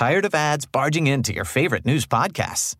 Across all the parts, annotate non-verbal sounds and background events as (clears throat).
Tired of ads barging into your favorite news podcasts?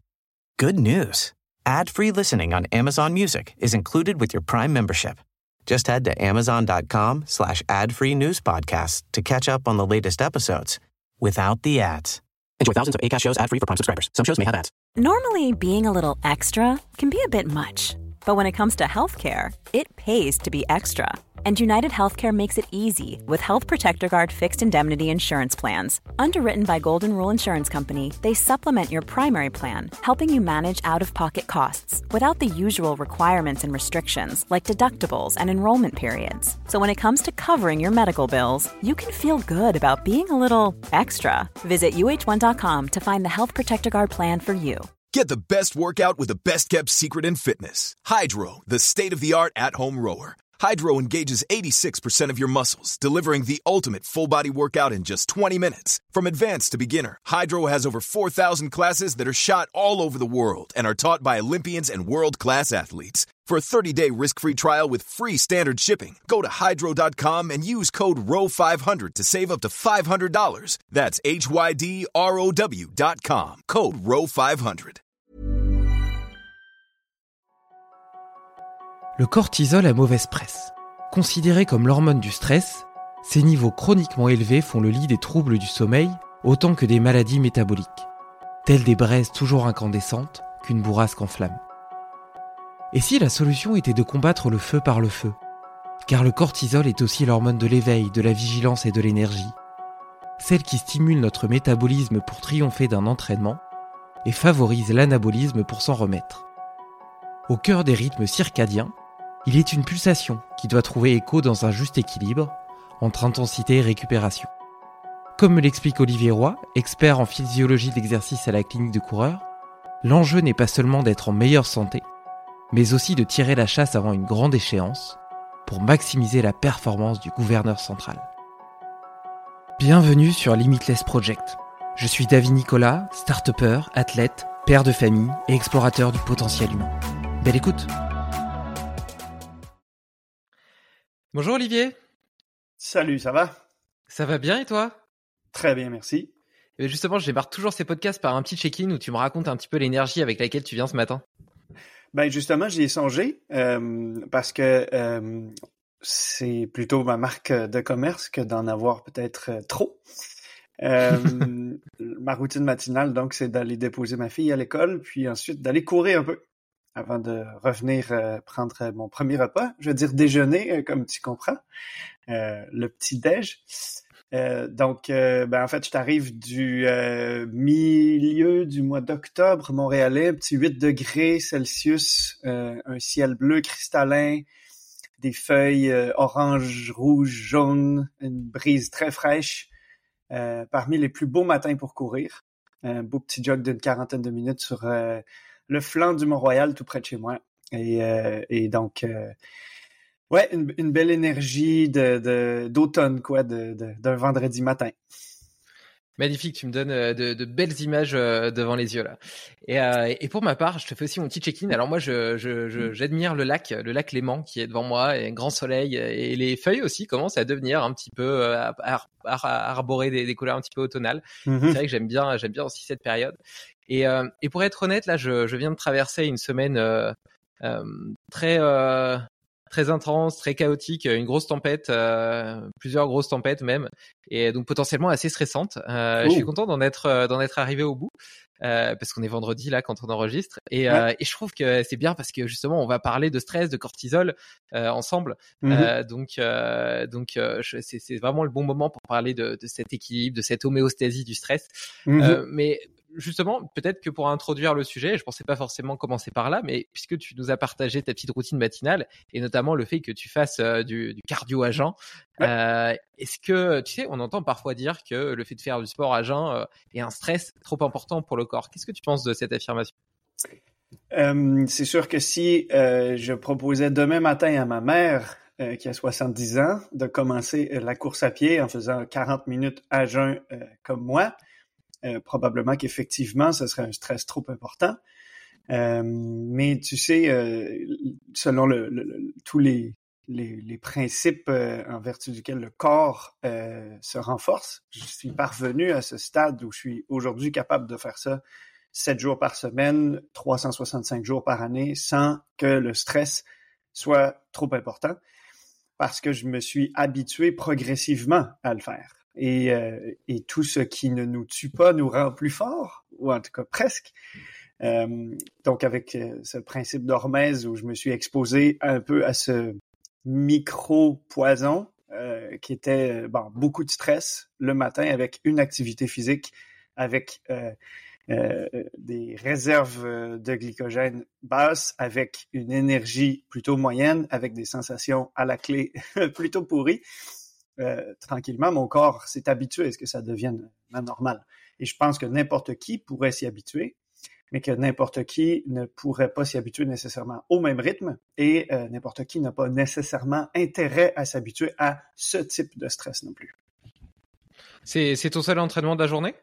Good news. Ad-free listening on Amazon Music is included with your Prime membership. Just head to amazon.com slash ad-free news podcasts to catch up on the latest episodes without the ads. Enjoy thousands of ACAST shows ad-free for Prime subscribers. Some shows may have ads. Normally, being a little extra can be a bit much. But when it comes to healthcare, it pays to be extra. And United Healthcare makes it easy with Health Protector Guard fixed indemnity insurance plans. Underwritten by Golden Rule Insurance Company, they supplement your primary plan, helping you manage out of pocket costs without the usual requirements and restrictions like deductibles and enrollment periods. So when it comes to covering your medical bills, you can feel good about being a little extra. Visit uh1.com to find the Health Protector Guard plan for you. Get the best workout with the best kept secret in fitness Hydro, the state of the art at home rower. Hydro engages 86% of your muscles, delivering the ultimate full body workout in just 20 minutes. From advanced to beginner, Hydro has over 4,000 classes that are shot all over the world and are taught by Olympians and world class athletes. For a 30 day risk free trial with free standard shipping, go to hydro.com and use code ROW500 to save up to $500. That's H Y D R O W.com. Code ROW500. Le cortisol a mauvaise presse. Considéré comme l'hormone du stress, ses niveaux chroniquement élevés font le lit des troubles du sommeil autant que des maladies métaboliques, telles des braises toujours incandescentes qu'une bourrasque en flammes. Et si la solution était de combattre le feu par le feu? Car le cortisol est aussi l'hormone de l'éveil, de la vigilance et de l'énergie, celle qui stimule notre métabolisme pour triompher d'un entraînement et favorise l'anabolisme pour s'en remettre. Au cœur des rythmes circadiens, il est une pulsation qui doit trouver écho dans un juste équilibre entre intensité et récupération. Comme me l'explique Olivier Roy, expert en physiologie de l'exercice à la clinique de coureur, l'enjeu n'est pas seulement d'être en meilleure santé, mais aussi de tirer la chasse avant une grande échéance pour maximiser la performance du gouverneur central. Bienvenue sur Limitless Project. Je suis David Nicolas, start athlète, père de famille et explorateur du potentiel humain. Belle écoute Bonjour Olivier Salut, ça va? Ça va bien et toi? Très bien, merci. Et justement, je démarre toujours ces podcasts par un petit check-in où tu me racontes un petit peu l'énergie avec laquelle tu viens ce matin. Ben justement, j'y ai songé euh, parce que euh, c'est plutôt ma marque de commerce que d'en avoir peut-être euh, trop. (laughs) ma routine matinale, donc, c'est d'aller déposer ma fille à l'école, puis ensuite d'aller courir un peu avant de revenir prendre mon premier repas. Je veux dire déjeuner, comme tu comprends, le petit déj. Euh, donc, euh, ben, en fait, je t'arrive du euh, milieu du mois d'octobre, montréalais, petit 8 degrés Celsius, un ciel bleu cristallin, des feuilles orange, rouge, jaune, une brise très fraîche. parmi les plus beaux matins pour courir. Un beau petit jog d'une quarantaine de minutes sur le flanc du Mont-Royal, tout près de chez moi. Et, et donc, Ouais, une, belle énergie de, d'automne, quoi, de, d'un vendredi matin. Magnifique, tu me donnes euh, de, belles images euh, devant les yeux là. Et, euh, et, pour ma part, je te fais aussi mon petit check-in. Alors moi, je, je, j'admire le lac, le lac Léman qui est devant moi, et un grand soleil, et les feuilles aussi commencent à devenir un petit peu à, arborer des, couleurs un petit peu automnales. Mm-hmm. C'est vrai que j'aime bien, j'aime bien aussi cette période. Et, et pour être honnête, là, je, je viens de traverser une semaine très très intense, très chaotique, une grosse tempête, euh, plusieurs grosses tempêtes même, et donc potentiellement assez stressante. Euh, je suis content d'en être euh, d'en être arrivé au bout. Euh, parce qu'on est vendredi là quand on enregistre et, et je trouve que c'est bien parce que justement on va parler de stress de cortisol ensemble. Mmh donc donc c'est vraiment le bon moment pour parler de, de, cet équilibre de cette homéostasie du stress. Mmh mais justement, peut-être que pour introduire le sujet, je pensais pas forcément commencer par là, mais puisque tu nous as partagé ta petite routine matinale et notamment le fait que tu fasses euh, du, cardio à jeun, euh, est-ce que tu sais, on entend parfois dire que le fait de faire du sport à jeun euh, est un stress trop important pour le corps. Qu'est-ce que tu penses de cette affirmation? C'est sûr que si je proposais demain matin à ma mère qui a 70 ans de commencer la course à pied en faisant 40 minutes à jeun comme moi, euh, probablement qu'effectivement, ce serait un stress trop important. Euh, mais tu sais, euh, selon tous les principes en vertu duquel le corps se renforce. Je suis parvenu à ce stade où je suis aujourd'hui capable de faire ça 7 jours par semaine, 365 jours par année, sans que le stress soit trop important, parce que je me suis habitué progressivement à le faire. Et, euh, et tout ce qui ne nous tue pas nous rend plus forts, ou en tout cas presque. Euh, donc avec euh, ce principe d'hormèse où je me suis exposé un peu à ce micro-poison qui était bon, beaucoup de stress le matin avec une activité physique, avec des réserves de glycogène basses avec une énergie plutôt moyenne, avec des sensations à la clé (laughs) plutôt pourries. Euh, tranquillement, mon corps s'est habitué à ce que ça devienne normal. Et je pense que n'importe qui pourrait s'y habituer, mais que n'importe qui ne pourrait pas s'y habituer nécessairement au même rythme et n'importe qui n'a pas nécessairement intérêt à s'habituer à ce type de stress non plus. C'est ton seul entraînement de la journée?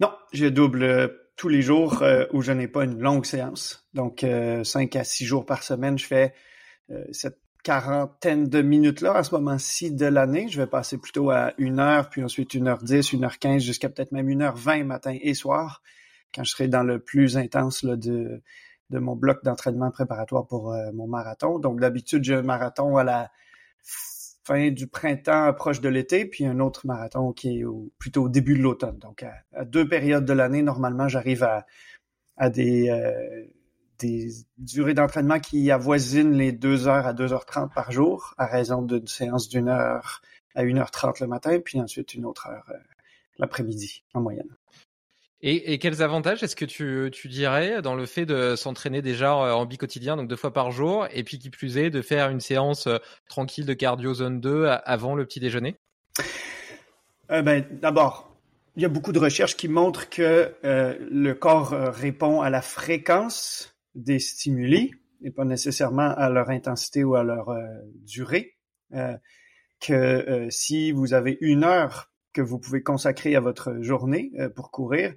Non, je double euh, tous les jours euh, où je n'ai pas une longue séance. Donc, euh, 5 à 6 jours par semaine, je fais euh, cette quarantaine de minutes-là à ce moment-ci de l'année. Je vais passer plutôt à 1 heure, puis ensuite 1h10, 1h15, jusqu'à peut-être même 1h20 matin et soir, quand je serai dans le plus intense là, de, de mon bloc d'entraînement préparatoire pour mon marathon. Donc, d'habitude, j'ai un marathon à la fin du printemps, proche de l'été, puis un autre marathon qui est plutôt au début de l'automne. Donc, à, deux périodes de l'année, normalement, j'arrive à, à des, euh, des durées d'entraînement qui avoisinent les 2 heures à 2h30 par jour, à raison d'une séance d'une heure à 1h30 le matin, puis ensuite une autre heure euh, l'après-midi, en moyenne. Et, et, quels avantages est-ce que tu, tu, dirais dans le fait de s'entraîner déjà euh, en bi-quotidien, donc deux fois par jour, et puis qui plus est, de faire une séance euh, tranquille de cardio zone 2 avant le petit déjeuner? Euh, ben, D'abord, il y a beaucoup de recherches qui montrent que euh, le corps répond à la fréquence des stimuli et pas nécessairement à leur intensité ou à leur durée. que si vous avez une heure que vous pouvez consacrer à votre journée euh, pour courir,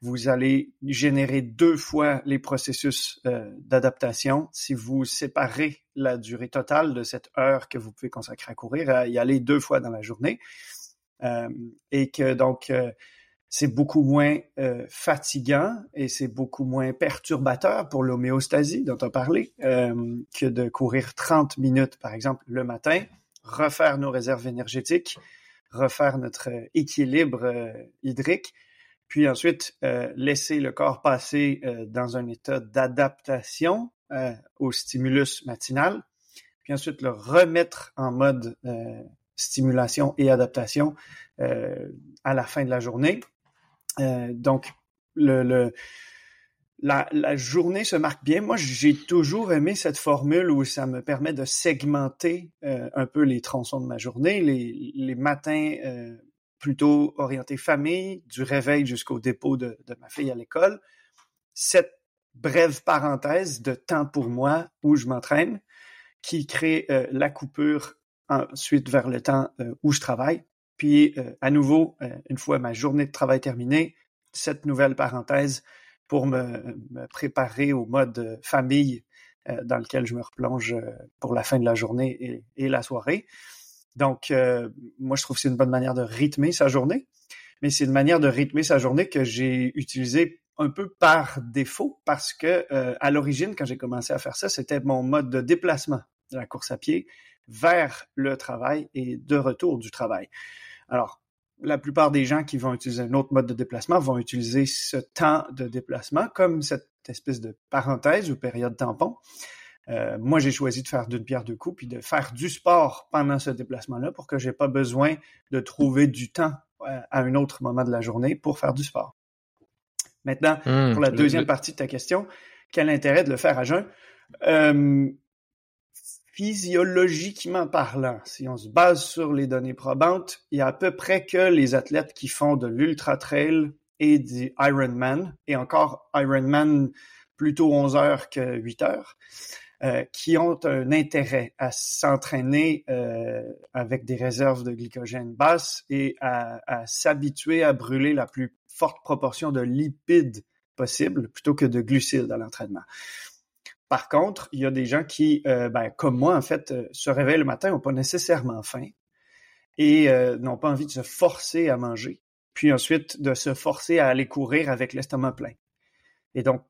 vous allez générer deux fois les processus euh, d'adaptation si vous séparez la durée totale de cette heure que vous pouvez consacrer à courir, à y aller deux fois dans la journée. Euh, et que donc, c'est beaucoup moins fatigant et c'est beaucoup moins perturbateur pour l'homéostasie dont on a parlé que de courir 30 minutes, par exemple, le matin, refaire nos réserves énergétiques, refaire notre euh, équilibre euh, hydrique, puis ensuite euh, laisser le corps passer dans un état d'adaptation au stimulus matinal, puis ensuite le remettre en mode stimulation et adaptation à la fin de la journée. Donc, le, la, journée se marque bien. Moi, j'ai toujours aimé cette formule où ça me permet de segmenter euh, un peu les tronçons de ma journée, les, matins euh, plutôt orientés famille, du réveil jusqu'au dépôt de, ma fille à l'école. Cette brève parenthèse de temps pour moi où je m'entraîne, qui crée euh, la coupure ensuite vers le temps où je travaille. Puis, à nouveau, une fois ma journée de travail terminée, cette nouvelle parenthèse pour me, préparer au mode famille euh, dans lequel je me replonge euh, pour la fin de la journée et, la soirée. Donc, euh, moi, je trouve que c'est une bonne manière de rythmer sa journée, mais c'est une manière de rythmer sa journée que j'ai utilisée un peu par défaut parce que à l'origine, quand j'ai commencé à faire ça, c'était mon mode de déplacement de la course à pied vers le travail et de retour du travail. Alors, la plupart des gens qui vont utiliser un autre mode de déplacement vont utiliser ce temps de déplacement comme cette espèce de parenthèse ou période tampon. Euh, moi, j'ai choisi de faire d'une pierre deux coups puis de faire du sport pendant ce déplacement-là pour que j'ai pas besoin de trouver du temps euh, à un autre moment de la journée pour faire du sport. Maintenant, mmh, pour la deuxième partie de ta question, quel intérêt de le faire à jeun? Euh, physiologiquement parlant, si on se base sur les données probantes, il y a à peu près que les athlètes qui font de l'ultra trail et du Ironman, et encore Ironman plutôt 11 heures que 8 heures, euh, qui ont un intérêt à s'entraîner euh, avec des réserves de glycogène basses et à, à s'habituer à brûler la plus forte proportion de lipides possible plutôt que de glucides à l'entraînement. Par contre, il y a des gens qui, ben, comme moi, en fait, se réveillent le matin, n'ont pas nécessairement faim et n'ont pas envie de se forcer à manger, puis ensuite de se forcer à aller courir avec l'estomac plein. Et donc,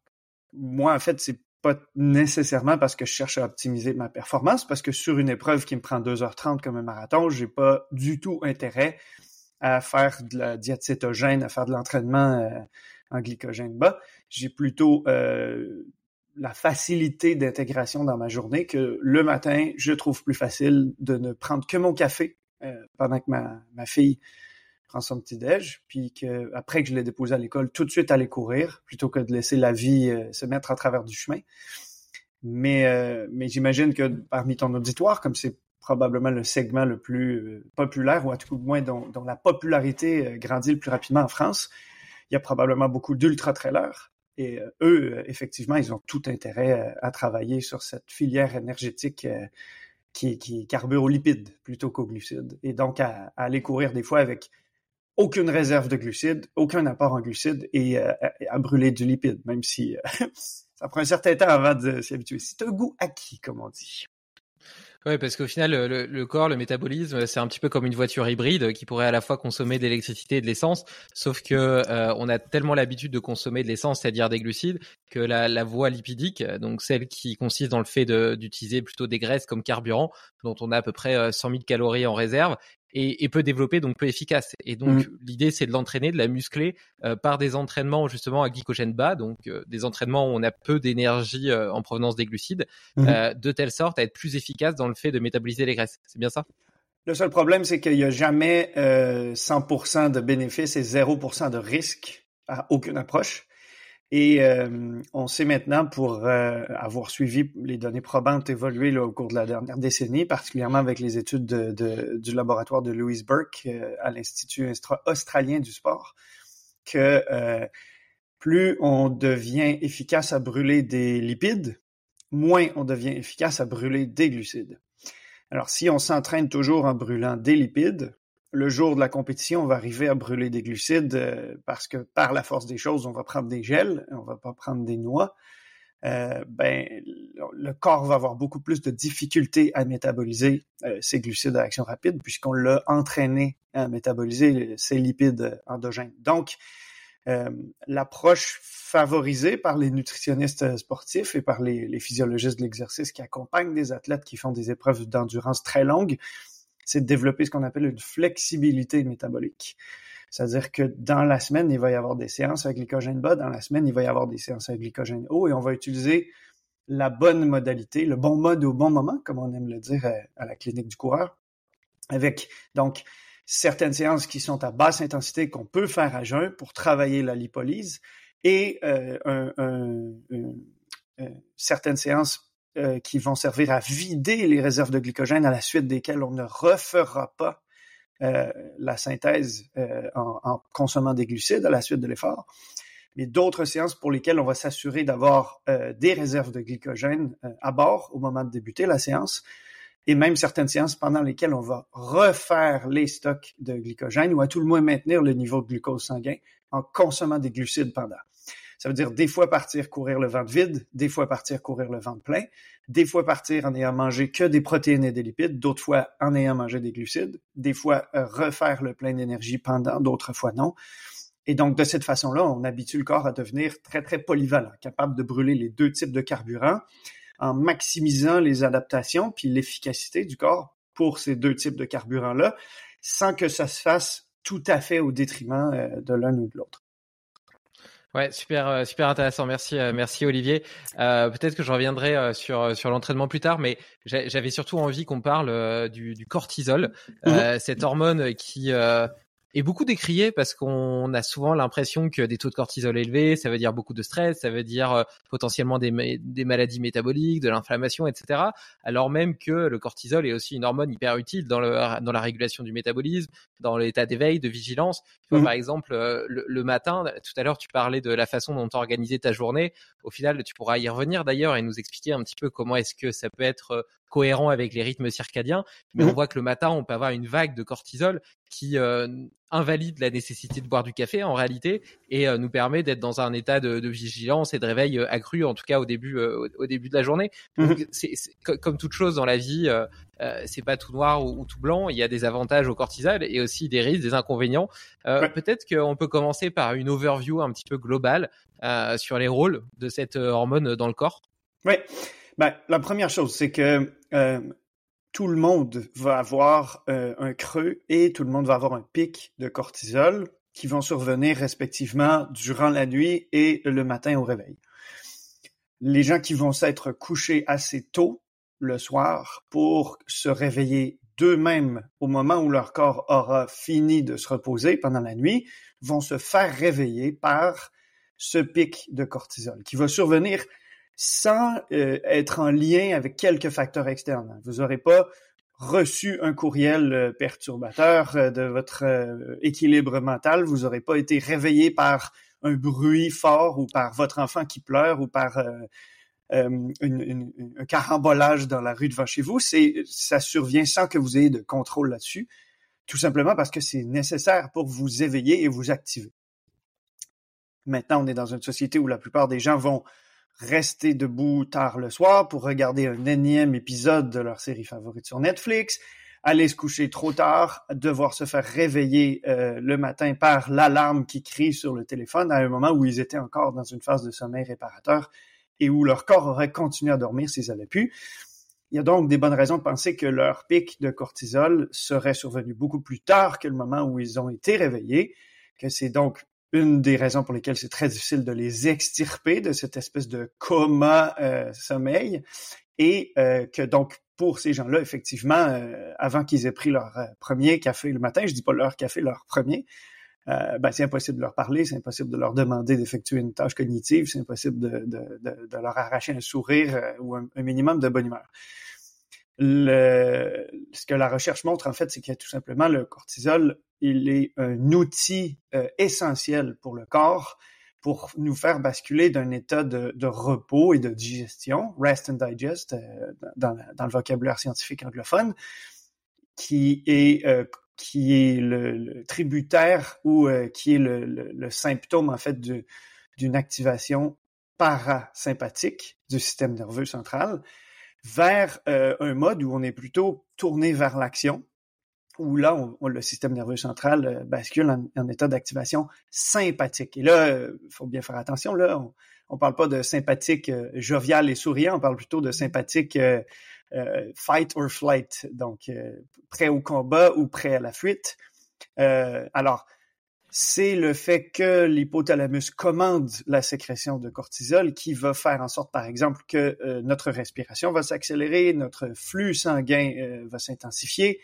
moi, en fait, c'est pas nécessairement parce que je cherche à optimiser ma performance, parce que sur une épreuve qui me prend 2h30 comme un marathon, j'ai pas du tout intérêt à faire de la diète à faire de l'entraînement euh, en glycogène bas. J'ai plutôt euh, la facilité d'intégration dans ma journée que le matin, je trouve plus facile de ne prendre que mon café euh, pendant que ma, ma fille prend son petit déj, puis que après que je l'ai déposé à l'école, tout de suite aller courir plutôt que de laisser la vie euh, se mettre à travers du chemin. Mais euh, mais j'imagine que parmi ton auditoire, comme c'est probablement le segment le plus euh, populaire ou à tout moins dont, dont la popularité grandit le plus rapidement en France, il y a probablement beaucoup d'ultra trailers. Et eux, effectivement, ils ont tout intérêt à travailler sur cette filière énergétique qui, qui carbure aux lipides plutôt qu'aux glucides. Et donc à, à, aller courir des fois avec aucune réserve de glucides, aucun apport en glucides et euh, à, brûler du lipide, même si euh, (laughs) ça prend un certain temps avant de s'y habituer. C'est un goût acquis, comme on dit. Oui, parce qu'au final, le, corps, le métabolisme, c'est un petit peu comme une voiture hybride qui pourrait à la fois consommer de l'électricité et de l'essence, sauf que euh, on a tellement l'habitude de consommer de l'essence, c'est-à-dire des glucides, que la, la, voie lipidique, donc celle qui consiste dans le fait d'utiliser plutôt des graisses comme carburant, dont on a à peu près 100 000 calories en réserve, et, et, peu développé, donc peu efficace. Et donc mmh. l'idée c'est de l'entraîner, de la muscler euh, par des entraînements justement à glycogène bas, donc euh, des entraînements où on a peu d'énergie euh, en provenance des glucides, mmh. de telle sorte à être plus efficace dans le fait de métaboliser les graisses. C'est bien ça? Le seul problème c'est qu'il n'y a jamais 100% de bénéfices et 0% de risque à aucune approche. Et euh, on sait maintenant, pour euh, avoir suivi les données probantes évoluer au cours de la dernière décennie, particulièrement avec les études de, du laboratoire de Louise Burke euh, à l'Institut australien du sport, que plus on devient efficace à brûler des lipides, moins on devient efficace à brûler des glucides. Alors si on s'entraîne toujours en brûlant des lipides, le jour de la compétition, on va arriver à brûler des glucides euh, parce que par la force des choses, on va prendre des gels, on va pas prendre des noix. Euh, ben, le corps va avoir beaucoup plus de difficultés à métaboliser euh, ces glucides à action rapide puisqu'on l'a entraîné à métaboliser ces lipides endogènes. Donc, l'approche favorisée par les nutritionnistes sportifs et par les physiologistes de l'exercice qui accompagnent des athlètes qui font des épreuves d'endurance très longues, c'est de développer ce qu'on appelle une flexibilité métabolique. C'est-à-dire que dans la semaine, il va y avoir des séances avec glycogène bas, dans la semaine, il va y avoir des séances avec glycogène haut, et on va utiliser la bonne modalité, le bon mode au bon moment, comme on aime le dire à, la clinique du coureur, avec donc certaines séances qui sont à basse intensité qu'on peut faire à jeun pour travailler la lipolyse et euh, un, certaines séances euh, qui vont servir à vider les réserves de glycogène à la suite desquelles on ne refera pas euh, la synthèse euh, en, en, consommant des glucides à la suite de l'effort, mais d'autres séances pour lesquelles on va s'assurer d'avoir euh, des réserves de glycogène euh, à bord au moment de débuter la séance, et même certaines séances pendant lesquelles on va refaire les stocks de glycogène ou à tout le moins maintenir le niveau de glucose sanguin en consommant des glucides pendant. Ça veut dire des fois partir courir le ventre vide, des fois partir courir le ventre plein, des fois partir en ayant mangé que des protéines et des lipides, d'autres fois en ayant mangé des glucides, des fois euh, refaire le plein d'énergie pendant, d'autres fois non. Et donc, de cette façon-là, on habitue le corps à devenir très, très polyvalent, capable de brûler les deux types de carburants en maximisant les adaptations puis l'efficacité du corps pour ces deux types de carburants-là, sans que ça se fasse tout à fait au détriment euh, de l'un ou de l'autre. Ouais, super, euh, super intéressant. Merci, euh, merci Olivier. Euh, Peut-être que je reviendrai sur sur l'entraînement plus tard, mais j'avais surtout envie qu'on parle du, du, cortisol, mmh. cette hormone qui est beaucoup décrié parce qu'on a souvent l'impression que des taux de cortisol élevés, ça veut dire beaucoup de stress, ça veut dire euh, potentiellement des, des maladies métaboliques, de l'inflammation, etc. Alors même que le cortisol est aussi une hormone hyper utile dans, le, dans la régulation du métabolisme, dans l'état d'éveil, de vigilance. Tu mmh. Par exemple, euh, le, matin, tout à l'heure, tu parlais de la façon dont tu organisé ta journée. Au final, tu pourras y revenir d'ailleurs et nous expliquer un petit peu comment est-ce que ça peut être euh, cohérent avec les rythmes circadiens. Mais Mhm. on voit que le matin, on peut avoir une vague de cortisol qui euh, invalide la nécessité de boire du café en réalité et euh, nous permet d'être dans un état de, de vigilance et de réveil euh, accru, en tout cas au début, au, au début de la journée. Donc, c'est c'est- co- comme toute chose dans la vie, euh, c'est pas tout noir ou, ou tout blanc. Il y a des avantages au cortisol et aussi des risques, des inconvénients. Euh, Ouais. Peut-être qu'on peut commencer par une overview un petit peu globale euh, sur les rôles de cette hormone dans le corps. Oui. Ben, la première chose, c'est que euh, tout le monde va avoir euh, un creux et tout le monde va avoir un pic de cortisol qui vont survenir respectivement durant la nuit et le matin au réveil. Les gens qui vont s'être couchés assez tôt le soir pour se réveiller d'eux-mêmes au moment où leur corps aura fini de se reposer pendant la nuit vont se faire réveiller par ce pic de cortisol qui va survenir sans euh, être en lien avec quelques facteurs externes. Vous n'aurez pas reçu un courriel euh, perturbateur euh, de votre équilibre mental, vous n'aurez pas été réveillé par un bruit fort ou par votre enfant qui pleure ou par un carambolage dans la rue devant chez vous. C'est, ça survient sans que vous ayez de contrôle là-dessus, tout simplement parce que c'est nécessaire pour vous éveiller et vous activer. Maintenant, on est dans une société où la plupart des gens vont rester debout tard le soir pour regarder un énième épisode de leur série favorite sur Netflix, aller se coucher trop tard, devoir se faire réveiller euh, le matin par l'alarme qui crie sur le téléphone à un moment où ils étaient encore dans une phase de sommeil réparateur et où leur corps aurait continué à dormir s'ils avaient pu. Il y a donc des bonnes raisons de penser que leur pic de cortisol serait survenu beaucoup plus tard que le moment où ils ont été réveillés, que c'est donc une des raisons pour lesquelles c'est très difficile de les extirper de cette espèce de coma euh, sommeil et euh, que donc pour ces gens-là, effectivement, euh, avant qu'ils aient pris leur premier café le matin, je dis pas leur café, leur premier, ben, c'est impossible de leur parler, c'est impossible de leur demander d'effectuer une tâche cognitive, c'est impossible de, de, leur arracher un sourire ou un, minimum de bonne humeur. Ce que la recherche montre, en fait, c'est que tout simplement, le cortisol, il est un outil euh, essentiel pour le corps pour nous faire basculer d'un état de, repos et de digestion, rest and digest, euh, dans, le vocabulaire scientifique anglophone, qui est euh, qui est le, tributaire ou qui est le, symptôme en fait d'une activation parasympathique du système nerveux central vers un mode où on est plutôt tourné vers l'action, où là, on, on, le système nerveux central euh, bascule en, en état d'activation sympathique. Et là, il euh, faut bien faire attention, là, on ne parle pas de sympathique euh, jovial et souriant, on parle plutôt de sympathique euh, fight or flight, donc prêt au combat ou prêt à la fuite. Euh, alors, c'est le fait que l'hypothalamus commande la sécrétion de cortisol qui va faire en sorte, par exemple, que euh, notre respiration va s'accélérer, notre flux sanguin euh, va s'intensifier,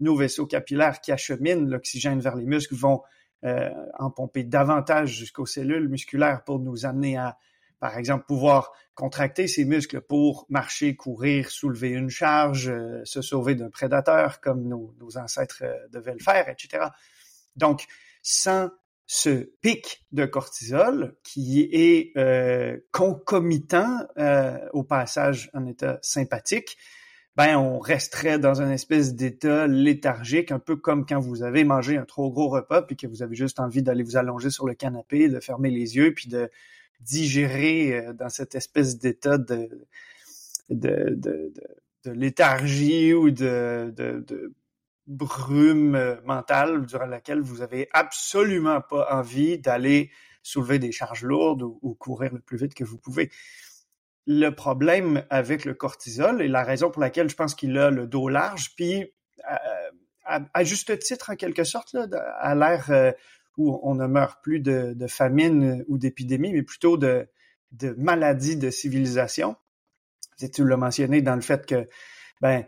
nos vaisseaux capillaires qui acheminent l'oxygène vers les muscles vont euh, en pomper davantage jusqu'aux cellules musculaires pour nous amener à, par exemple, pouvoir contracter ces muscles pour marcher, courir, soulever une charge, euh, se sauver d'un prédateur comme nos, ancêtres euh, devaient le faire, etc. Donc, sans ce pic de cortisol qui est concomitant au passage en état sympathique, ben on resterait dans une espèce d'état léthargique, un peu comme quand vous avez mangé un trop gros repas puis que vous avez juste envie d'aller vous allonger sur le canapé, de fermer les yeux puis de digérer euh, dans cette espèce d'état de de, de, de, léthargie ou de, de, brume mentale durant laquelle vous avez absolument pas envie d'aller soulever des charges lourdes ou, ou, courir le plus vite que vous pouvez. Le problème avec le cortisol et la raison pour laquelle je pense qu'il a le dos large, puis à, juste titre en quelque sorte, à l'ère euh, où on ne meurt plus de, famine ou d'épidémie, mais plutôt de, maladies de civilisation. Tu l'as mentionné dans le fait que ben,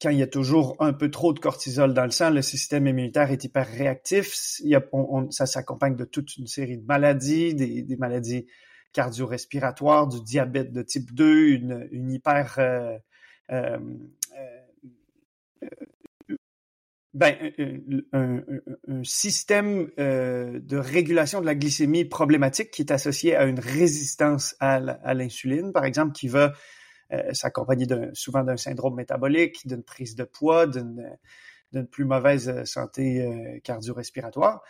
quand il y a toujours un peu trop de cortisol dans le sang, le système immunitaire est hyper réactif. Il y a, on, ça s'accompagne de toute une série de maladies, des maladies cardio-respiratoires, du diabète de type 2, une, hyper... Euh, euh, euh, ben, un, système euh, de régulation de la glycémie problématique qui est associé à une résistance à l'insuline, par exemple, qui va euh, s'accompagner souvent d'un syndrome métabolique, d'une prise de poids, d'une plus mauvaise santé cardio-respiratoire.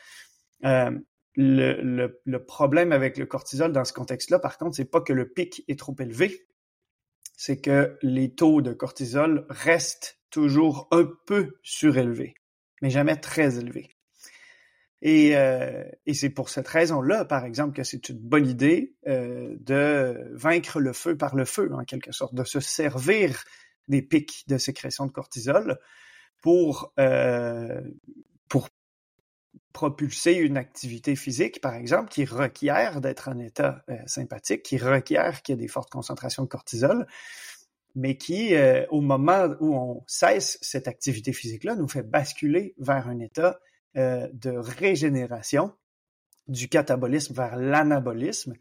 Le, problème avec le cortisol dans ce contexte-là, par contre, c'est pas que le pic est trop élevé, c'est que les taux de cortisol restent toujours un peu surélevés, mais jamais très élevés. Et, euh, c'est pour cette raison-là, par exemple, que c'est une bonne idée euh, de vaincre le feu par le feu, en quelque sorte, de se servir des pics de sécrétion de cortisol pour, euh, pour propulser une activité physique, par exemple, qui requiert d'être en état euh, sympathique, qui requiert qu'il y ait des fortes concentrations de cortisol, mais qui, euh, au moment où on cesse cette activité physique-là, nous fait basculer vers un état euh, de régénération du catabolisme vers l'anabolisme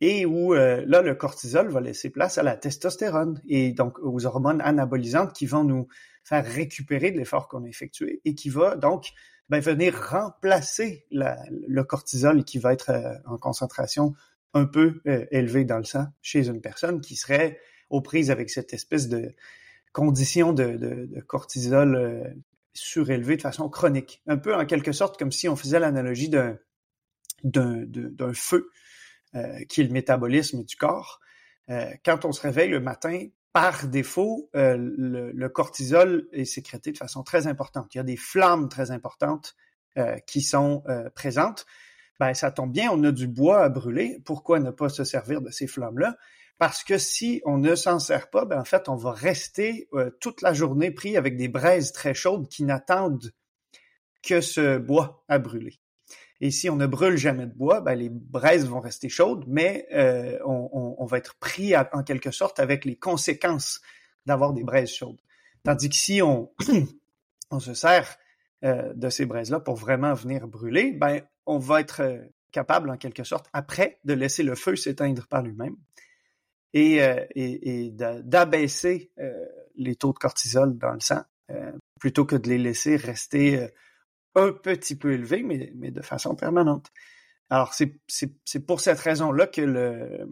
et où là le cortisol va laisser place à la testostérone et donc aux hormones anabolisantes qui vont nous faire récupérer de l'effort qu'on a effectué et qui va donc ben, venir remplacer le cortisol qui va être euh, en concentration un peu élevée dans le sang chez une personne qui serait aux prises avec cette espèce de condition de, de cortisol surélevé de façon chronique. Un peu en quelque sorte comme si on faisait l'analogie d'un, d'un, feu euh, qui est le métabolisme du corps. Euh, quand on se réveille le matin, par défaut, euh, le, cortisol est sécrété de façon très importante. Il y a des flammes très importantes qui sont présentes. Ben, ça tombe bien, on a du bois à brûler. Pourquoi ne pas se servir de ces flammes-là? Parce que si on ne s'en sert pas, ben en fait, on va rester euh, toute la journée pris avec des braises très chaudes qui n'attendent que ce bois à brûler. Et si on ne brûle jamais de bois, ben les braises vont rester chaudes, mais euh, on, va être pris en quelque sorte avec les conséquences d'avoir des braises chaudes. Tandis que si (clears throat) on, se sert euh, de ces braises-là pour vraiment venir brûler, ben on va être capable en quelque sorte après de laisser le feu s'éteindre par lui-même et, euh, d'abaisser euh, les taux de cortisol dans le sang euh, plutôt que de les laisser rester un petit peu élevés, mais, de façon permanente. Alors, c'est pour cette raison-là que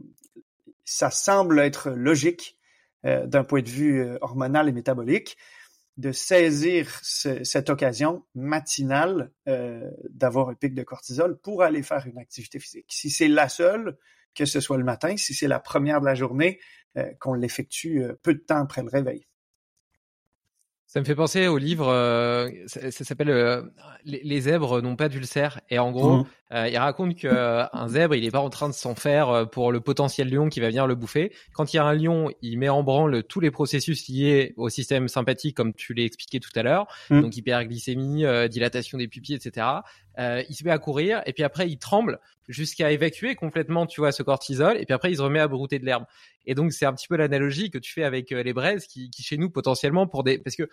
ça semble être logique d'un point de vue hormonal et métabolique de saisir cette occasion matinale d'avoir un pic de cortisol pour aller faire une activité physique. Si c'est la seule, que ce soit le matin, si c'est la première de la journée, euh, qu'on l'effectue euh, peu de temps après le réveil. Ça me fait penser au livre, euh, ça, s'appelle euh, les, zèbres n'ont pas d'ulcère. Et en gros, mmh. euh, il raconte qu'un zèbre, il n'est pas en train de s'en faire pour le potentiel lion qui va venir le bouffer. Quand il y a un lion, il met en branle tous les processus liés au système sympathique, comme tu l'as expliqué tout à l'heure. Mmh. Donc hyperglycémie, dilatation des pupilles, etc. il se met à courir et puis après il tremble jusqu'à évacuer complètement, tu vois, ce cortisol. Et puis après il se remet à brouter de l'herbe. Et donc c'est un petit peu l'analogie que tu fais avec les braises qui, qui chez nous potentiellement pour des parce que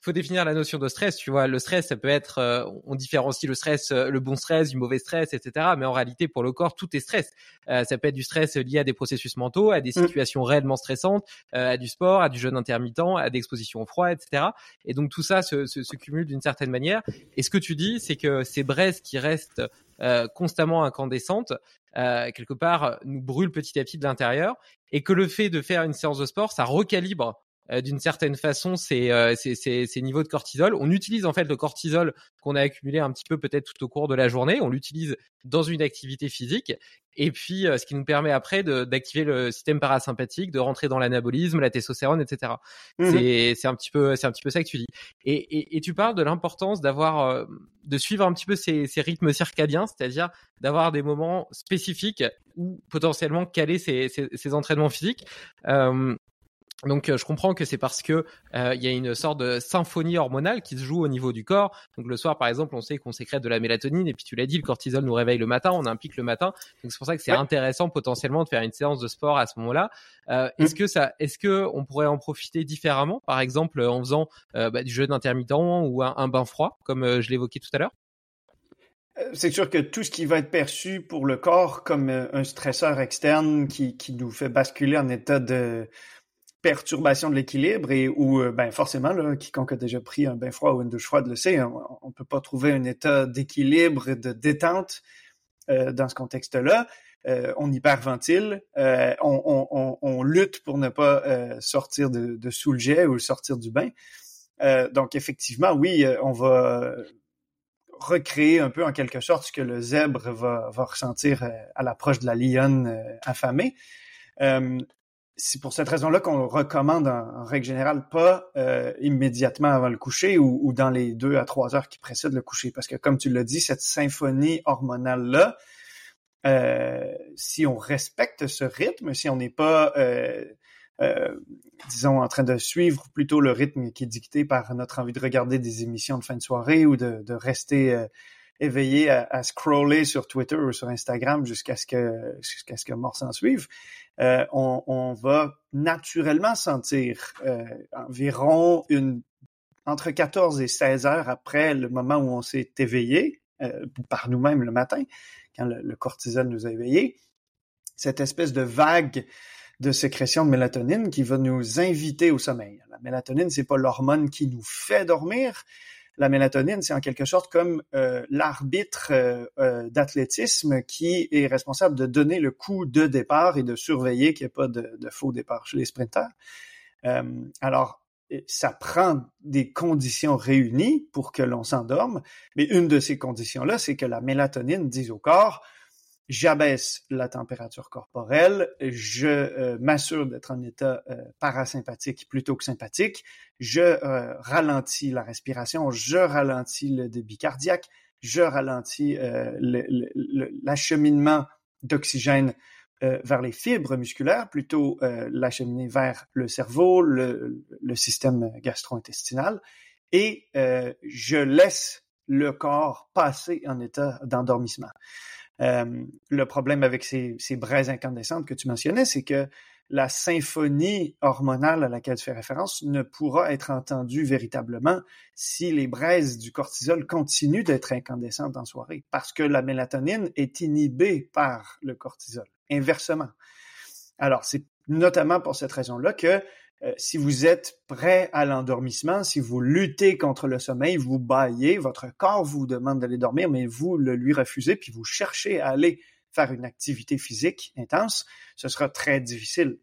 faut définir la notion de stress. Tu vois, le stress, ça peut être, euh, on différencie le stress, euh, le bon stress du mauvais stress, etc. Mais en réalité, pour le corps, tout est stress. Euh, ça peut être du stress lié à des processus mentaux, à des mm. situations réellement stressantes, à du sport, à du jeûne intermittent, à des expositions au froid, etc. Et donc tout ça se, se, se cumule d'une certaine manière. Et ce que tu dis, c'est que ces braises qui restent constamment incandescentes, quelque part, nous brûlent petit à petit de l'intérieur, et que le fait de faire une séance de sport, ça recalibre euh, d'une certaine façon ces, euh, ces, niveaux de cortisol. On utilise en fait le cortisol qu'on a accumulé un petit peu peut-être tout au cours de la journée. On l'utilise dans une activité physique. Et puis, euh, ce qui nous permet après d'activer le système parasympathique, de rentrer dans l'anabolisme, la testostérone, etc. Mmh c'est un petit peu, c'est un petit peu ça que tu dis. Et, et, tu parles de l'importance d'avoir, de suivre un petit peu ces, ces rythmes circadiens, c'est-à-dire d'avoir des moments spécifiques ou potentiellement caler ces, entraînements physiques. Euh, donc euh, je comprends que c'est parce que euh, il y a une sorte de symphonie hormonale qui se joue au niveau du corps. Donc le soir par exemple, on sait qu'on sécrète de la mélatonine et puis tu l'as dit, le cortisol nous réveille le matin, on a un pic le matin. Donc c'est pour ça que c'est intéressant potentiellement de faire une séance de sport à ce moment-là. Euh, mm. Est-ce que ça, est-ce que on pourrait en profiter différemment, par exemple en faisant bah, du jeûne intermittent ou un, bain froid, comme je l'évoquais tout à l'heure? C'est sûr que tout ce qui va être perçu pour le corps comme un stresseur externe qui, qui nous fait basculer en état de, perturbation de l'équilibre et où, euh, ben forcément, là, quiconque a déjà pris un bain froid ou une douche froide le sait, on, ne peut pas trouver un état d'équilibre de détente dans ce contexte-là. on hyperventile, on, on, on, lutte pour ne pas sortir de, de, sous le jet ou sortir du bain. donc effectivement, oui, on va recréer un peu en quelque sorte ce que le zèbre va, va ressentir à l'approche de la lionne affamée. C'est pour cette raison-là qu'on recommande en, règle générale pas immédiatement avant le coucher ou, dans les deux à trois heures qui précèdent le coucher, parce que comme tu l'as dit, cette symphonie hormonale là, euh, si on respecte ce rythme, si on n'est pas, euh, euh, disons, en train de suivre plutôt le rythme qui est dicté par notre envie de regarder des émissions de fin de soirée ou de, rester éveillé à, à, scroller sur Twitter ou sur Instagram jusqu'à ce que jusqu'à ce que mort s'en suive, on, on, va naturellement sentir environ une entre 14 et 16 heures après le moment où on s'est éveillé par nous-mêmes le matin, quand le, cortisol nous a éveillés, cette espèce de vague de sécrétion de mélatonine qui va nous inviter au sommeil. La mélatonine, c'est pas l'hormone qui nous fait dormir. La mélatonine, c'est en quelque sorte comme euh, l'arbitre euh, euh, d'athlétisme qui est responsable de donner le coup de départ et de surveiller qu'il n'y ait pas de, de, faux départ chez les sprinteurs. alors, ça prend des conditions réunies pour que l'on s'endorme, mais une de ces conditions-là, c'est que la mélatonine dise au corps, j'abaisse la température corporelle, je euh, m'assure d'être en état euh, parasympathique plutôt que sympathique, je euh, ralentis la respiration, je ralentis le débit cardiaque, je ralentis l'acheminement d'oxygène vers les fibres musculaires, plutôt l'acheminer vers le cerveau, le, le système gastro-intestinal, et je laisse le corps passer en état d'endormissement. Euh, le problème avec ces, ces braises incandescentes que tu mentionnais, c'est que la symphonie hormonale à laquelle tu fais référence ne pourra être entendue véritablement si les braises du cortisol continuent d'être incandescentes en soirée, parce que la mélatonine est inhibée par le cortisol inversement. Alors, c'est notamment pour cette raison-là que euh, si vous êtes prêt à l'endormissement, si vous luttez contre le sommeil, vous baillez, votre corps vous demande d'aller dormir, mais vous le lui refusez, puis vous cherchez à aller faire une activité physique intense, ce sera très difficile.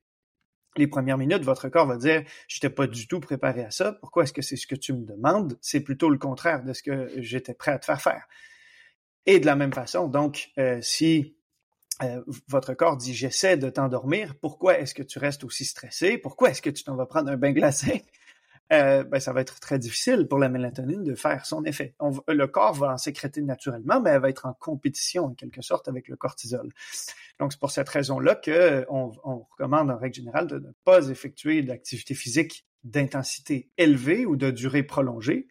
Les premières minutes, votre corps va dire Je n'étais pas du tout préparé à ça. Pourquoi est-ce que c'est ce que tu me demandes C'est plutôt le contraire de ce que j'étais prêt à te faire faire. Et de la même façon, donc, euh, si euh, votre corps dit j'essaie de t'endormir, pourquoi est-ce que tu restes aussi stressé? Pourquoi est-ce que tu t'en vas prendre un bain glacé? (laughs) Euh, ben, ça va être très difficile pour la mélatonine de faire son effet. le corps va en sécréter naturellement, mais elle va être en compétition en quelque sorte avec le cortisol. Donc c'est pour cette raison-là qu'on on recommande en règle générale de ne pas effectuer d'activité physique d'intensité élevée ou de durée prolongée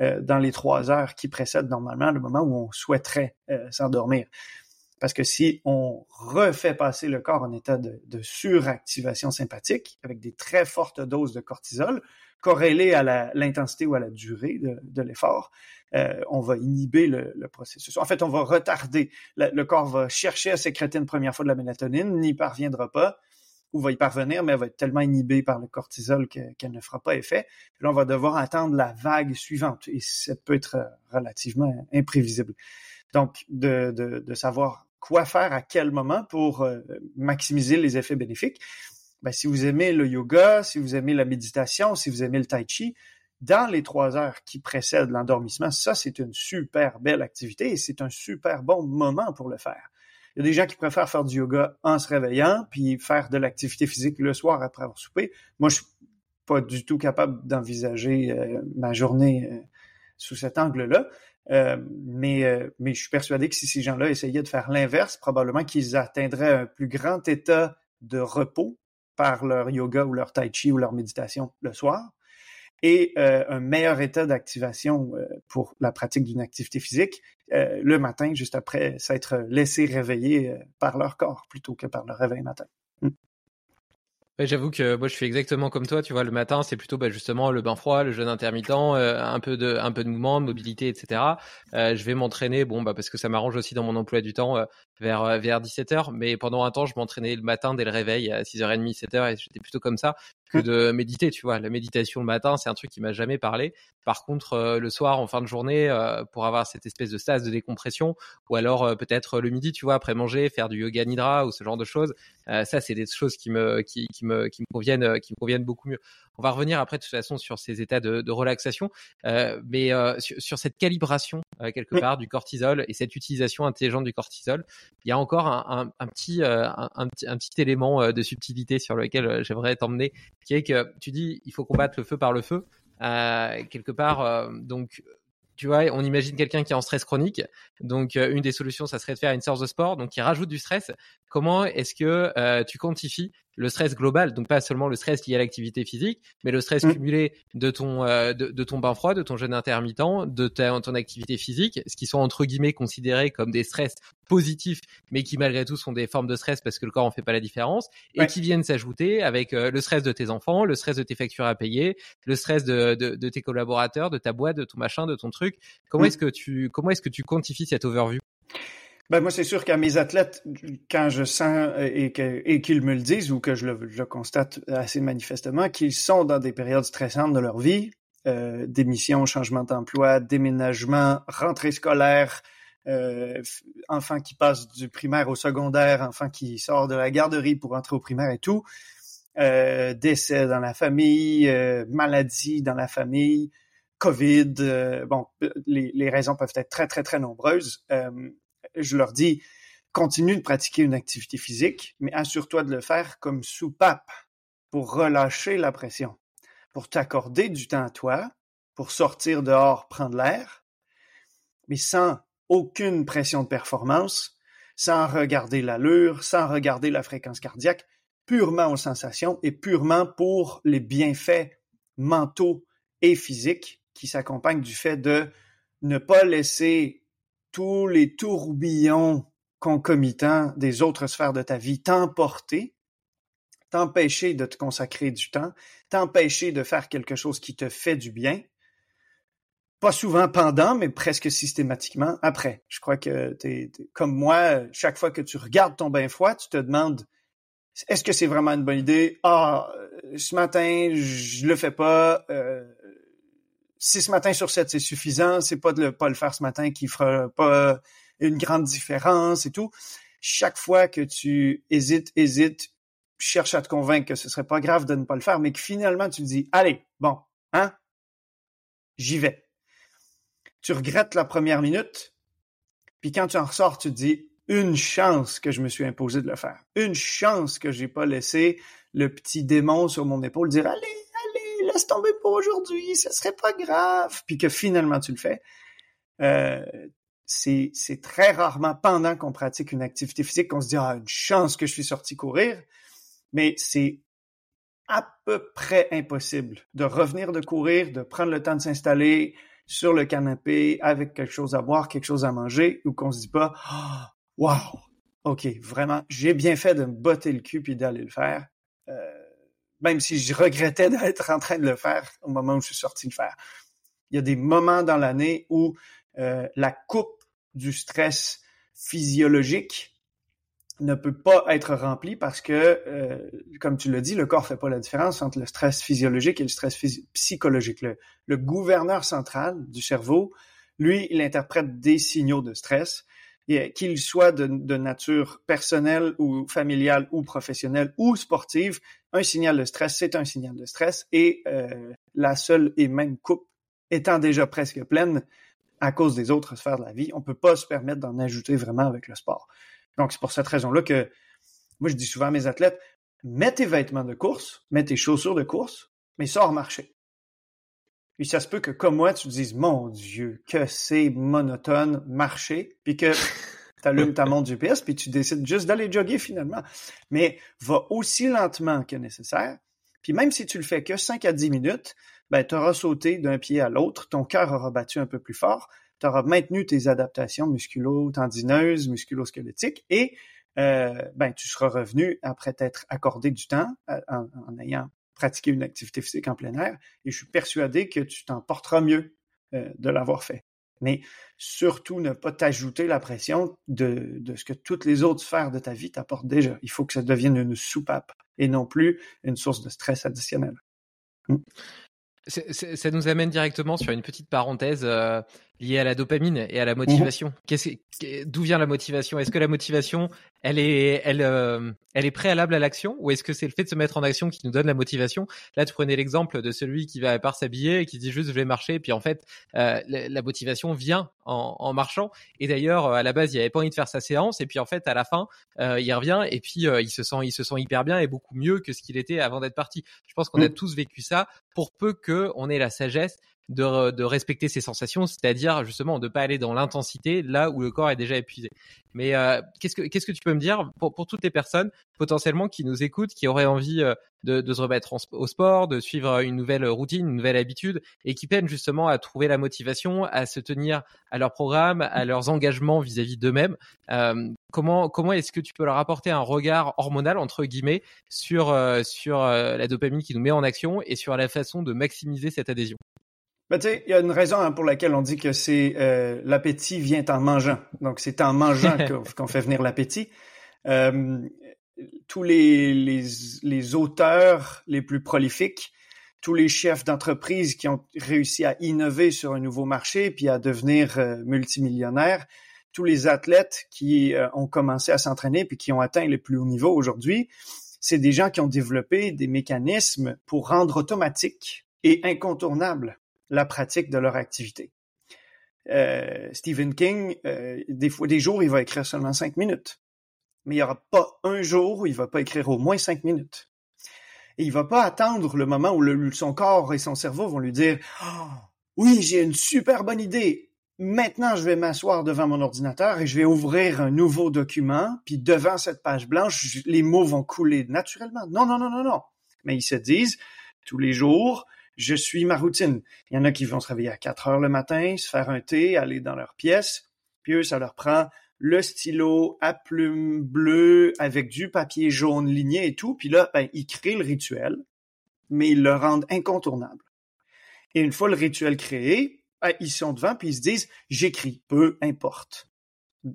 euh, dans les trois heures qui précèdent normalement le moment où on souhaiterait s'endormir. Parce que si on refait passer le corps en état de, suractivation sympathique avec des très fortes doses de cortisol, corrélées à l'intensité ou à la durée de, l'effort, euh, on va inhiber le, processus. En fait, on va retarder. Le, corps va chercher à sécréter une première fois de la mélatonine, n'y parviendra pas, ou va y parvenir, mais elle va être tellement inhibée par le cortisol qu'elle ne fera pas effet. Là, on va devoir attendre la vague suivante, et ça peut être relativement imprévisible. Donc, de savoir quoi faire à quel moment pour euh, maximiser les effets bénéfiques. Ben, si vous aimez le yoga, si vous aimez la méditation, si vous aimez le tai chi, dans les trois heures qui précèdent l'endormissement, ça, c'est une super belle activité et c'est un super bon moment pour le faire. Il y a des gens qui préfèrent faire du yoga en se réveillant, puis faire de l'activité physique le soir après avoir soupé. Moi, je suis pas du tout capable d'envisager euh, ma journée euh, sous cet angle-là. Euh, mais, euh, mais je suis persuadé que si ces gens-là essayaient de faire l'inverse, probablement qu'ils atteindraient un plus grand état de repos par leur yoga ou leur tai chi ou leur méditation le soir et euh, un meilleur état d'activation pour la pratique d'une activité physique le matin, juste après s'être laissé réveiller par leur corps plutôt que par le réveil matin. J'avoue que moi je fais exactement comme toi, tu vois, le matin c'est plutôt bah, justement le bain froid, le jeûne intermittent, euh, un peu de un peu de mouvement, de mobilité, etc. Euh, je vais m'entraîner, bon bah parce que ça m'arrange aussi dans mon emploi du temps euh, vers vers 17h, mais pendant un temps je m'entraînais le matin dès le réveil à 6h30, 7h et j'étais plutôt comme ça que de méditer, tu vois. La méditation le matin, c'est un truc qui m'a jamais parlé. Par contre, le soir, en fin de journée, pour avoir cette espèce de stase de décompression, ou alors peut-être le midi, tu vois, après manger, faire du yoga nidra ou ce genre de choses, ça, c'est des choses qui me, qui, qui me, qui me conviennent, qui me conviennent beaucoup mieux. On va revenir après de toute façon sur ces états de, de relaxation, mais sur, sur, cette calibration quelque part du cortisol et cette utilisation intelligente du cortisol, il y a encore un, un, un petit, un, un, petit élément de subtilité sur lequel j'aimerais t'emmener, qui est que tu dis il faut combattre le feu par le feu. Euh, quelque part, euh, donc tu vois, on imagine quelqu'un qui est en stress chronique. Donc, une des solutions, ça serait de faire une séance de sport, donc qui rajoute du stress. Comment est-ce que euh, tu quantifies le stress global, donc pas seulement le stress lié à l'activité physique, mais le stress mmh. cumulé de ton euh, de, ton bain froid, de ton jeûne intermittent, de ta, ton activité physique, ce qui sont entre guillemets considérés comme des stress positifs, mais qui malgré tout sont des formes de stress parce que le corps en fait pas la différence, et qui viennent s'ajouter avec euh, le stress de tes enfants, le stress de tes factures à payer, le stress de, de, de tes collaborateurs, de ta boîte, de ton machin, de ton truc. Comment mmh. est-ce que tu comment est-ce que tu quantifies cette overview? Ben moi, c'est sûr qu'à mes athlètes, quand je sens euh, et, qu'ils me le disent ou que je le, constate assez manifestement, qu'ils sont dans des périodes stressantes de leur vie, euh, démission, changement d'emploi, déménagement, rentrée scolaire, euh, enfant qui passe du primaire au secondaire, enfant qui sort de la garderie pour entrer au primaire et tout, euh, décès dans la famille, euh, maladie dans la famille, COVID, euh, bon, les, les, raisons peuvent être très, très, très nombreuses je leur dis, continue de pratiquer une activité physique, mais assure-toi de le faire comme soupape pour relâcher la pression, pour t'accorder du temps à toi, pour sortir dehors, prendre l'air, mais sans aucune pression de performance, sans regarder l'allure, sans regarder la fréquence cardiaque, purement aux sensations et purement pour les bienfaits mentaux et physiques qui s'accompagnent du fait de ne pas laisser tous les tourbillons concomitants des autres sphères de ta vie t'emporter, t'empêcher de te consacrer du temps, t'empêcher de faire quelque chose qui te fait du bien, pas souvent pendant, mais presque systématiquement après. Je crois que t'es, comme moi, chaque fois que tu regardes ton bain froid, tu te demandes est-ce que c'est vraiment une bonne idée? Ah, ce matin, je le fais pas. Euh, si ce matin sur 7 c'est suffisant, c'est pas de le, pas le faire ce matin qui fera pas une grande différence et tout. Chaque fois que tu hésites, hésites, cherches à te convaincre que ce serait pas grave de ne pas le faire, mais que finalement tu te dis, allez, bon, hein, j'y vais. Tu regrettes la première minute, puis quand tu en ressors, tu te dis, une chance que je me suis imposé de le faire. Une chance que j'ai pas laissé le petit démon sur mon épaule dire, allez, laisse tomber pour aujourd'hui, ce serait pas grave, puis que finalement tu le fais. Euh, c'est très rarement pendant qu'on pratique une activité physique qu'on se dit ah une chance que je suis sorti courir, mais c'est à peu près impossible de revenir de courir, de prendre le temps de s'installer sur le canapé avec quelque chose à boire, quelque chose à manger, ou qu'on se dit pas oh, wow, ok vraiment j'ai bien fait de me botter le cul puis d'aller le faire. Même si je regrettais d'être en train de le faire au moment où je suis sorti le faire. Il y a des moments dans l'année où euh, la coupe du stress physiologique ne peut pas être remplie parce que, euh, comme tu l'as dit, le corps fait pas la différence entre le stress physiologique et le stress psychologique. Le, gouverneur central du cerveau, lui, il interprète des signaux de stress qu'il soit de, nature personnelle ou familiale ou professionnelle ou sportive, un signal de stress, c'est un signal de stress et euh, la seule et même coupe étant déjà presque pleine à cause des autres sphères de la vie, on peut pas se permettre d'en ajouter vraiment avec le sport. Donc c'est pour cette raison-là que moi je dis souvent à mes athlètes, mets tes vêtements de course, mets tes chaussures de course, mais sors marcher. Puis ça se peut que, comme moi, tu te dises, mon Dieu, que c'est monotone, marcher, puis que tu allumes ta montre GPS, puis tu décides juste d'aller jogger finalement. Mais va aussi lentement que nécessaire. Puis même si tu le fais que 5 à 10 minutes, ben, tu auras sauté d'un pied à l'autre, ton cœur aura battu un peu plus fort, tu auras maintenu tes adaptations musculo-tendineuses, musculo-squelettiques, et euh, ben, tu seras revenu après t'être accordé du temps euh, en ayant pratiquer une activité physique en plein air et je suis persuadé que tu t'en porteras mieux euh, de l'avoir fait. Mais surtout ne pas t'ajouter la pression de, de, ce que toutes les autres sphères de ta vie t'apportent déjà. Il faut que ça devienne une soupape et non plus une source de stress additionnel. Ça nous amène directement sur une petite parenthèse euh, liée à la dopamine et à la motivation. Mhm. D'où vient la motivation? Est-ce que la motivation, elle est, elle, euh, elle est préalable à l'action, ou est-ce que c'est le fait de se mettre en action qui nous donne la motivation? Là, tu prenais l'exemple de celui qui va à part s'habiller et qui dit juste je vais marcher, et puis en fait, euh, la, motivation vient en, en marchant. Et d'ailleurs, à la base, il avait pas envie de faire sa séance, et puis en fait, à la fin, il revient et puis il se sent, il se sent hyper bien et beaucoup mieux que ce qu'il était avant d'être parti. Je pense qu'on a mm. tous vécu ça, pour peu que on ait la sagesse de, de respecter ses sensations, c'est-à-dire justement de pas aller dans l'intensité là où le corps est déjà épuisé. Mais euh, qu'est-ce que qu'est-ce que tu peux me dire pour, pour toutes les personnes potentiellement qui nous écoutent, qui auraient envie euh, de, de se remettre au sport, de suivre une nouvelle routine, une nouvelle habitude, et qui peinent justement à trouver la motivation, à se tenir à leur programme, à leurs engagements vis-à-vis d'eux-mêmes. Euh, comment comment est-ce que tu peux leur apporter un regard hormonal entre guillemets sur euh, sur la dopamine qui nous met en action et sur la façon de maximiser cette adhésion? Ben, tu sais, il y a une raison hein, pour laquelle on dit que c'est euh, l'appétit vient en mangeant. Donc, c'est en mangeant (laughs) qu'on fait venir l'appétit. Euh, tous les, les, les, auteurs les plus prolifiques, tous les chefs d'entreprise qui ont réussi à innover sur un nouveau marché puis à devenir euh, multimillionnaires, tous les athlètes qui ont commencé à s'entraîner puis qui ont atteint les plus hauts niveaux aujourd'hui, c'est des gens qui ont développé des mécanismes pour rendre automatique et incontournable la pratique de leur activité. Euh, Stephen King, euh, des fois, des jours, il va écrire seulement cinq minutes. Mais il n'y aura pas un jour où il va pas écrire au moins cinq minutes. Et il va pas attendre le moment où le, son corps et son cerveau vont lui dire oui, j'ai une super bonne idée. Maintenant, je vais m'asseoir devant mon ordinateur et je vais ouvrir un nouveau document, puis devant cette page blanche, les mots vont couler naturellement. Non, non, non, non, non. Mais ils se disent, tous les jours, je suis ma routine. Il y en a qui vont se réveiller à 4 heures le matin, se faire un thé, aller dans leur pièce, puis eux, ça leur prend le stylo à plume bleue avec du papier jaune ligné et tout, puis là, ben, ils créent le rituel, mais ils le rendent incontournable. Et une fois le rituel créé, ben, ils sont devant, puis ils se disent, j'écris, peu importe.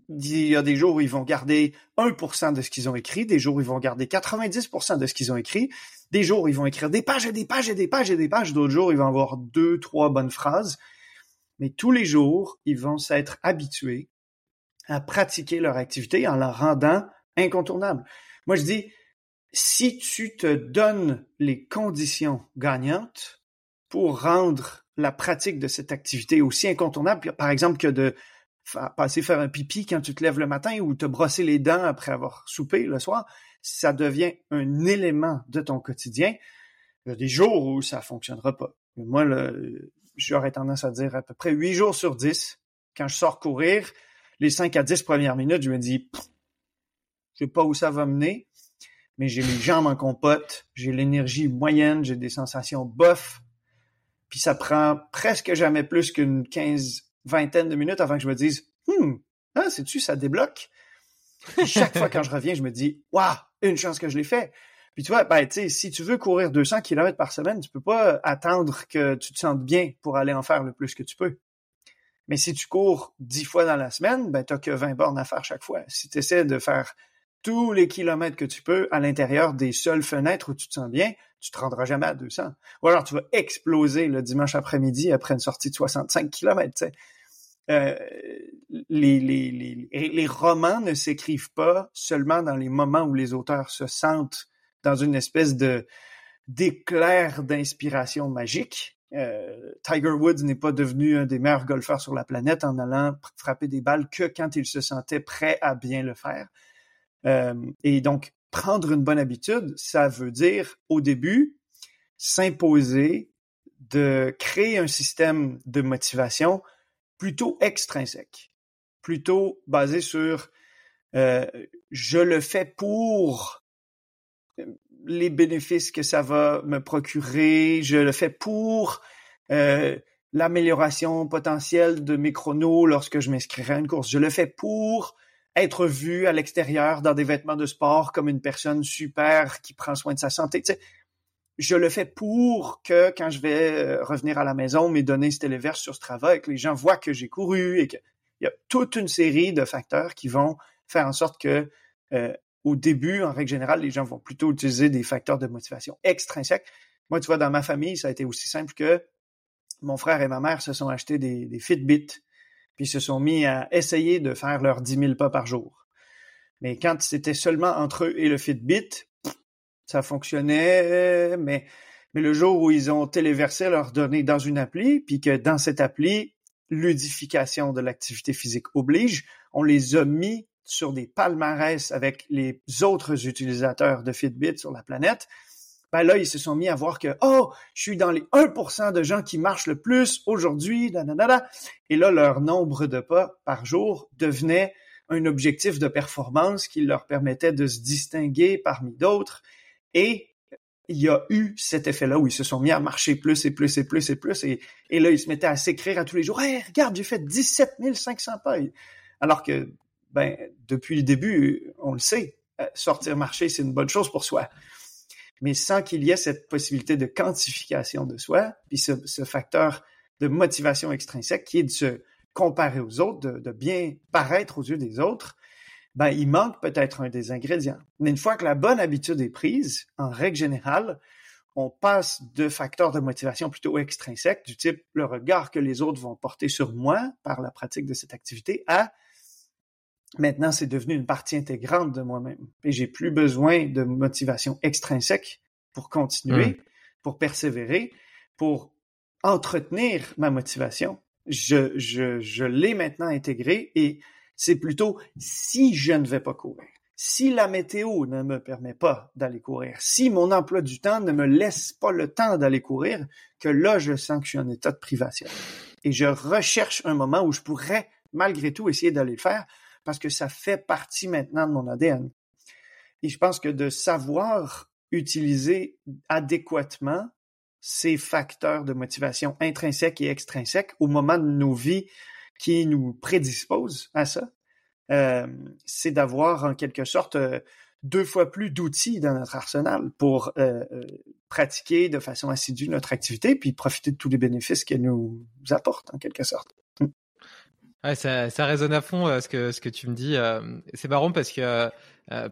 Il y a des jours où ils vont garder 1% de ce qu'ils ont écrit, des jours où ils vont garder 90% de ce qu'ils ont écrit, des jours, ils vont écrire des pages et des pages et des pages et des pages. D'autres jours, ils vont avoir deux, trois bonnes phrases. Mais tous les jours, ils vont s'être habitués à pratiquer leur activité en la rendant incontournable. Moi, je dis, si tu te donnes les conditions gagnantes pour rendre la pratique de cette activité aussi incontournable, par exemple que de passer faire un pipi quand tu te lèves le matin ou te brosser les dents après avoir soupé le soir, ça devient un élément de ton quotidien. Il y a des jours où ça fonctionnera pas. Moi, j'aurais tendance à dire à peu près huit jours sur dix, quand je sors courir, les cinq à dix premières minutes, je me dis, je sais pas où ça va mener, mais j'ai les jambes en compote, j'ai l'énergie moyenne, j'ai des sensations bof, puis ça prend presque jamais plus qu'une quinze, vingtaine de minutes avant que je me dise, hum, ah, sais-tu, ça débloque. Chaque fois quand je reviens, je me dis, waouh, une chance que je l'ai fait. Puis tu vois, ben, tu si tu veux courir 200 km par semaine, tu peux pas attendre que tu te sentes bien pour aller en faire le plus que tu peux. Mais si tu cours 10 fois dans la semaine, ben, t'as que 20 bornes à faire chaque fois. Si tu essaies de faire tous les kilomètres que tu peux à l'intérieur des seules fenêtres où tu te sens bien, tu te rendras jamais à 200. Ou alors tu vas exploser le dimanche après-midi après une sortie de 65 km. Euh, les, romans ne s'écrivent pas seulement dans les moments où les auteurs se sentent dans une espèce de d'éclair d'inspiration magique. Euh, Tiger Woods n'est pas devenu un des meilleurs golfeurs sur la planète en allant frapper des balles que quand il se sentait prêt à bien le faire. Euh, et donc, prendre une bonne habitude, ça veut dire au début s'imposer de créer un système de motivation plutôt extrinsèque, plutôt basé sur euh, je le fais pour les bénéfices que ça va me procurer, je le fais pour euh, l'amélioration potentielle de mes chronos lorsque je m'inscrirai à une course, je le fais pour être vu à l'extérieur dans des vêtements de sport comme une personne super qui prend soin de sa santé. Tu je le fais pour que quand je vais euh, revenir à la maison, mes données se téléversent sur Strava et que les gens voient que j'ai couru et qu'il y a toute une série de facteurs qui vont faire en sorte que euh, au début, en règle générale, les gens vont plutôt utiliser des facteurs de motivation extrinsèques. Moi, tu vois, dans ma famille, ça a été aussi simple que mon frère et ma mère se sont achetés des, des Fitbit, puis se sont mis à essayer de faire leurs 10 000 pas par jour. Mais quand c'était seulement entre eux et le Fitbit, ça fonctionnait, mais, mais le jour où ils ont téléversé leurs données dans une appli, puis que dans cette appli, ludification de l'activité physique oblige, on les a mis sur des palmarès avec les autres utilisateurs de Fitbit sur la planète, ben là, ils se sont mis à voir que, oh, je suis dans les 1% de gens qui marchent le plus aujourd'hui, et là, leur nombre de pas par jour devenait un objectif de performance qui leur permettait de se distinguer parmi d'autres. Et il y a eu cet effet-là où ils se sont mis à marcher plus et plus et plus et plus. Et, là, ils se mettaient à s'écrire à tous les jours. Hey, regarde, j'ai fait 17 500 pas. Alors que ben, depuis le début, on le sait, euh, sortir marcher, c'est une bonne chose pour soi. Mais sans qu'il y ait cette possibilité de quantification de soi, puis ce, facteur de motivation extrinsèque qui est de se comparer aux autres, de bien paraître aux yeux des autres, ben, il manque peut-être un des ingrédients. Mais une fois que la bonne habitude est prise, en règle générale, on passe de facteurs de motivation plutôt extrinsèques, du type le regard que les autres vont porter sur moi par la pratique de cette activité, à Maintenant, c'est devenu une partie intégrante de moi-même. Et j'ai plus besoin de motivation extrinsèque pour continuer, hmm. pour persévérer, pour entretenir ma motivation. Je, je, je l'ai maintenant intégré et c'est plutôt si je ne vais pas courir, si la météo ne me permet pas d'aller courir, si mon emploi du temps ne me laisse pas le temps d'aller courir, que là, je sens que état de privation. Et je recherche un moment où je pourrais, malgré tout, essayer d'aller le faire parce que ça fait partie maintenant de mon ADN. Et je pense que de savoir utiliser adéquatement ces facteurs de motivation intrinsèques et extrinsèques au moment de nos vies qui nous prédisposent à ça, euh, c'est d'avoir en quelque sorte euh, deux fois plus d'outils dans notre arsenal pour euh, pratiquer de façon assidue notre activité puis profiter de tous les bénéfices qu'elle nous apporte en quelque sorte. Ouais, ça, résonne à fond ce que tu me dis. C'est marrant parce que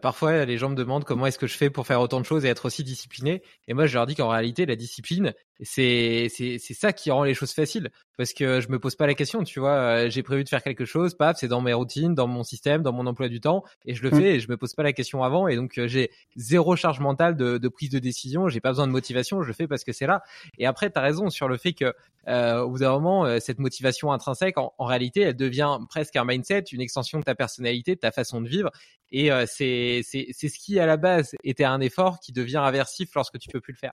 parfois les gens me demandent comment est-ce que je fais pour faire autant de choses et être aussi discipliné. Et moi, je leur dis qu'en réalité, la discipline, c'est c'est c'est ça qui rend les choses faciles parce que je me pose pas la question. Tu vois, j'ai prévu de faire quelque chose, paf, c'est dans mes routines, dans mon système, dans mon emploi du temps, et je le mmh. fais et je me pose pas la question avant. Et donc j'ai zéro charge mentale de, de prise de décision. J'ai pas besoin de motivation. Je le fais parce que c'est là. Et après, tu as raison sur le fait que euh, au bout d'un moment, euh, cette motivation intrinsèque, en, réalité, elle devient presque un mindset, une extension de ta personnalité, de ta façon de vivre. Et euh, c'est c'est ce qui, à la base, était un effort qui devient aversif lorsque tu peux plus le faire.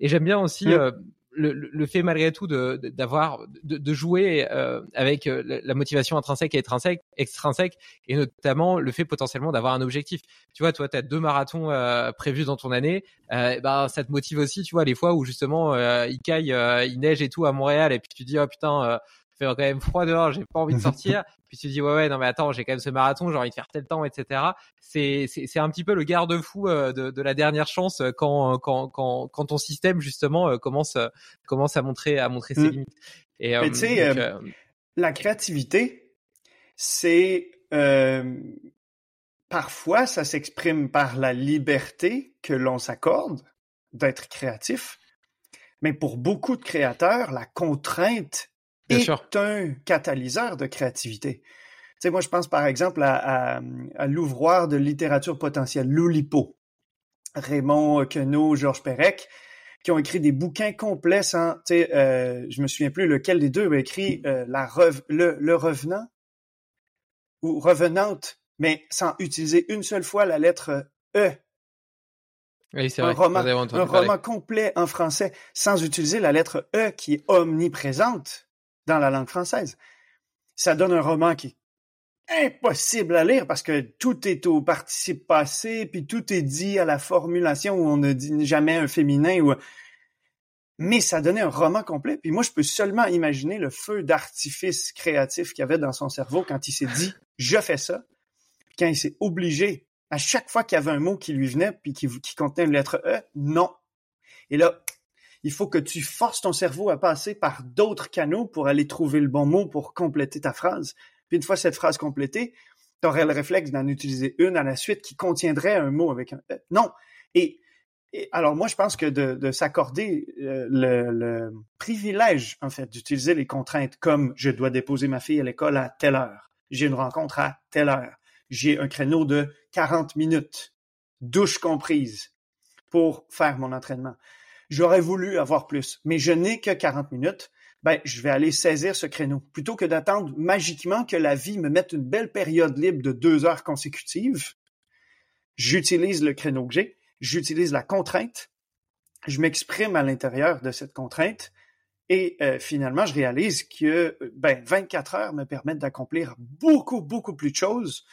Et j'aime bien aussi euh, le, le, fait malgré tout de d'avoir de, de, jouer euh, avec euh, la motivation intrinsèque et extrinsèque, extrinsèque et notamment le fait potentiellement d'avoir un objectif. Tu vois, toi, tu as deux marathons euh, prévus dans ton année, euh, ben ça te motive aussi, tu vois, les fois où justement il caille, il neige et tout à Montréal et puis tu dis oh putain fait quand même froid dehors, j'ai pas envie de (laughs) sortir. puis tu te dis ouais ouais non mais attends, j'ai quand même ce marathon, j'ai envie de faire tel temps, etc. C'est c'est c'est un petit peu le garde-fou euh, de, de la dernière chance euh, quand quand quand quand ton système justement euh, commence commence à montrer à montrer ses mm. limites. Et tu sais, la créativité, c'est parfois ça s'exprime par la liberté que l'on s'accorde d'être créatif. Mais pour beaucoup de créateurs, la contrainte est un catalyseur de créativité. Tu sais, moi, je pense par exemple à, à, l'ouvroir de littérature potentielle, Loulipo, Raymond Queneau, Georges Perec, qui ont écrit des bouquins complets sans, tu sais, euh, je me souviens plus lequel des deux a écrit euh, la le, le revenant ou revenante, mais sans utiliser une seule fois la lettre E. Oui, vrai. Roman, un roman complet en français sans utiliser la lettre E qui est omniprésente dans la langue française. Ça donne un roman qui est impossible à lire parce que tout est au participe passé, puis tout est dit à la formulation où on ne dit jamais un féminin mais ça donnait un roman complet. Puis moi, je peux seulement imaginer le feu d'artifice créatif qu'il avait dans son cerveau quand il s'est dit je fais ça. Quand il s'est obligé à chaque fois qu'il y avait un mot qui lui venait puis qui, qui contenait une lettre E, non. Et là, il faut que tu forces ton cerveau à passer par d'autres canaux pour aller trouver le bon mot pour compléter ta phrase. Puis une fois cette phrase complétée, tu aurais le réflexe d'en utiliser une à la suite qui contiendrait un mot avec un... Euh, non. Et, alors moi, je pense que de, s'accorder euh, le, privilège, en fait, d'utiliser les contraintes comme je dois déposer ma fille à l'école à telle heure, j'ai une rencontre à telle heure, j'ai un créneau de 40 minutes, douche comprise, pour faire mon entraînement. J'aurais voulu avoir plus, mais je n'ai que 40 minutes ben, je vais aller saisir ce créneau. Plutôt que d'attendre magiquement que la vie me mette une belle période libre de deux heures consécutives, j'utilise le créneau que j'ai, j'utilise la contrainte, je m'exprime à l'intérieur de cette contrainte et euh, finalement, je réalise que ben, 24 heures me permettent d'accomplir beaucoup, beaucoup plus de choses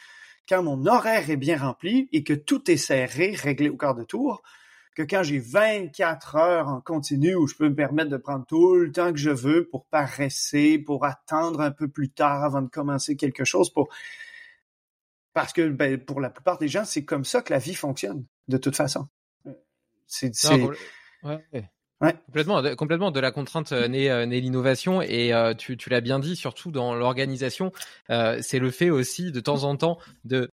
quand mon horaire est bien rempli et que tout est serré, réglé au quart de tour, que quand j'ai 24 heures en continu où je peux me permettre de prendre tout le temps que je veux pour paresser, pour attendre un peu plus tard avant de commencer quelque chose, pour parce que ben, pour la plupart des gens, c'est comme ça que la vie fonctionne, de toute façon. C'est Complètement, de, complètement. De la contrainte euh, naît, euh, l'innovation et euh, tu, tu l'as bien dit, surtout dans l'organisation, c'est le fait aussi de temps en temps de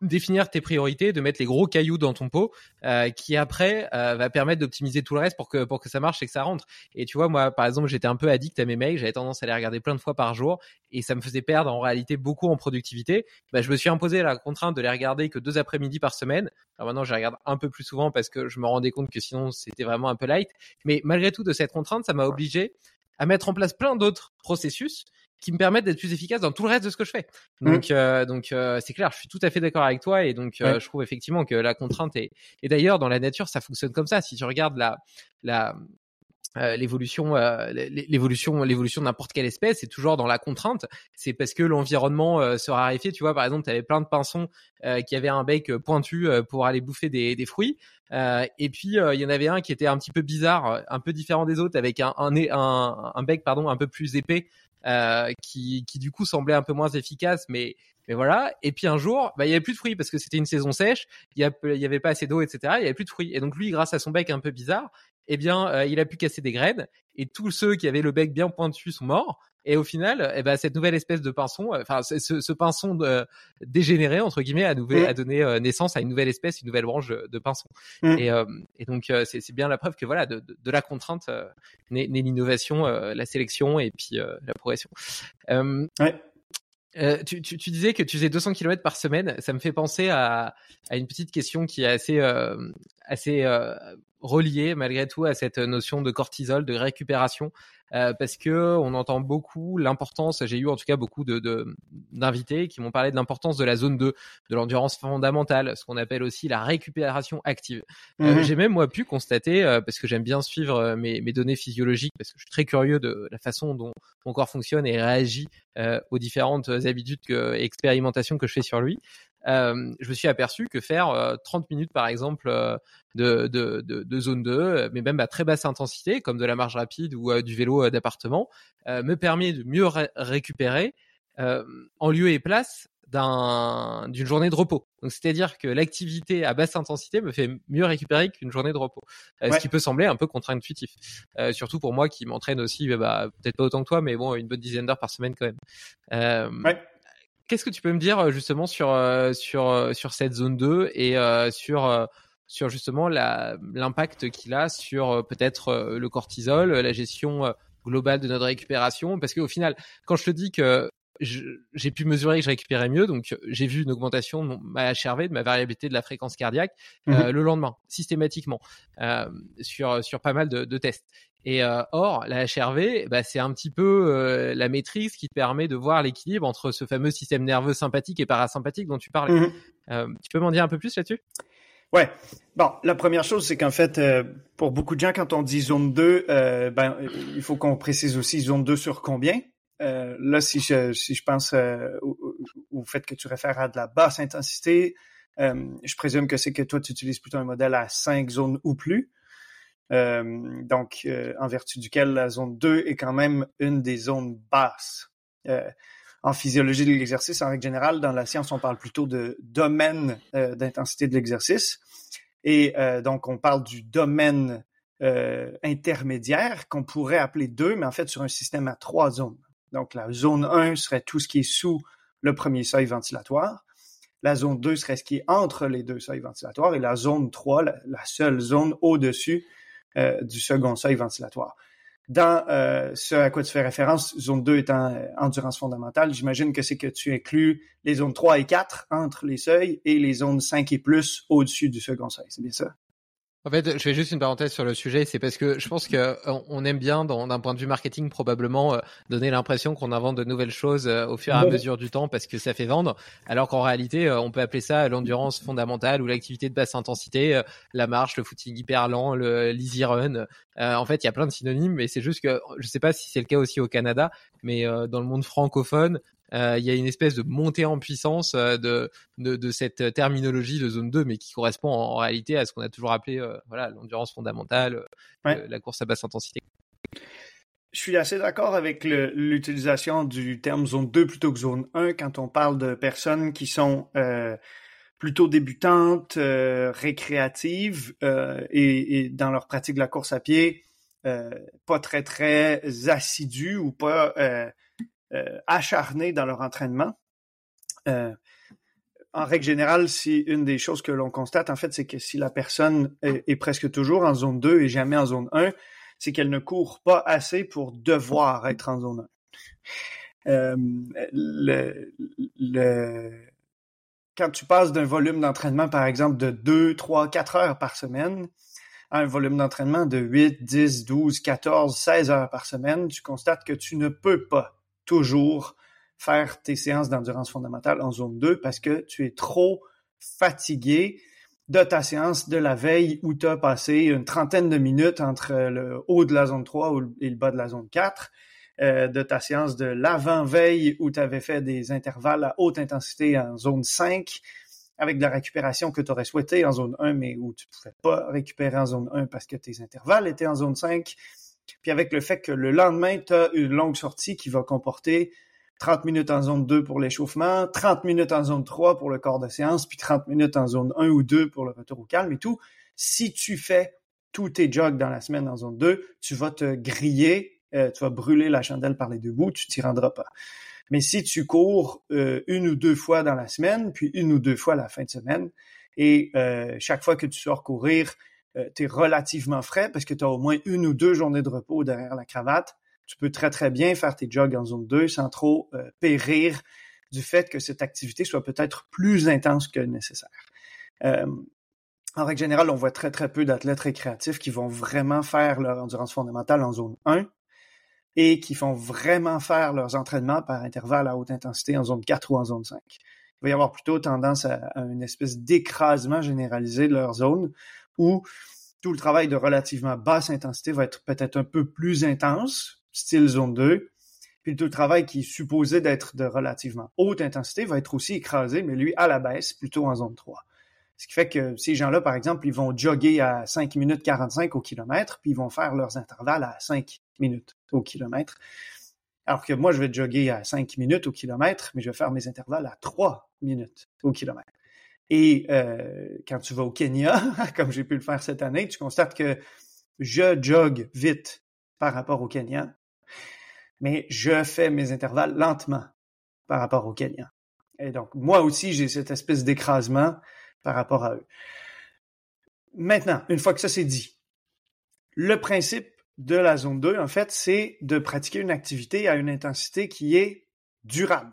définir tes priorités, de mettre les gros cailloux dans ton pot, euh, qui après euh, va permettre d'optimiser tout le reste pour que pour que ça marche et que ça rentre. Et tu vois, moi, par exemple, j'étais un peu addict à mes mails, j'avais tendance à les regarder plein de fois par jour, et ça me faisait perdre en réalité beaucoup en productivité. Bah, je me suis imposé la contrainte de les regarder que deux après-midi par semaine. Alors maintenant, je les regarde un peu plus souvent parce que je me rendais compte que sinon c'était vraiment un peu light. Mais malgré tout, de cette contrainte, ça m'a obligé à mettre en place plein d'autres processus qui me permettent d'être plus efficace dans tout le reste de ce que je fais. Mmh. Donc, euh, donc euh, c'est clair, je suis tout à fait d'accord avec toi et donc euh, je trouve effectivement que la contrainte est. Et d'ailleurs, dans la nature, ça fonctionne comme ça. Si tu regardes la la l'évolution l'évolution l'évolution de n'importe quelle espèce c'est toujours dans la contrainte c'est parce que l'environnement se raréfie tu vois par exemple tu avais plein de pinsons qui avaient un bec pointu pour aller bouffer des, des fruits et puis il y en avait un qui était un petit peu bizarre un peu différent des autres avec un un, un, un bec pardon un peu plus épais euh, qui, qui du coup semblait un peu moins efficace, mais mais voilà. Et puis un jour, bah, il y avait plus de fruits parce que c'était une saison sèche, il y, avait pas assez d'eau, etc. Il y avait plus de fruits. Et donc lui, grâce à son bec un peu bizarre, eh bien, euh, il a pu casser des graines. Et tous ceux qui avaient le bec bien pointu sont morts. Et au final, eh ben, cette nouvelle espèce de pinson, euh, enfin, ce, ce pinson de, dégénéré, entre guillemets, a, nouvel, a donné euh, naissance à une nouvelle espèce, une nouvelle branche de pinson. Mm. Et, euh, et, donc, c'est bien la preuve que voilà, de, de, la contrainte naît, l'innovation, la sélection et puis la progression. ouais. Euh, tu, tu, tu, disais que tu faisais 200 km par semaine. Ça me fait penser à, à une petite question qui est assez, euh, assez euh, reliée malgré tout à cette notion de cortisol, de récupération. Euh, parce que on entend beaucoup l'importance. J'ai eu en tout cas beaucoup de d'invités qui m'ont parlé de l'importance de la zone 2, de l'endurance fondamentale, ce qu'on appelle aussi la récupération active. Euh, mmh J'ai même moi pu constater, euh, parce que j'aime bien suivre mes, mes, données physiologiques, parce que je suis très curieux de la façon dont mon corps fonctionne et réagit aux différentes habitudes que, et expérimentations que je fais sur lui. Euh, je me suis aperçu que faire 30 euh, minutes par exemple euh, de, de, de, de, zone 2, mais même à très basse intensité, comme de la marche rapide ou du vélo d'appartement, me permet de mieux récupérer en lieu et place d'une journée de repos. Donc c'est-à-dire que l'activité à basse intensité me fait mieux récupérer qu'une journée de repos, ce qui peut sembler un peu contre-intuitif, surtout pour moi qui m'entraîne aussi, bah, peut-être pas autant que toi, mais bon une bonne dizaine d'heures par semaine quand même. ouais. Qu'est-ce que tu peux me dire euh, justement sur euh, sur euh, sur cette zone 2 et sur sur justement l'impact qu'il a sur peut-être le cortisol, la gestion globale de notre récupération? Parce qu'au final, quand je te dis que j'ai pu mesurer que je récupérais mieux, donc j'ai vu une augmentation de ma HRV, de ma variabilité de la fréquence cardiaque mmh le lendemain, systématiquement, sur sur pas mal de, de tests. Et euh, or, la HRV, bah, c'est un petit peu euh, la maîtrise qui te permet de voir l'équilibre entre ce fameux système nerveux sympathique et parasympathique dont tu parlais. Mmh euh, tu peux m'en dire un peu plus là-dessus? Ouais. Bon, la première chose, c'est qu'en fait, pour beaucoup de gens, quand on dit zone 2, ben, il faut qu'on précise aussi zone 2 sur combien. Là, si je, pense au, au, fait que tu réfères à de la basse intensité, je présume que c'est que toi, tu utilises plutôt un modèle à 5 zones ou plus. Euh, donc, euh, en vertu duquel la zone 2 est quand même une des zones basses. Euh, en physiologie de l'exercice, en règle générale, dans la science, on parle plutôt de domaine d'intensité de l'exercice. Et donc, on parle du domaine intermédiaire qu'on pourrait appeler 2, mais en fait sur un système à trois zones. Donc, la zone 1 serait tout ce qui est sous le premier seuil ventilatoire. La zone 2 serait ce qui est entre les deux seuils ventilatoires et la zone 3, la, seule zone au-dessus euh, du second seuil ventilatoire. Dans euh, ce à quoi tu fais référence, zone 2 étant euh, endurance fondamentale, j'imagine que c'est que tu inclus les zones 3 et 4 entre les seuils et les zones 5 et plus au-dessus du second seuil. C'est bien ça? En fait, je fais juste une parenthèse sur le sujet, c'est parce que je pense que euh, on aime bien, d'un point de vue marketing, probablement euh, donner l'impression qu'on invente de nouvelles choses euh, au fur et à mesure du temps parce que ça fait vendre, alors qu'en réalité, on peut appeler ça l'endurance fondamentale ou l'activité de basse intensité, la marche, le footing hyper lent, le l'easy run. en fait, il y a plein de synonymes, mais c'est juste que je sais pas si c'est le cas aussi au Canada, mais dans le monde francophone, euh, il y a une espèce de montée en puissance euh, de, de, de, cette terminologie de zone 2, mais qui correspond en, réalité à ce qu'on a toujours appelé euh, voilà l'endurance fondamentale, la course à basse intensité. Je suis assez d'accord avec l'utilisation du terme zone 2 plutôt que zone 1 quand on parle de personnes qui sont euh, plutôt débutantes, récréatives et, et, dans leur pratique de la course à pied, pas très très assidues ou pas acharnés dans leur entraînement. Euh, en règle générale, si une des choses que l'on constate, en fait, c'est que si la personne est, presque toujours en zone 2 et jamais en zone 1, c'est qu'elle ne court pas assez pour devoir être en zone 1. Euh, quand tu passes d'un volume d'entraînement, par exemple, de 2, 3, 4 heures par semaine, à un volume d'entraînement de 8, 10, 12, 14, 16 heures par semaine, tu constates que tu ne peux pas toujours faire tes séances d'endurance fondamentale en zone 2 parce que tu es trop fatigué de ta séance de la veille où tu as passé une trentaine de minutes entre le haut de la zone 3 et le bas de la zone 4, euh, de ta séance de l'avant-veille où tu avais fait des intervalles à haute intensité en zone 5, avec de la récupération que tu aurais souhaité en zone 1, mais où tu ne pouvais pas récupérer en zone 1 parce que tes intervalles étaient en zone 5, puis avec le fait que le lendemain, tu as une longue sortie qui va comporter 30 minutes en zone 2 pour l'échauffement, 30 minutes en zone 3 pour le corps de séance, puis 30 minutes en zone 1 ou 2 pour le retour au calme et tout. Si tu fais tous tes jogs dans la semaine en zone 2, tu vas te griller, euh, tu vas brûler la chandelle par les deux bouts, tu t'y rendras pas. Mais si tu cours euh, une ou deux fois dans la semaine, puis une ou deux fois la fin de semaine, et euh, chaque fois que tu sors courir, euh, tu es relativement frais parce que tu as au moins une ou deux journées de repos derrière la cravate. Tu peux très, très bien faire tes jogs en zone 2 sans trop euh, périr du fait que cette activité soit peut-être plus intense que nécessaire. Euh, en règle générale, on voit très, très peu d'athlètes récréatifs qui vont vraiment faire leur endurance fondamentale en zone 1 et qui font vraiment faire leurs entraînements par intervalle à haute intensité en zone 4 ou en zone 5. Il va y avoir plutôt tendance à, à une espèce d'écrasement généralisé de leur zone où tout le travail de relativement basse intensité va être peut-être un peu plus intense, style zone 2, puis tout le travail qui est supposé d'être de relativement haute intensité va être aussi écrasé, mais lui à la baisse, plutôt en zone 3. Ce qui fait que ces gens-là, par exemple, ils vont jogger à 5 minutes 45 au kilomètre, puis ils vont faire leurs intervalles à 5 minutes au kilomètre. Alors que moi, je vais jogger à 5 minutes au kilomètre, mais je vais faire mes intervalles à 3 minutes au kilomètre. Et euh, quand tu vas au Kenya, (laughs) comme j'ai pu le faire cette année, tu constates que je jogue vite par rapport au Kenya, mais je fais mes intervalles lentement par rapport au Kenya. Et donc, moi aussi, j'ai cette espèce d'écrasement par rapport à eux. Maintenant, une fois que ça c'est dit, le principe de la zone 2, en fait, c'est de pratiquer une activité à une intensité qui est durable.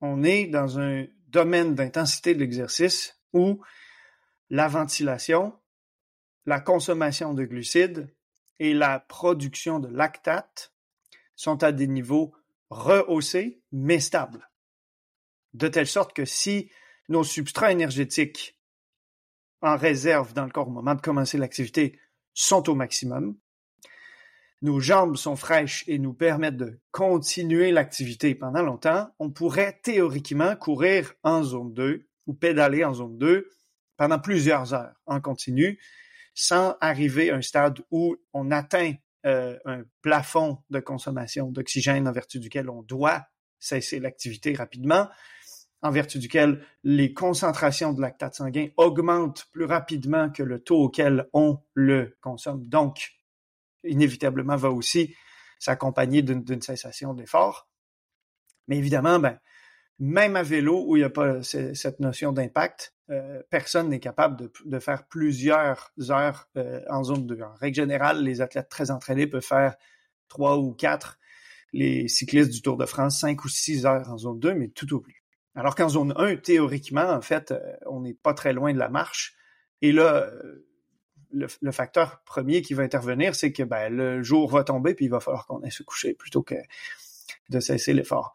On est dans un domaine d'intensité de l'exercice où la ventilation, la consommation de glucides et la production de lactate sont à des niveaux rehaussés mais stables. De telle sorte que si nos substrats énergétiques en réserve dans le corps au moment de commencer l'activité sont au maximum, nos jambes sont fraîches et nous permettent de continuer l'activité pendant longtemps, on pourrait théoriquement courir en zone 2 ou pédaler en zone 2 pendant plusieurs heures en continu sans arriver à un stade où on atteint euh, un plafond de consommation d'oxygène en vertu duquel on doit cesser l'activité rapidement, en vertu duquel les concentrations de lactate sanguin augmentent plus rapidement que le taux auquel on le consomme. Donc, inévitablement va aussi s'accompagner d'une cessation de l'effort. Mais évidemment, ben, même à vélo où il n'y a pas cette notion d'impact, euh, personne n'est capable de, de, faire plusieurs heures euh, en zone 2. En règle générale, les athlètes très entraînés peuvent faire trois ou quatre. Les cyclistes du Tour de France, cinq ou six heures en zone 2, mais tout au plus. Alors qu'en zone 1, théoriquement, en fait, euh, on n'est pas très loin de la marche. Et là, le, facteur premier qui va intervenir, c'est que ben, le jour va tomber, puis il va falloir qu'on aille se coucher plutôt que de cesser l'effort.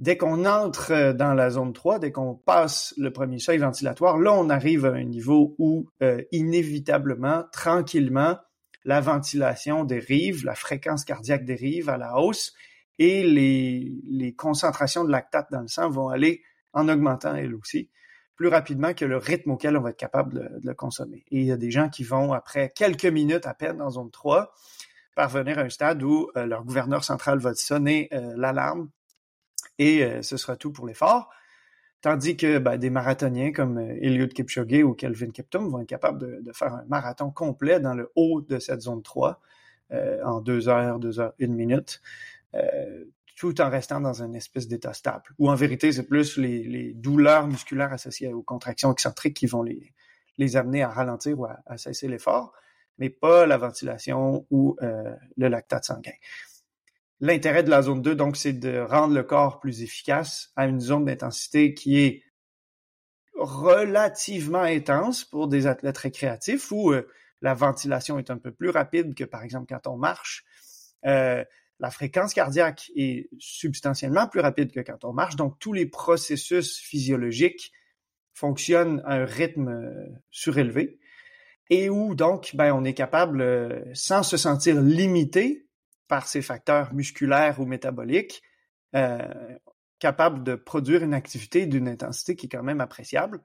Dès qu'on entre euh, dans la zone 3, dès qu'on passe le premier seuil ventilatoire, là, on arrive à un niveau où, euh, inévitablement, tranquillement, la ventilation dérive, la fréquence cardiaque dérive à la hausse et les, les concentrations de lactate dans le sang vont aller en augmentant elles aussi plus rapidement que le rythme auquel on va être capable de, le consommer. Et il y a des gens qui vont, après quelques minutes à peine dans zone 3, parvenir à un stade où euh, leur gouverneur central va sonner l'alarme et euh, ce sera tout pour l'effort. Tandis que ben, des marathoniens comme euh, Eliud Kipchoge ou Kelvin Kiptum vont être capables de, faire un marathon complet dans le haut de cette zone 3 euh, en deux heures, deux heures, une minute, tout en restant dans un espèce d'état stable. Ou en vérité, c'est plus les, douleurs musculaires associées aux contractions excentriques qui vont les, amener à ralentir ou à, cesser l'effort, mais pas la ventilation ou le lactate sanguin. L'intérêt de la zone 2, donc, c'est de rendre le corps plus efficace à une zone d'intensité qui est relativement intense pour des athlètes récréatifs où euh, la ventilation est un peu plus rapide que, par exemple, quand on marche. Euh, la fréquence cardiaque est substantiellement plus rapide que quand on marche, donc tous les processus physiologiques fonctionnent à un rythme euh, surélevé et où donc ben, on est capable, sans se sentir limité, par ces facteurs musculaires ou métaboliques, euh, capable de produire une activité d'une intensité qui est quand même appréciable.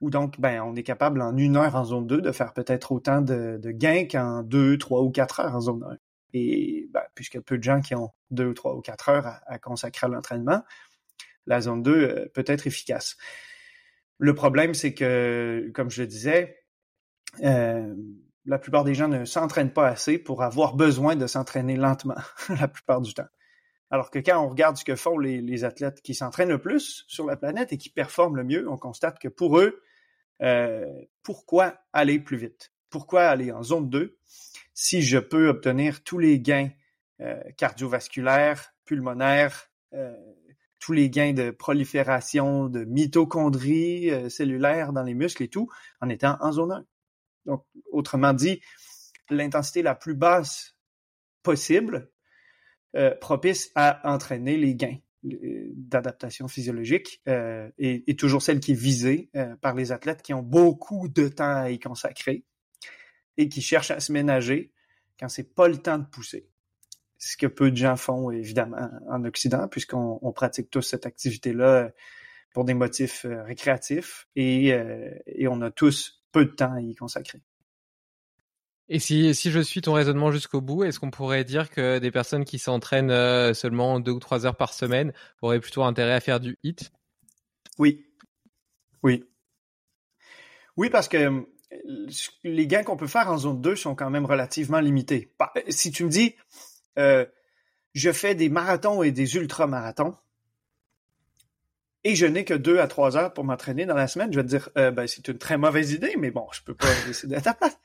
Ou donc, ben, on est capable en une heure en zone 2 de faire peut-être autant de, gains qu'en deux, trois ou quatre heures en zone 1. Et ben, puisqu'il y a peu de gens qui ont deux ou trois ou quatre heures à, consacrer à l'entraînement, la zone 2 euh, peut être efficace. Le problème, c'est que, comme je le disais, euh, la plupart des gens ne s'entraînent pas assez pour avoir besoin de s'entraîner lentement (laughs) la plupart du temps. Alors que quand on regarde ce que font les, athlètes qui s'entraînent le plus sur la planète et qui performent le mieux, on constate que pour eux, euh, pourquoi aller plus vite? Pourquoi aller en zone 2 si je peux obtenir tous les gains euh, cardiovasculaires, pulmonaires, euh, tous les gains de prolifération de mitochondries cellulaires dans les muscles et tout, en étant en zone 1? Donc, autrement dit, l'intensité la plus basse possible, euh, propice à entraîner les gains d'adaptation physiologique euh, est, toujours celle qui est visée euh, par les athlètes qui ont beaucoup de temps à y consacrer et qui cherchent à se ménager quand c'est pas le temps de pousser. Ce que peu de gens font évidemment en Occident puisqu'on pratique tous cette activité-là pour des motifs récréatifs et, et on a tous peu de temps à y consacrer. Et si, si je suis ton raisonnement jusqu'au bout, est-ce qu'on pourrait dire que des personnes qui s'entraînent euh, seulement deux ou trois heures par semaine auraient plutôt intérêt à faire du HIT? Oui. Oui. Oui, parce que euh, les gains qu'on peut faire en zone 2 sont quand même relativement limités. Si tu me dis, euh, je fais des marathons et des ultramarathons, et je n'ai que deux à trois heures pour m'entraîner dans la semaine, je vais te dire, euh, ben, c'est une très mauvaise idée, mais bon, je peux pas (laughs) décider à ta place.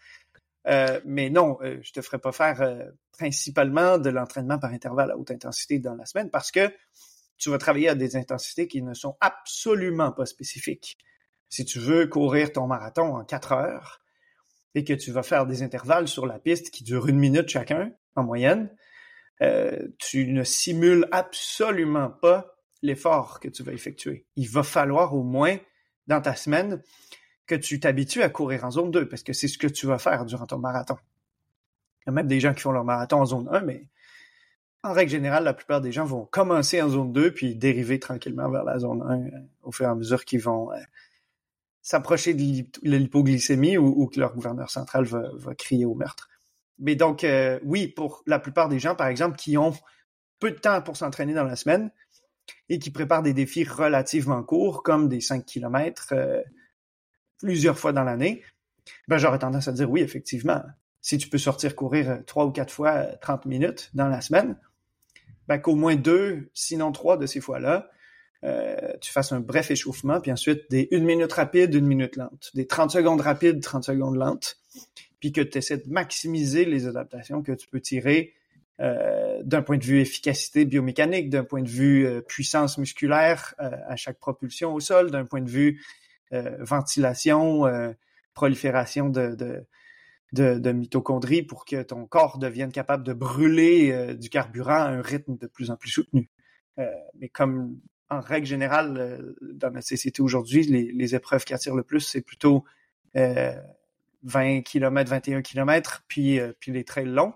Euh, mais non, euh, je te ferai pas faire euh, principalement de l'entraînement par intervalle à haute intensité dans la semaine parce que tu vas travailler à des intensités qui ne sont absolument pas spécifiques. Si tu veux courir ton marathon en quatre heures et que tu vas faire des intervalles sur la piste qui durent une minute chacun en moyenne, tu ne simules absolument pas l'effort que tu vas effectuer. Il va falloir au moins dans ta semaine que tu t'habitues à courir en zone 2 parce que c'est ce que tu vas faire durant ton marathon. Il y a même des gens qui font leur marathon en zone 1, mais en règle générale, la plupart des gens vont commencer en zone 2 puis dériver tranquillement vers la zone 1 euh, au fur et à mesure qu'ils vont euh, s'approcher de l'hypoglycémie ou, que leur gouverneur central va, crier au meurtre. Mais donc, euh, oui, pour la plupart des gens, par exemple, qui ont peu de temps pour s'entraîner dans la semaine, et qui prépare des défis relativement courts, comme des 5 km euh, plusieurs fois dans l'année, ben, j'aurais tendance à dire oui, effectivement. Si tu peux sortir courir trois ou quatre fois 30 euh, minutes dans la semaine, ben, qu'au moins deux, sinon trois de ces fois-là, tu fasses un bref échauffement, puis ensuite des une minute rapide, une minute lente, des 30 secondes rapides, 30 secondes lentes, puis que tu essaies de maximiser les adaptations que tu peux tirer euh, d'un point de vue efficacité biomécanique, d'un point de vue euh, puissance musculaire euh, à chaque propulsion au sol, d'un point de vue ventilation, prolifération de, de, mitochondries pour que ton corps devienne capable de brûler du carburant à un rythme de plus en plus soutenu. mais comme en règle générale, dans notre société aujourd'hui, les, les, épreuves qui attirent le plus, c'est plutôt 20 km, 21 km, puis, puis les trails longs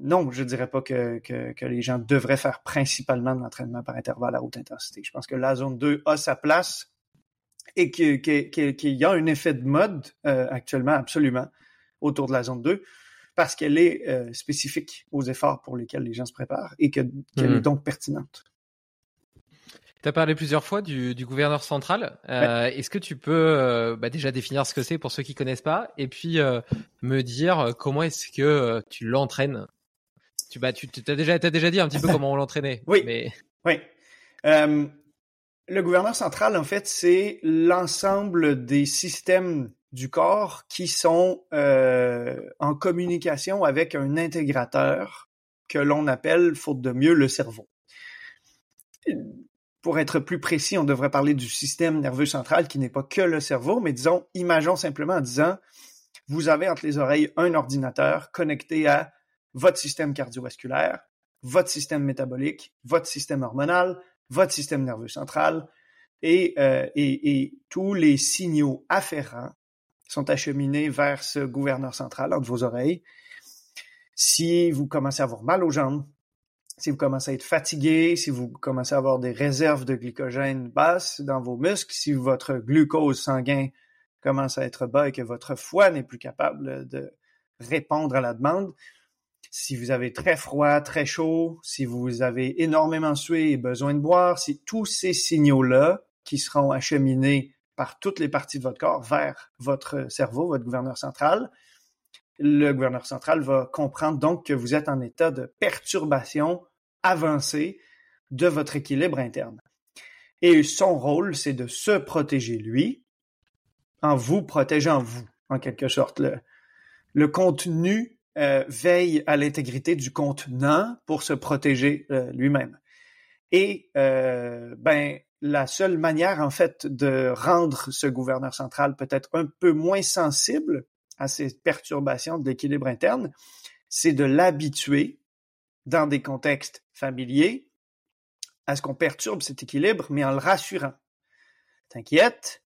non, je dirais pas que, que, les gens devraient faire principalement de l'entraînement par intervalle à haute intensité. Je pense que la zone 2 a sa place et qu'il y a un effet de mode euh, actuellement, absolument, autour de la zone 2, parce qu'elle est euh, spécifique aux efforts pour lesquels les gens se préparent et qu'elle est hmm. donc pertinente. Tu as parlé plusieurs fois du, gouverneur central. Euh, est-ce que tu peux bah, déjà définir ce que c'est pour ceux qui connaissent pas et puis me dire comment est-ce que tu l'entraînes? Tu bah, tu as déjà, as déjà dit un petit peu (laughs) comment on l'entraînait. oui. Oui. Euh, le gouverneur central, en fait, c'est l'ensemble des systèmes du corps qui sont euh, en communication avec un intégrateur que l'on appelle, faute de mieux, le cerveau. Pour être plus précis, on devrait parler du système nerveux central qui n'est pas que le cerveau, mais disons, imaginons simplement en disant, vous avez entre les oreilles un ordinateur connecté à votre système cardiovasculaire, votre système métabolique, votre système hormonal, votre système nerveux central et, euh, et, et tous les signaux afférents sont acheminés vers ce gouverneur central entre vos oreilles. Si vous commencez à avoir mal aux jambes, si vous commencez à être fatigué, si vous commencez à avoir des réserves de glycogène basses dans vos muscles, si votre glucose sanguin commence à être bas et que votre foie n'est plus capable de répondre à la demande, si vous avez très froid, très chaud, si vous avez énormément sué et besoin de boire, si tous ces signaux-là qui seront acheminés par toutes les parties de votre corps vers votre cerveau, votre gouverneur central, le gouverneur central va comprendre donc que vous êtes en état de perturbation avancée de votre équilibre interne. Et son rôle, c'est de se protéger lui, en vous protégeant vous, en quelque sorte. Le, le contenu euh, veille à l'intégrité du contenant pour se protéger euh, lui-même. Et euh, ben la seule manière en fait de rendre ce gouverneur central peut-être un peu moins sensible à ces perturbations de l'équilibre interne, c'est de l'habituer dans des contextes familiers à ce qu'on perturbe cet équilibre, mais en le rassurant. T'inquiète,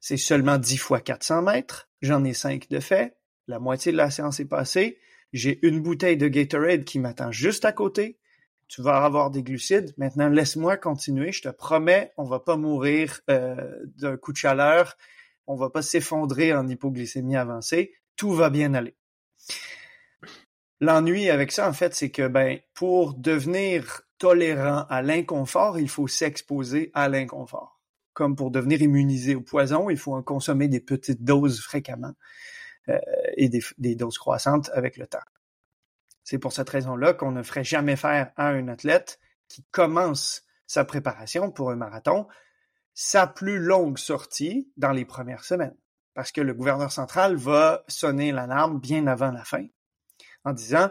c'est seulement 10 fois 400 mètres, j'en ai 5 de fait, la moitié de la séance est passée, j'ai une bouteille de Gatorade qui m'attend juste à côté. Tu vas avoir des glucides. Maintenant, laisse-moi continuer. Je te promets, on va pas mourir euh, d'un coup de chaleur. On va pas s'effondrer en hypoglycémie avancée. Tout va bien aller. L'ennui avec ça, en fait, c'est que ben, pour devenir tolérant à l'inconfort, il faut s'exposer à l'inconfort. Comme pour devenir immunisé au poison, il faut en consommer des petites doses fréquemment. Euh, et des, doses croissantes avec le temps. C'est pour cette raison-là qu'on ne ferait jamais faire à un athlète qui commence sa préparation pour un marathon sa plus longue sortie dans les premières semaines. Parce que le gouverneur central va sonner l'alarme bien avant la fin en disant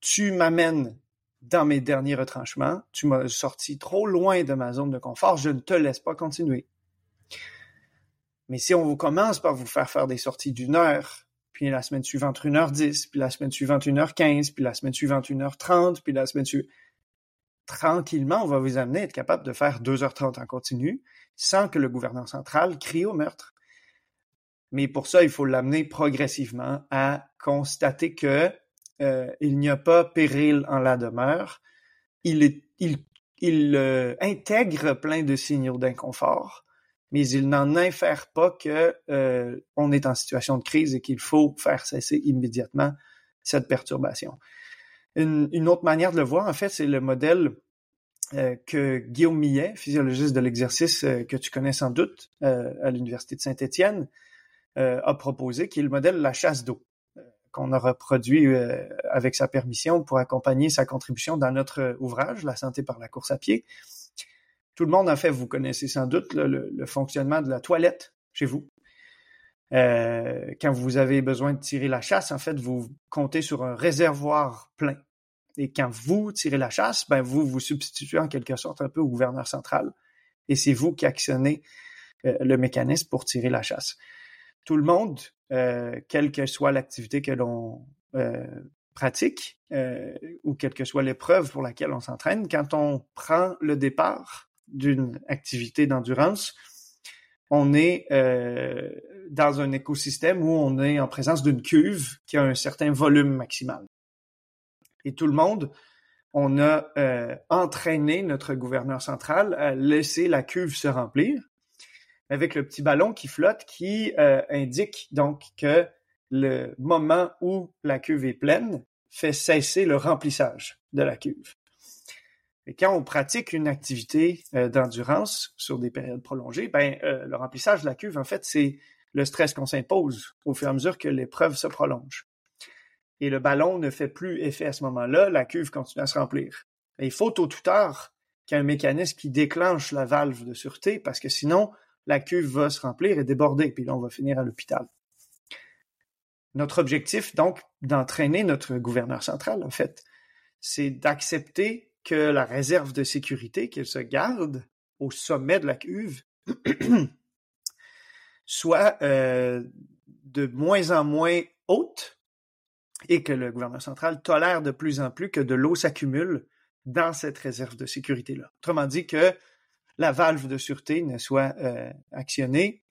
Tu m'amènes dans mes derniers retranchements, tu m'as sorti trop loin de ma zone de confort, je ne te laisse pas continuer. Mais si on vous commence par vous faire faire des sorties d'une heure, puis la semaine suivante une heure dix, puis la semaine suivante une heure quinze, puis la semaine suivante une heure trente, puis la semaine suivante... Tranquillement, on va vous amener à être capable de faire deux heures trente en continu sans que le gouverneur central crie au meurtre. Mais pour ça, il faut l'amener progressivement à constater que euh, il n'y a pas péril en la demeure. Il, euh, intègre plein de signaux d'inconfort mais il n'en infère pas que euh, on est en situation de crise et qu'il faut faire cesser immédiatement cette perturbation. Une, autre manière de le voir, en fait, c'est le modèle que Guillaume Millet, physiologiste de l'exercice que tu connais sans doute à l'Université de Saint-Étienne, a proposé, qui est le modèle de la chasse d'eau, qu'on a reproduit avec sa permission pour accompagner sa contribution dans notre ouvrage, La santé par la course à pied. Tout le monde, en fait, vous connaissez sans doute le, fonctionnement de la toilette chez vous. Euh, quand vous avez besoin de tirer la chasse, en fait, vous comptez sur un réservoir plein. Et quand vous tirez la chasse, ben vous vous substituez en quelque sorte un peu au gouverneur central. Et c'est vous qui actionnez euh, le mécanisme pour tirer la chasse. Tout le monde, euh, quelle que soit l'activité que l'on euh, pratique ou quelle que soit l'épreuve pour laquelle on s'entraîne, quand on prend le départ d'une activité d'endurance, on est dans un écosystème où on est en présence d'une cuve qui a un certain volume maximal. Et tout le monde, on a entraîné notre gouverneur central à laisser la cuve se remplir avec le petit ballon qui flotte qui euh, indique donc que le moment où la cuve est pleine fait cesser le remplissage de la cuve. Et quand on pratique une activité euh, d'endurance sur des périodes prolongées, ben, euh, le remplissage de la cuve, en fait, c'est le stress qu'on s'impose au fur et à mesure que l'épreuve se prolonge. Et le ballon ne fait plus effet à ce moment-là, la cuve continue à se remplir. Il faut tôt ou tard qu'il y ait un mécanisme qui déclenche la valve de sûreté, parce que sinon, la cuve va se remplir et déborder, puis là, on va finir à l'hôpital. Notre objectif, donc, d'entraîner notre gouverneur central, en fait, c'est d'accepter que la réserve de sécurité qu'elle se garde au sommet de la cuve (clears throat) soit euh, de moins en moins haute et que le gouverneur central tolère de plus en plus que de l'eau s'accumule dans cette réserve de sécurité-là. Autrement dit que la valve de sûreté ne soit euh, actionnée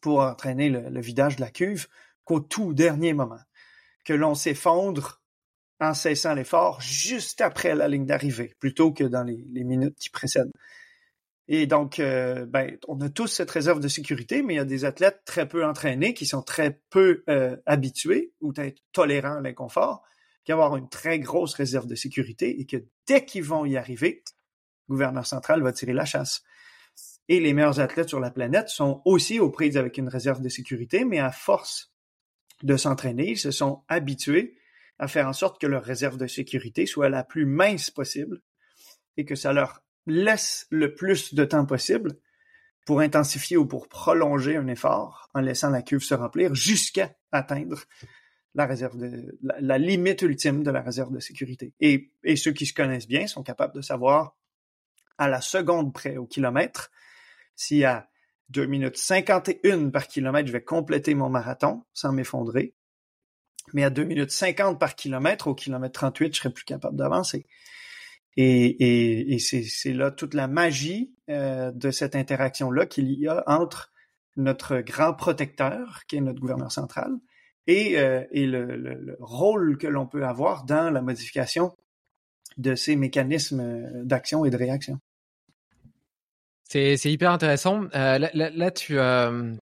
pour entraîner le, vidage de la cuve qu'au tout dernier moment, que l'on s'effondre en cessant l'effort juste après la ligne d'arrivée, plutôt que dans les, minutes qui précèdent. Et donc, euh, ben, on a tous cette réserve de sécurité, mais il y a des athlètes très peu entraînés qui sont très peu euh, habitués ou être tolérants à l'inconfort, qui avoir une très grosse réserve de sécurité et que dès qu'ils vont y arriver, gouverneur central va tirer la chasse. Et les meilleurs athlètes sur la planète sont aussi aux prises avec une réserve de sécurité, mais à force de s'entraîner, ils se sont habitués à faire en sorte que leur réserve de sécurité soit la plus mince possible et que ça leur laisse le plus de temps possible pour intensifier ou pour prolonger un effort en laissant la cuve se remplir jusqu'à atteindre la réserve de la, limite ultime de la réserve de sécurité. Et, et ceux qui se connaissent bien sont capables de savoir à la seconde près au kilomètre. Si à 2 minutes 51 par kilomètre, je vais compléter mon marathon sans m'effondrer. Mais à 2 minutes 50 par kilomètre, au kilomètre 38, je serai plus capable d'avancer. Et, c'est là toute la magie euh, de cette interaction-là qu'il y a entre notre grand protecteur, qui est notre gouverneur central, et, euh, le, rôle que l'on peut avoir dans la modification de ces mécanismes d'action et de réaction. C'est hyper intéressant. Euh, là, tu, euh,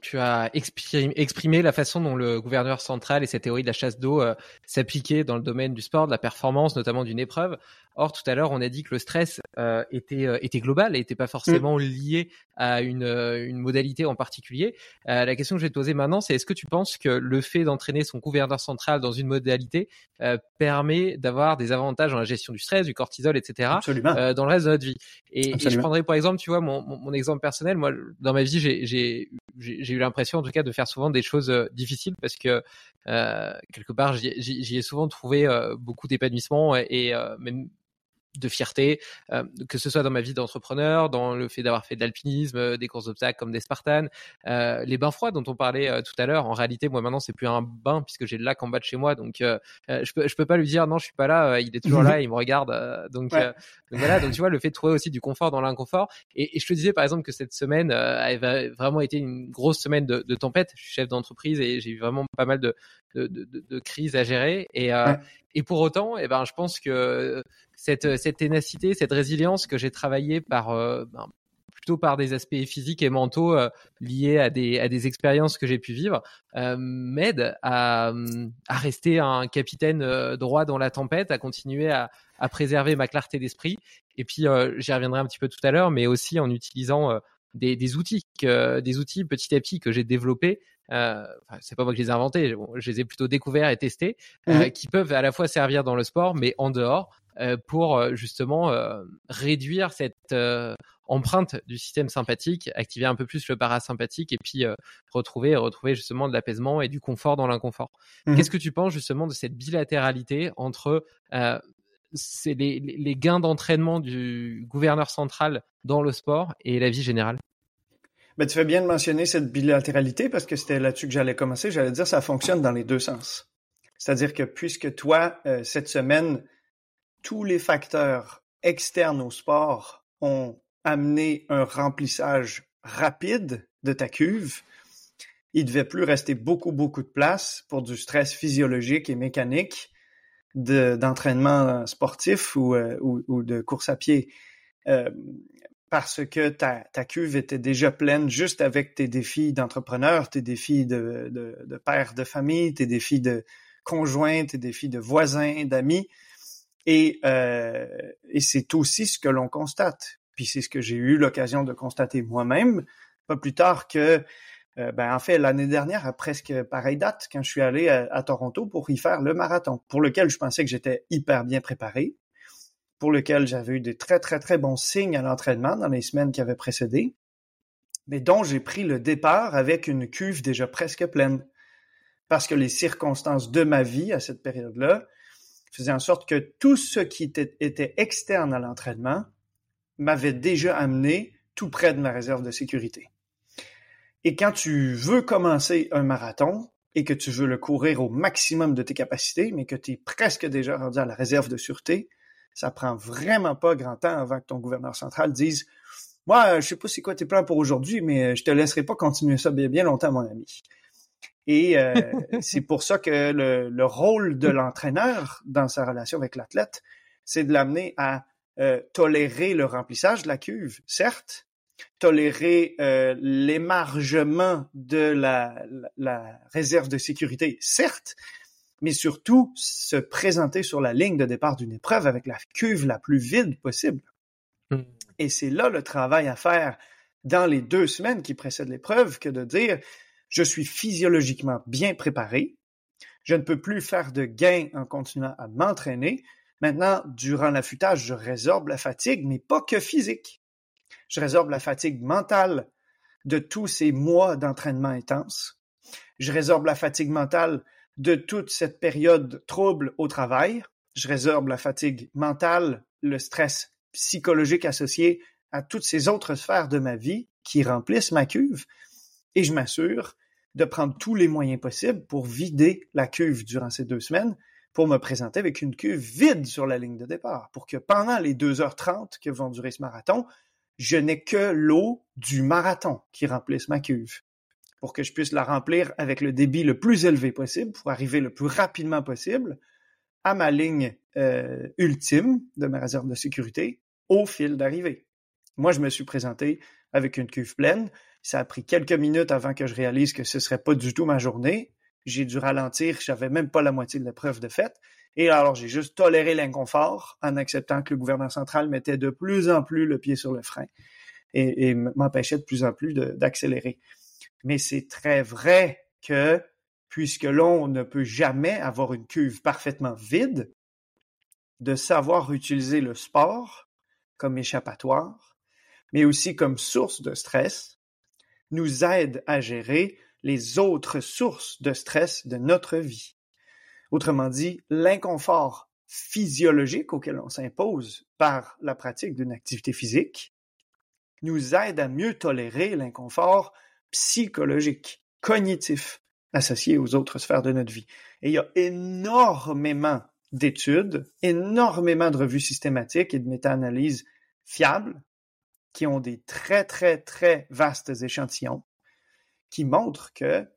tu as exprimé, la façon dont le gouverneur central et cette théorie de la chasse d'eau euh, s'appliquaient dans le domaine du sport, de la performance, notamment d'une épreuve. Or, tout à l'heure, on a dit que le stress euh, était, euh, était global et n'était pas forcément mm. lié à une, euh, une modalité en particulier. la question que je vais te poser maintenant, c'est est-ce que tu penses que le fait d'entraîner son gouverneur central dans une modalité permet d'avoir des avantages dans la gestion du stress, du cortisol, etc. dans le reste de notre vie? Et, je prendrais par exemple, tu vois, mon, mon, mon exemple personnel. Moi, dans ma vie, j'ai eu l'impression, en tout cas, de faire souvent des choses difficiles parce que quelque part, j'y ai souvent trouvé beaucoup d'épanouissement et, et même de fierté, euh, que ce soit dans ma vie d'entrepreneur, dans le fait d'avoir fait de l'alpinisme, euh, des courses d'obstacles comme des Spartans, euh, les bains froids dont on parlait tout à l'heure. En réalité, moi maintenant, c'est plus un bain puisque j'ai le lac en bas de chez moi, donc je peux je peux pas lui dire non, je suis pas là, il est toujours (laughs) là, il me regarde. donc, voilà, donc tu vois, le fait de trouver aussi du confort dans l'inconfort. Et, je te disais par exemple que cette semaine, elle a vraiment été une grosse semaine de, de tempête. Je suis chef d'entreprise et j'ai eu vraiment pas mal de de, de, de crises à gérer et et pour autant, eh ben, je pense que cette, cette ténacité, cette résilience que j'ai travaillée par euh, ben, plutôt par des aspects physiques et mentaux euh, liés à des, à des expériences que j'ai pu vivre, euh, m'aide à, à rester un capitaine droit dans la tempête, à continuer à, à préserver ma clarté d'esprit. Et puis, j'y reviendrai un petit peu tout à l'heure, mais aussi en utilisant des, des outils, que, des outils petit à petit que j'ai développés euh, c'est pas moi qui les ai inventés, je les ai plutôt découverts et testés, euh, qui peuvent à la fois servir dans le sport, mais en dehors, pour justement réduire cette empreinte du système sympathique, activer un peu plus le parasympathique et puis retrouver retrouver justement de l'apaisement et du confort dans l'inconfort. Mmh Qu'est-ce que tu penses justement de cette bilatéralité entre c'est les, gains d'entraînement du gouverneur central dans le sport et la vie générale ben, tu fais bien de mentionner cette bilatéralité parce que c'était là-dessus que j'allais commencer. J'allais dire ça fonctionne dans les deux sens. C'est-à-dire que puisque toi, euh, cette semaine, tous les facteurs externes au sport ont amené un remplissage rapide de ta cuve, il devait plus rester beaucoup, beaucoup de place pour du stress physiologique et mécanique d'entraînement sportif ou, euh, ou, ou, de course à pied. Euh, parce que ta, ta, cuve était déjà pleine juste avec tes défis d'entrepreneur, tes défis de, de, de, père de famille, tes défis de conjoint, tes défis de voisins, d'amis. Et, euh, et c'est aussi ce que l'on constate. Puis c'est ce que j'ai eu l'occasion de constater moi-même, pas plus tard que euh, ben, en fait, l'année dernière, à presque pareille date, quand je suis allé à, Toronto pour y faire le marathon, pour lequel je pensais que j'étais hyper bien préparé, pour lequel j'avais eu des très, très, très bons signes à l'entraînement dans les semaines qui avaient précédé, mais dont j'ai pris le départ avec une cuve déjà presque pleine. Parce que les circonstances de ma vie à cette période-là faisaient en sorte que tout ce qui était, était externe à l'entraînement m'avait déjà amené tout près de ma réserve de sécurité. Et quand tu veux commencer un marathon et que tu veux le courir au maximum de tes capacités, mais que tu es presque déjà rendu à la réserve de sûreté, ça prend vraiment pas grand temps avant que ton gouverneur central dise Moi, je sais pas c'est quoi tes plans pour aujourd'hui, mais je te laisserai pas continuer ça bien, bien longtemps, mon ami. Et euh, (laughs) c'est pour ça que le, le rôle de l'entraîneur dans sa relation avec l'athlète, c'est de l'amener à euh, tolérer le remplissage de la cuve, certes, tolérer euh, l'émargement de la, la, réserve de sécurité, certes, mais surtout se présenter sur la ligne de départ d'une épreuve avec la cuve la plus vide possible. Hmm. Et c'est là le travail à faire dans les deux semaines qui précèdent l'épreuve que de dire je suis physiologiquement bien préparé, je ne peux plus faire de gains en continuant à m'entraîner. Maintenant, durant l'affûtage, je résorbe la fatigue, mais pas que physique je résorbe la fatigue mentale de tous ces mois d'entraînement intense. Je résorbe la fatigue mentale de toute cette période trouble au travail. Je résorbe la fatigue mentale, le stress psychologique associé à toutes ces autres sphères de ma vie qui remplissent ma cuve. Et je m'assure de prendre tous les moyens possibles pour vider la cuve durant ces deux semaines pour me présenter avec une cuve vide sur la ligne de départ, pour que pendant les 2h30 que vont durer ce marathon, je n'ai que l'eau du marathon qui remplisse ma cuve pour que je puisse la remplir avec le débit le plus élevé possible pour arriver le plus rapidement possible à ma ligne euh, ultime de ma réserve de sécurité au fil d'arrivée. Moi, je me suis présenté avec une cuve pleine. Ça a pris quelques minutes avant que je réalise que ce serait pas du tout ma journée. J'ai dû ralentir, j'avais même pas la moitié de l'épreuve de fait. Et alors, j'ai juste toléré l'inconfort en acceptant que le gouvernement central mettait de plus en plus le pied sur le frein et, m'empêchait de plus en plus d'accélérer. Mais c'est très vrai que puisque l'on ne peut jamais avoir une cuve parfaitement vide, de savoir utiliser le sport comme échappatoire, mais aussi comme source de stress, nous aide à gérer les autres sources de stress de notre vie. Autrement dit, l'inconfort physiologique auquel on s'impose par la pratique d'une activité physique nous aide à mieux tolérer l'inconfort psychologique, cognitif, associé aux autres sphères de notre vie. Et il y a énormément d'études, énormément de revues systématiques et de méta-analyses fiables qui ont des très, très, très vastes échantillons qui montrent que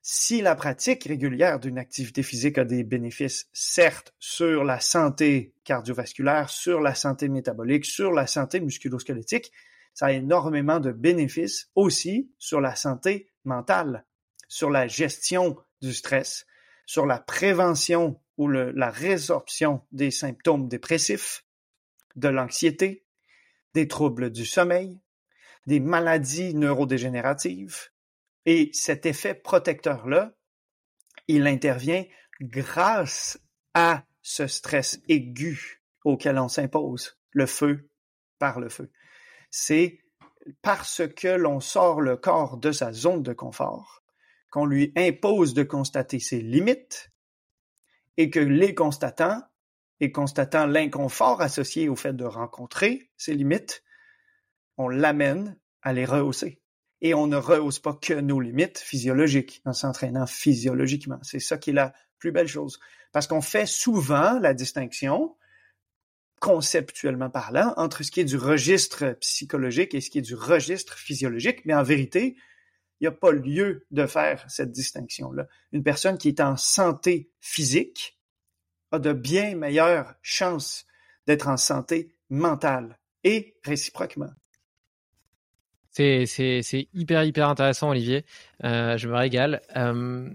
si la pratique régulière d'une activité physique a des bénéfices, certes, sur la santé cardiovasculaire, sur la santé métabolique, sur la santé musculosquelettique, ça a énormément de bénéfices aussi sur la santé mentale, sur la gestion du stress, sur la prévention ou la résorption des symptômes dépressifs, de l'anxiété, des troubles du sommeil, des maladies neurodégénératives, et cet effet protecteur-là, il intervient grâce à ce stress aigu auquel on s'impose le feu par le feu. C'est parce que l'on sort le corps de sa zone de confort, qu'on lui impose de constater ses limites et que les constatants, et constatant l'inconfort associé au fait de rencontrer ces limites, on l'amène à les rehausser. Et on ne rehausse pas que nos limites physiologiques en s'entraînant physiologiquement. C'est ça qui est la plus belle chose. Parce qu'on fait souvent la distinction, conceptuellement parlant, entre ce qui est du registre psychologique et ce qui est du registre physiologique, mais en vérité, il n'y a pas lieu de faire cette distinction-là. Une personne qui est en santé physique a de bien meilleures chances d'être en santé mentale et réciproquement. C'est, hyper, hyper intéressant, Olivier. Euh, je me régale. Euh,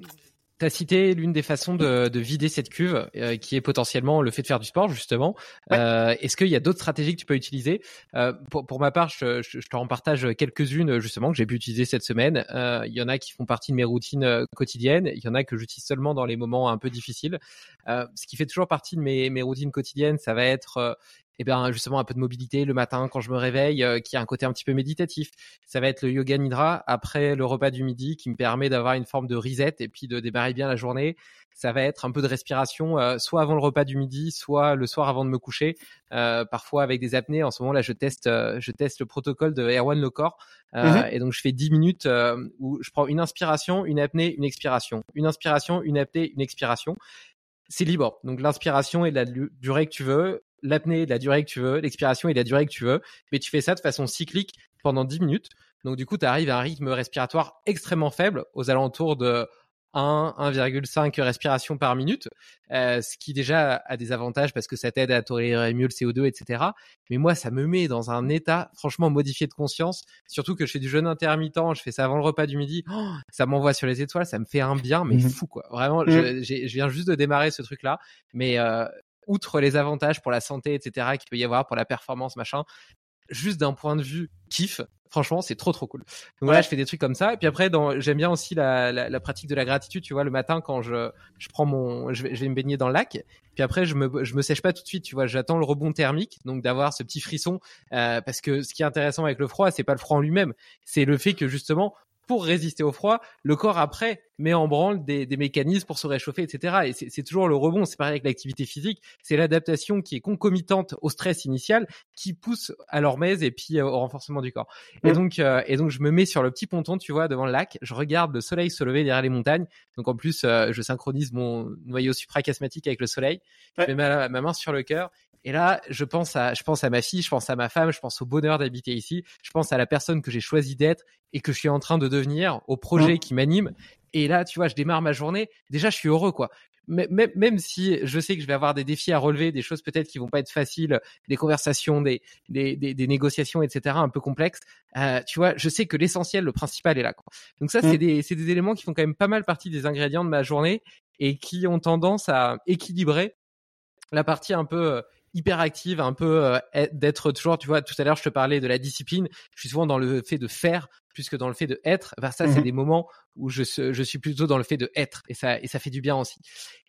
tu as cité l'une des façons de, de vider cette cuve, euh, qui est potentiellement le fait de faire du sport, justement. Euh, est-ce qu'il y a d'autres stratégies que tu peux utiliser? Pour, pour, ma part, je, je, je t'en partage quelques-unes, justement, que j'ai pu utiliser cette semaine. Il y en a qui font partie de mes routines quotidiennes. Il y en a que j'utilise seulement dans les moments un peu difficiles. ce qui fait toujours partie de mes, mes routines quotidiennes, ça va être eh bien justement un peu de mobilité le matin quand je me réveille, euh, qui a un côté un petit peu méditatif. Ça va être le yoga nidra après le repas du midi qui me permet d'avoir une forme de reset et puis de démarrer bien la journée. Ça va être un peu de respiration, euh, soit avant le repas du midi, soit le soir avant de me coucher. Euh, parfois avec des apnées. En ce moment là, je teste, je teste le protocole de Erwan Le Corps. Mhm. Et donc je fais 10 minutes où je prends une inspiration, une apnée, une expiration, une inspiration, une apnée, une expiration c'est libre. Donc l'inspiration est la durée que tu veux, l'apnée, la durée que tu veux, l'expiration et la durée que tu veux, mais tu fais ça de façon cyclique pendant 10 minutes. Donc du coup, tu arrives à un rythme respiratoire extrêmement faible, aux alentours de 1, 1,5 respirations par minute, euh, ce qui déjà a des avantages parce que ça t'aide à tolérer mieux le CO2, etc. Mais moi, ça me met dans un état franchement modifié de conscience, surtout que je fais du jeûne intermittent, je fais ça avant le repas du midi, oh, ça m'envoie sur les étoiles, ça me fait un bien, mais mmh fou quoi. Vraiment, mmh. je, je, viens juste de démarrer ce truc-là, mais euh, outre les avantages pour la santé, etc., qu'il peut y avoir pour la performance, machin, juste d'un point de vue kiff, franchement, c'est trop trop cool. Donc voilà, je fais des trucs comme ça. Et puis après, j'aime bien aussi la, la, la, pratique de la gratitude. Tu vois, le matin quand je, je prends mon, je vais, je vais me baigner dans le lac. Puis après, je me, je me sèche pas tout de suite. Tu vois, j'attends le rebond thermique, donc d'avoir ce petit frisson. Euh, parce que ce qui est intéressant avec le froid, c'est pas le froid en lui-même, c'est le fait que justement, pour résister au froid, le corps après met en branle des, des mécanismes pour se réchauffer, etc. Et c'est toujours le rebond. C'est pareil avec l'activité physique. C'est l'adaptation qui est concomitante au stress initial qui pousse à l'hormèse et puis euh, au renforcement du corps. Et mm. donc, euh, et donc, je me mets sur le petit ponton, tu vois, devant le lac. Je regarde le soleil se lever derrière les montagnes. Donc, en plus, euh, je synchronise mon noyau suprachiasmatique avec le soleil. Je mets ma, ma main sur le cœur et là, je pense à, je pense à ma fille, je pense à ma femme, je pense au bonheur d'habiter ici, je pense à la personne que j'ai choisi d'être et que je suis en train de devenir, au projet qui m'anime. Et là, tu vois, je démarre ma journée. Déjà, je suis heureux, quoi. Même, même si je sais que je vais avoir des défis à relever, des choses peut-être qui vont pas être faciles, des conversations, des, des, des, négociations, etc., un peu complexes, euh, tu vois, je sais que l'essentiel, le principal est là. Quoi. Donc ça, c'est mmh. des, des éléments qui font quand même pas mal partie des ingrédients de ma journée et qui ont tendance à équilibrer la partie un peu euh, hyper active, un peu euh, d'être toujours, tu vois, tout à l'heure je te parlais de la discipline, je suis souvent dans le fait de faire plus que dans le fait de être. Vers ça, c'est mmh des moments où je, je suis plutôt dans le fait de être et ça et ça fait du bien aussi.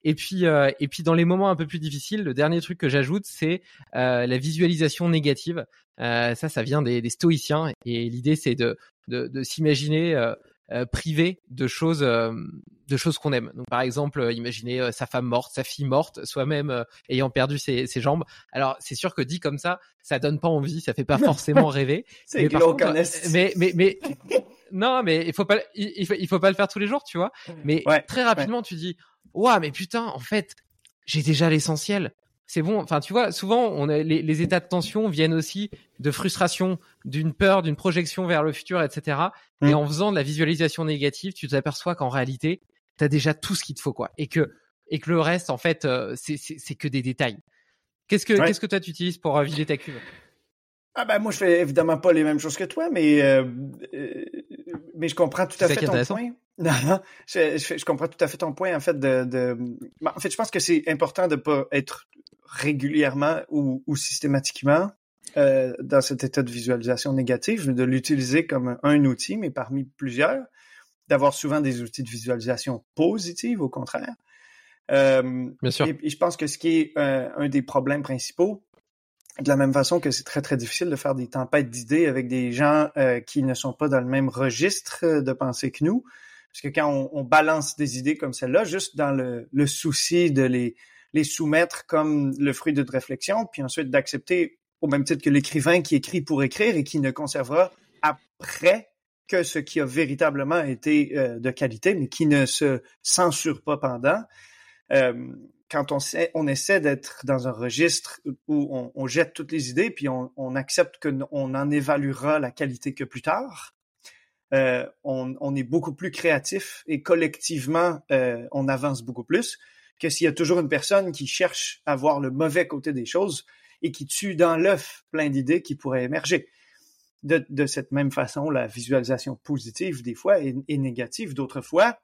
Et puis euh, et puis dans les moments un peu plus difficiles, le dernier truc que j'ajoute, c'est euh, la visualisation négative. ça, ça vient des, des stoïciens et l'idée c'est de de, de s'imaginer euh, privé de choses euh, de choses qu'on aime. Donc par exemple, euh, imaginez sa femme morte, sa fille morte, soi-même ayant perdu ses, ses jambes. Alors c'est sûr que dit comme ça, ça donne pas envie, ça fait pas forcément rêver. (laughs) c'est mais, mais mais (laughs) non, mais il faut pas il, faut, il faut pas le faire tous les jours, tu vois. Mais très rapidement, tu dis, waouh, mais putain, en fait, j'ai déjà l'essentiel c'est bon. Enfin, tu vois, souvent, on a, les, les, états de tension viennent aussi de frustration, d'une peur, d'une projection vers le futur, etc. Et mmh. en faisant de la visualisation négative, tu t'aperçois qu'en réalité, tu as déjà tout ce qu'il te faut, quoi. Et que, et que le reste, en fait, euh, c'est que des détails. Qu'est-ce que, qu'est-ce que toi tu utilises pour euh, vider ta cuve? Ah ben moi je fais évidemment pas les mêmes choses que toi, mais euh, mais je comprends tout à fait ton point. (laughs) Non, non, je, je, comprends tout à fait ton point en fait de, de... en fait je pense que c'est important de pas être régulièrement ou, ou systématiquement euh, dans cet état de visualisation négative, de l'utiliser comme un outil, mais parmi plusieurs, d'avoir souvent des outils de visualisation positive, au contraire. Euh, Bien sûr. Et, je pense que ce qui est euh, un des problèmes principaux, De la même façon que c'est très très difficile de faire des tempêtes d'idées avec des gens euh, qui ne sont pas dans le même registre de pensée que nous. Parce que quand on, on balance des idées comme celle-là, juste dans le, le souci de les, les soumettre comme le fruit d'une réflexion, puis ensuite d'accepter au même titre que l'écrivain qui écrit pour écrire et qui ne conservera après que ce qui a véritablement été euh, de qualité, mais qui ne se censure pas pendant. Euh, quand on, on essaie d'être dans un registre où on, on, jette toutes les idées, puis on, on accepte qu'on en évaluera la qualité que plus tard, euh, on, on, est beaucoup plus créatif et collectivement, euh, on avance beaucoup plus que s'il y a toujours une personne qui cherche à voir le mauvais côté des choses et qui tue dans l'œuf plein d'idées qui pourraient émerger. De, de, cette même façon, la visualisation positive des fois est, est négative d'autres fois.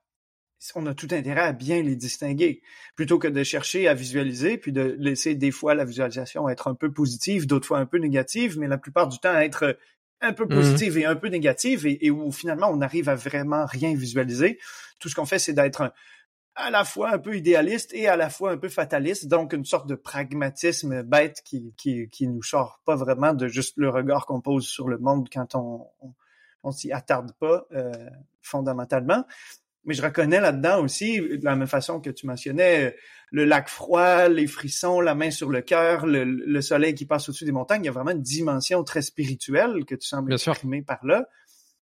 On a tout intérêt à bien les distinguer, plutôt que de chercher à visualiser, puis de laisser des fois la visualisation être un peu positive, d'autres fois un peu négative, mais la plupart du temps être un peu positive mmh. et un peu négative, et, et, où finalement on arrive à vraiment rien visualiser. Tout ce qu'on fait, c'est d'être à la fois un peu idéaliste et à la fois un peu fataliste, donc une sorte de pragmatisme bête qui, qui, qui nous sort pas vraiment de juste le regard qu'on pose sur le monde quand on, on, on s'y attarde pas euh, fondamentalement. Mais je reconnais là-dedans aussi, de la même façon que tu mentionnais, le lac froid, les frissons, la main sur le cœur, le, le soleil qui passe au-dessus des montagnes, il y a vraiment une dimension très spirituelle que tu sembles exprimer par là.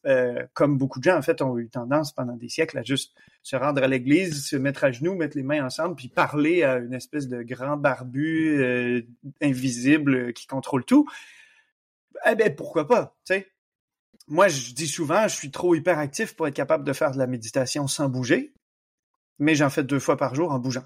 Euh, comme beaucoup de gens, en fait, ont eu tendance pendant des siècles à juste se rendre à l'église, se mettre à genoux, mettre les mains ensemble, puis parler à une espèce de grand barbu euh, invisible euh, qui contrôle tout. Eh bien, pourquoi pas, tu sais? Moi, je dis souvent, je suis trop hyperactif pour être capable de faire de la méditation sans bouger, mais j'en fais deux fois par jour en bougeant.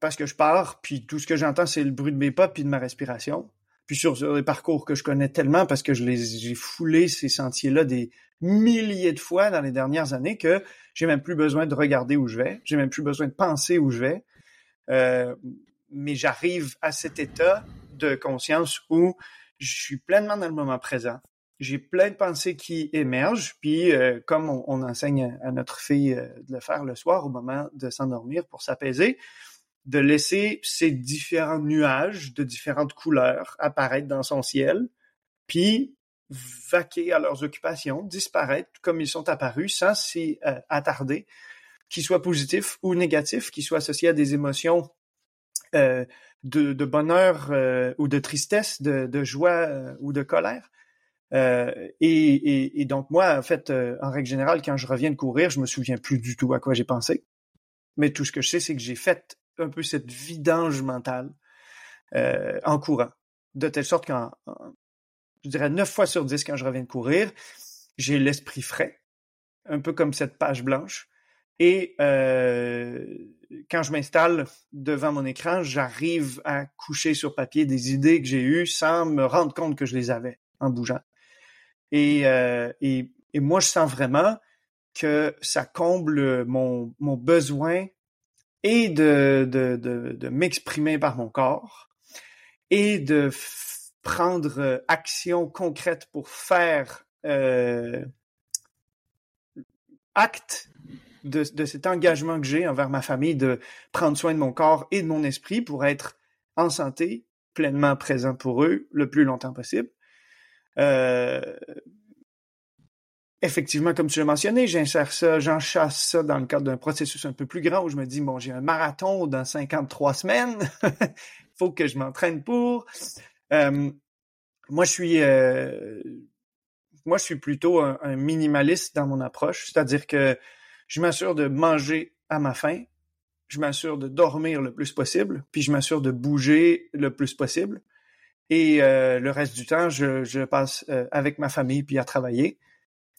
Parce que je pars, puis tout ce que j'entends, c'est le bruit de mes pas, puis de ma respiration puis sur, sur, des parcours que je connais tellement parce que je les j'ai foulé ces sentiers-là des milliers de fois dans les dernières années que j'ai même plus besoin de regarder où je vais, j'ai même plus besoin de penser où je vais. Euh, mais j'arrive à cet état de conscience où je suis pleinement dans le moment présent. J'ai plein de pensées qui émergent, puis euh, comme on, enseigne à notre fille euh, de le faire le soir au moment de s'endormir pour s'apaiser, de laisser ces différents nuages de différentes couleurs apparaître dans son ciel, puis vaquer à leurs occupations, disparaître comme ils sont apparus sans s'y euh, attarder, qu'ils soient positifs ou négatifs, qu'ils soient associés à des émotions euh, de, bonheur euh, ou de tristesse, de, joie ou de colère. Et, donc moi, en fait, en règle générale, quand je reviens de courir, je me souviens plus du tout à quoi j'ai pensé. Mais tout ce que je sais, c'est que j'ai fait un peu cette vidange mentale euh, en courant. De telle sorte qu'en, je dirais, neuf fois sur dix, quand je reviens de courir, j'ai l'esprit frais, un peu comme cette page blanche. Et euh, quand je m'installe devant mon écran, j'arrive à coucher sur papier des idées que j'ai eues sans me rendre compte que je les avais en bougeant. Et, euh, et, et moi, je sens vraiment que ça comble mon, mon besoin et de, de, de, de m'exprimer par mon corps et de prendre euh, action concrète pour faire euh, acte de, de, cet engagement que j'ai envers ma famille de prendre soin de mon corps et de mon esprit pour être en santé, pleinement présent pour eux le plus longtemps possible. Euh, effectivement, comme tu l'as mentionné, j'insère ça, j'enchasse ça dans le cadre d'un processus un peu plus grand où je me dis, bon, j'ai un marathon dans 53 semaines, il (laughs) faut que je m'entraîne pour. Euh, moi, je suis, euh, moi, je suis plutôt un, minimaliste dans mon approche, c'est-à-dire que je m'assure de manger à ma faim, je m'assure de dormir le plus possible, puis je m'assure de bouger le plus possible. Et euh, le reste du temps, je, passe avec ma famille puis à travailler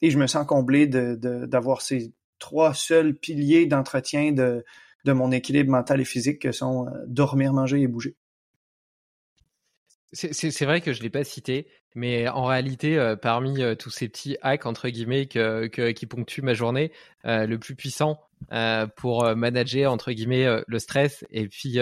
et je me sens comblé d'avoir de, ces trois seuls piliers d'entretien de, de mon équilibre mental et physique que sont euh, dormir, manger et bouger. C'est vrai que je l'ai pas cité, mais en réalité, euh, parmi euh, tous ces petits hacks entre guillemets que, que, qui ponctuent ma journée, le plus puissant pour manager entre guillemets le stress et puis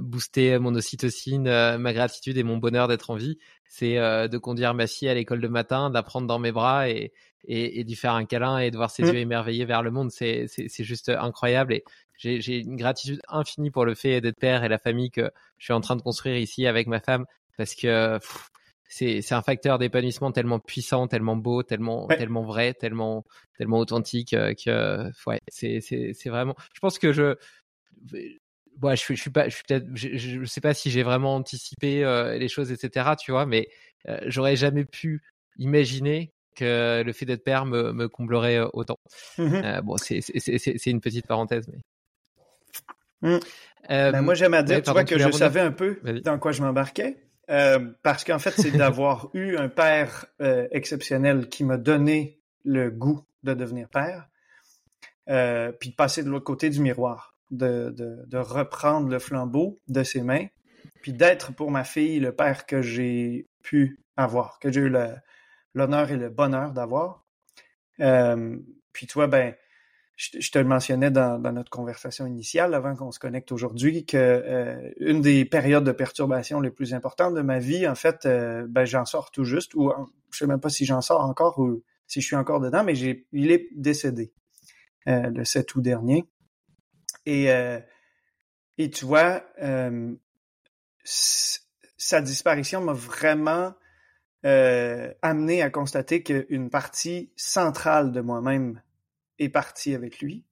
booster mon ocytocine, ma gratitude et mon bonheur d'être en vie, c'est de conduire ma fille à l'école le matin, de la prendre dans mes bras et, et, et d'y faire un câlin et de voir ses mmh. yeux émerveillés vers le monde. C'est juste incroyable et j'ai une gratitude infinie pour le fait d'être père et la famille que je suis en train de construire ici avec ma femme parce que c'est c'est un facteur d'épanouissement tellement puissant, tellement beau, tellement tellement vrai, tellement tellement authentique que ouais, c'est c'est c'est vraiment. Je pense que je ouais, je je suis pas, je suis peut-être, je, je, sais pas si j'ai vraiment anticipé euh, les choses, etc. Tu vois, mais euh, j'aurais jamais pu imaginer que le fait d'être père me, me comblerait euh, autant. Mmh bon, c'est, une petite parenthèse, mais. Mmh. Ben moi, j'aime à dire, tu vois, que je savais un peu dans quoi je m'embarquais. parce qu'en fait, c'est d'avoir (laughs) eu un père exceptionnel qui m'a donné le goût de devenir père, puis de passer de l'autre côté du miroir de, reprendre le flambeau de ses mains, puis d'être pour ma fille le père que j'ai pu avoir, que j'ai eu l'honneur et le bonheur d'avoir. Euh, puis toi, ben, je, te le mentionnais dans, notre conversation initiale, avant qu'on se connecte aujourd'hui, que euh, une des périodes de perturbation les plus importantes de ma vie, en fait, euh, ben, j'en sors tout juste, ou je sais même pas si j'en sors encore ou si je suis encore dedans, mais il est décédé le 7 août dernier. Et, euh, et tu vois, euh, sa disparition m'a vraiment euh, amené à constater qu'une partie centrale de moi-même est partie avec lui.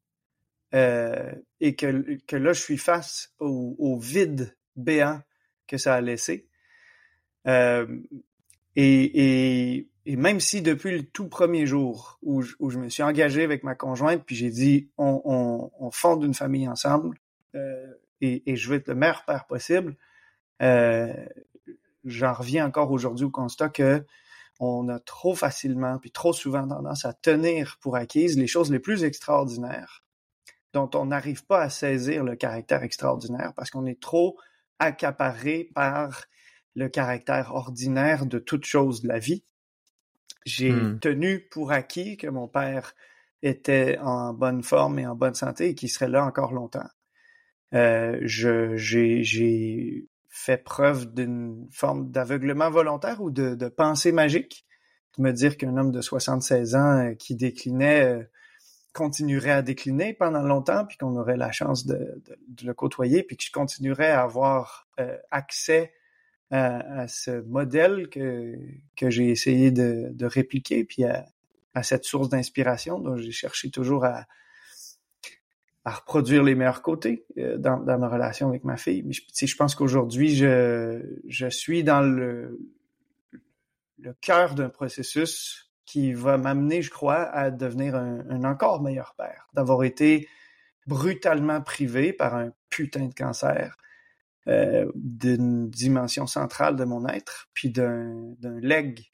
et que, que là, je suis face au, vide béant que ça a laissé. et, et même si depuis le tout premier jour où je, où je me suis engagé avec ma conjointe, puis j'ai dit on, on, on, fonde une famille ensemble euh, et, et, je veux être le meilleur père possible, euh, j'en reviens encore aujourd'hui au constat que on a trop facilement puis trop souvent tendance à tenir pour acquises les choses les plus extraordinaires dont on n'arrive pas à saisir le caractère extraordinaire parce qu'on est trop accaparé par le caractère ordinaire de toute chose de la vie j'ai mmh. tenu pour acquis que mon père était en bonne forme et en bonne santé et qu'il serait là encore longtemps. Euh, j'ai fait preuve d'une forme d'aveuglement volontaire ou de, de, pensée magique, de me dire qu'un homme de 76 ans euh, qui déclinait euh, continuerait à décliner pendant longtemps, puis qu'on aurait la chance de, de, de, le côtoyer, puis que je continuerais à avoir euh, accès à, ce modèle que, que j'ai essayé de, de, répliquer, puis à, à cette source d'inspiration dont j'ai cherché toujours à, à reproduire les meilleurs côtés euh, dans, dans ma relation avec ma fille. Mais je, pense qu'aujourd'hui, je, je suis dans le, le cœur d'un processus qui va m'amener, je crois, à devenir un encore meilleur père, d'avoir été brutalement privé par un putain de cancer, euh, d'une dimension centrale de mon être, puis d'un, leg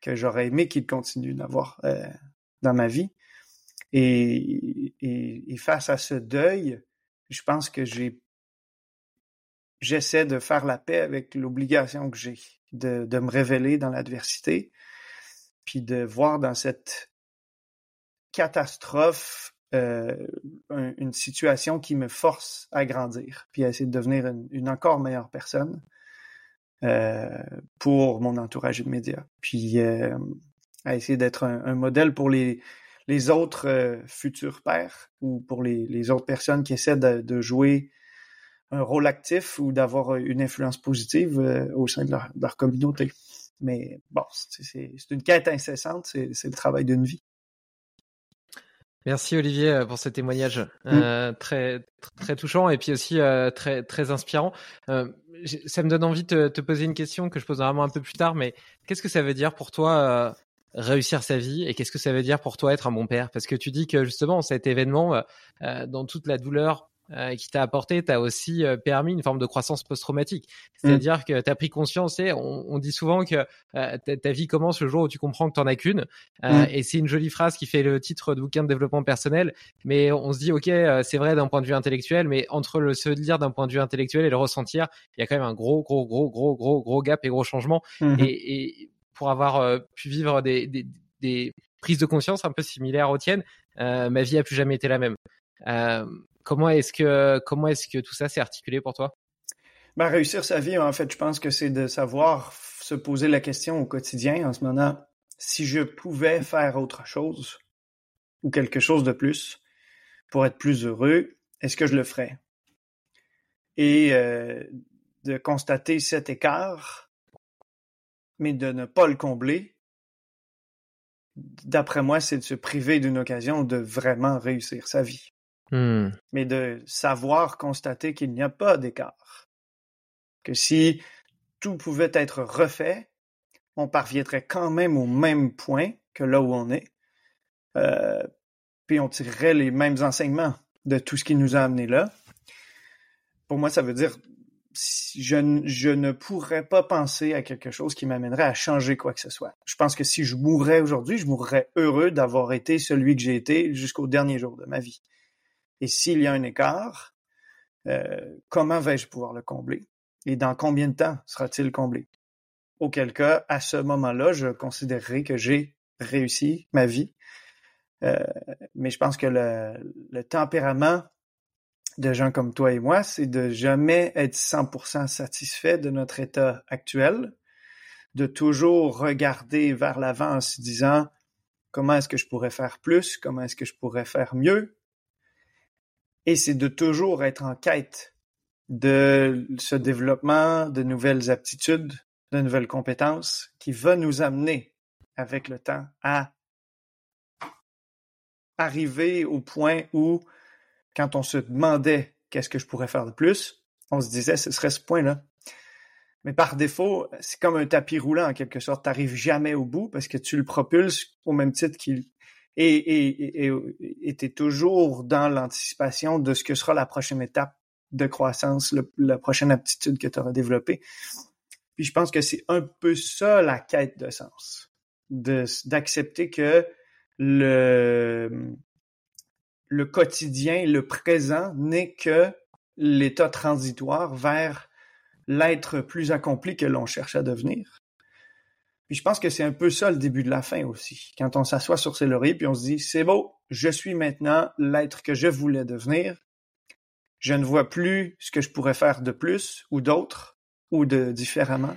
que j'aurais aimé qu'il continue d'avoir euh, dans ma vie. Et, et, face à ce deuil, je pense que j'ai j'essaie de faire la paix avec l'obligation que j'ai de, de me révéler dans l'adversité, puis de voir dans cette catastrophe euh, une situation qui me force à grandir, puis à essayer de devenir une, encore meilleure personne euh, pour mon entourage immédiat, puis euh, à essayer d'être un, modèle pour les, les autres futurs pères ou pour les, les, autres personnes qui essaient de, jouer un rôle actif ou d'avoir une influence positive au sein de leur, de leur communauté. Mais bon, c'est une quête incessante, c'est le travail d'une vie. Merci Olivier euh, pour ce témoignage mm. euh, très très touchant et puis aussi euh, très très inspirant. Euh, ça me donne envie de te, poser une question que je poserai vraiment un peu plus tard, mais qu'est-ce que ça veut dire pour toi euh, réussir sa vie et qu'est-ce que ça veut dire pour toi être un bon père? Parce que tu dis que justement cet événement, dans toute la douleur euh, qui t'a apporté, t'as aussi euh, permis une forme de croissance post-traumatique. Mm. C'est-à-dire que tu as pris conscience, et on, on, dit souvent que euh, ta, vie commence le jour où tu comprends que t'en as qu'une. Mm. Et c'est une jolie phrase qui fait le titre de bouquin de développement personnel. Mais on se dit, ok, c'est vrai d'un point de vue intellectuel, mais entre le se dire d'un point de vue intellectuel et le ressentir, il y a quand même un gros, gros, gros, gros, gros, gros gap et gros changement. Mm-hmm. Et, et, pour avoir pu vivre des, des, des, prises de conscience un peu similaires aux tiennes, ma vie a plus jamais été la même. Euh, Comment est-ce que tout ça s'est articulé pour toi? Ben, réussir sa vie, en fait, je pense que c'est de savoir se poser la question au quotidien en ce moment si je pouvais faire autre chose ou quelque chose de plus pour être plus heureux, est-ce que je le ferais? Et de constater cet écart, mais de ne pas le combler, d'après moi, c'est de se priver d'une occasion de vraiment réussir sa vie. Hmm. Mais de savoir constater qu'il n'y a pas d'écart. Que si tout pouvait être refait, on parviendrait quand même au même point que là où on est. Euh, puis on tirerait les mêmes enseignements de tout ce qui nous a amené là. Pour moi, ça veut dire je, je ne pourrais pas penser à quelque chose qui m'amènerait à changer quoi que ce soit. Je pense que si je mourrais aujourd'hui, je mourrais heureux d'avoir été celui que j'ai été jusqu'au dernier jour de ma vie. Et s'il y a un écart, euh, comment vais-je pouvoir le combler? Et dans combien de temps sera-t-il comblé? Auquel cas, à ce moment-là, je considérerai que j'ai réussi ma vie. Euh, mais je pense que le, le tempérament de gens comme toi et moi, c'est de jamais être 100% satisfait de notre état actuel, de toujours regarder vers l'avant en se disant comment est-ce que je pourrais faire plus, comment est-ce que je pourrais faire mieux? Et c'est de toujours être en quête de ce développement, de nouvelles aptitudes, de nouvelles compétences qui va nous amener avec le temps à arriver au point où quand on se demandait qu'est-ce que je pourrais faire de plus, on se disait ce serait ce point-là. Mais par défaut, c'est comme un tapis roulant en quelque sorte. Tu n'arrives jamais au bout parce que tu le propulses au même titre qu'il et et et es toujours dans l'anticipation de ce que sera la prochaine étape de croissance, la prochaine aptitude que tu auras développée. Puis je pense que c'est un peu ça la quête de sens, d'accepter que le le quotidien, le présent n'est que l'état transitoire vers l'être plus accompli que l'on cherche à devenir. Je pense que c'est un peu ça le début de la fin aussi. Quand on s'assoit sur ses lauriers puis on se dit c'est beau, je suis maintenant l'être que je voulais devenir. Je ne vois plus ce que je pourrais faire de plus ou d'autre ou de différemment.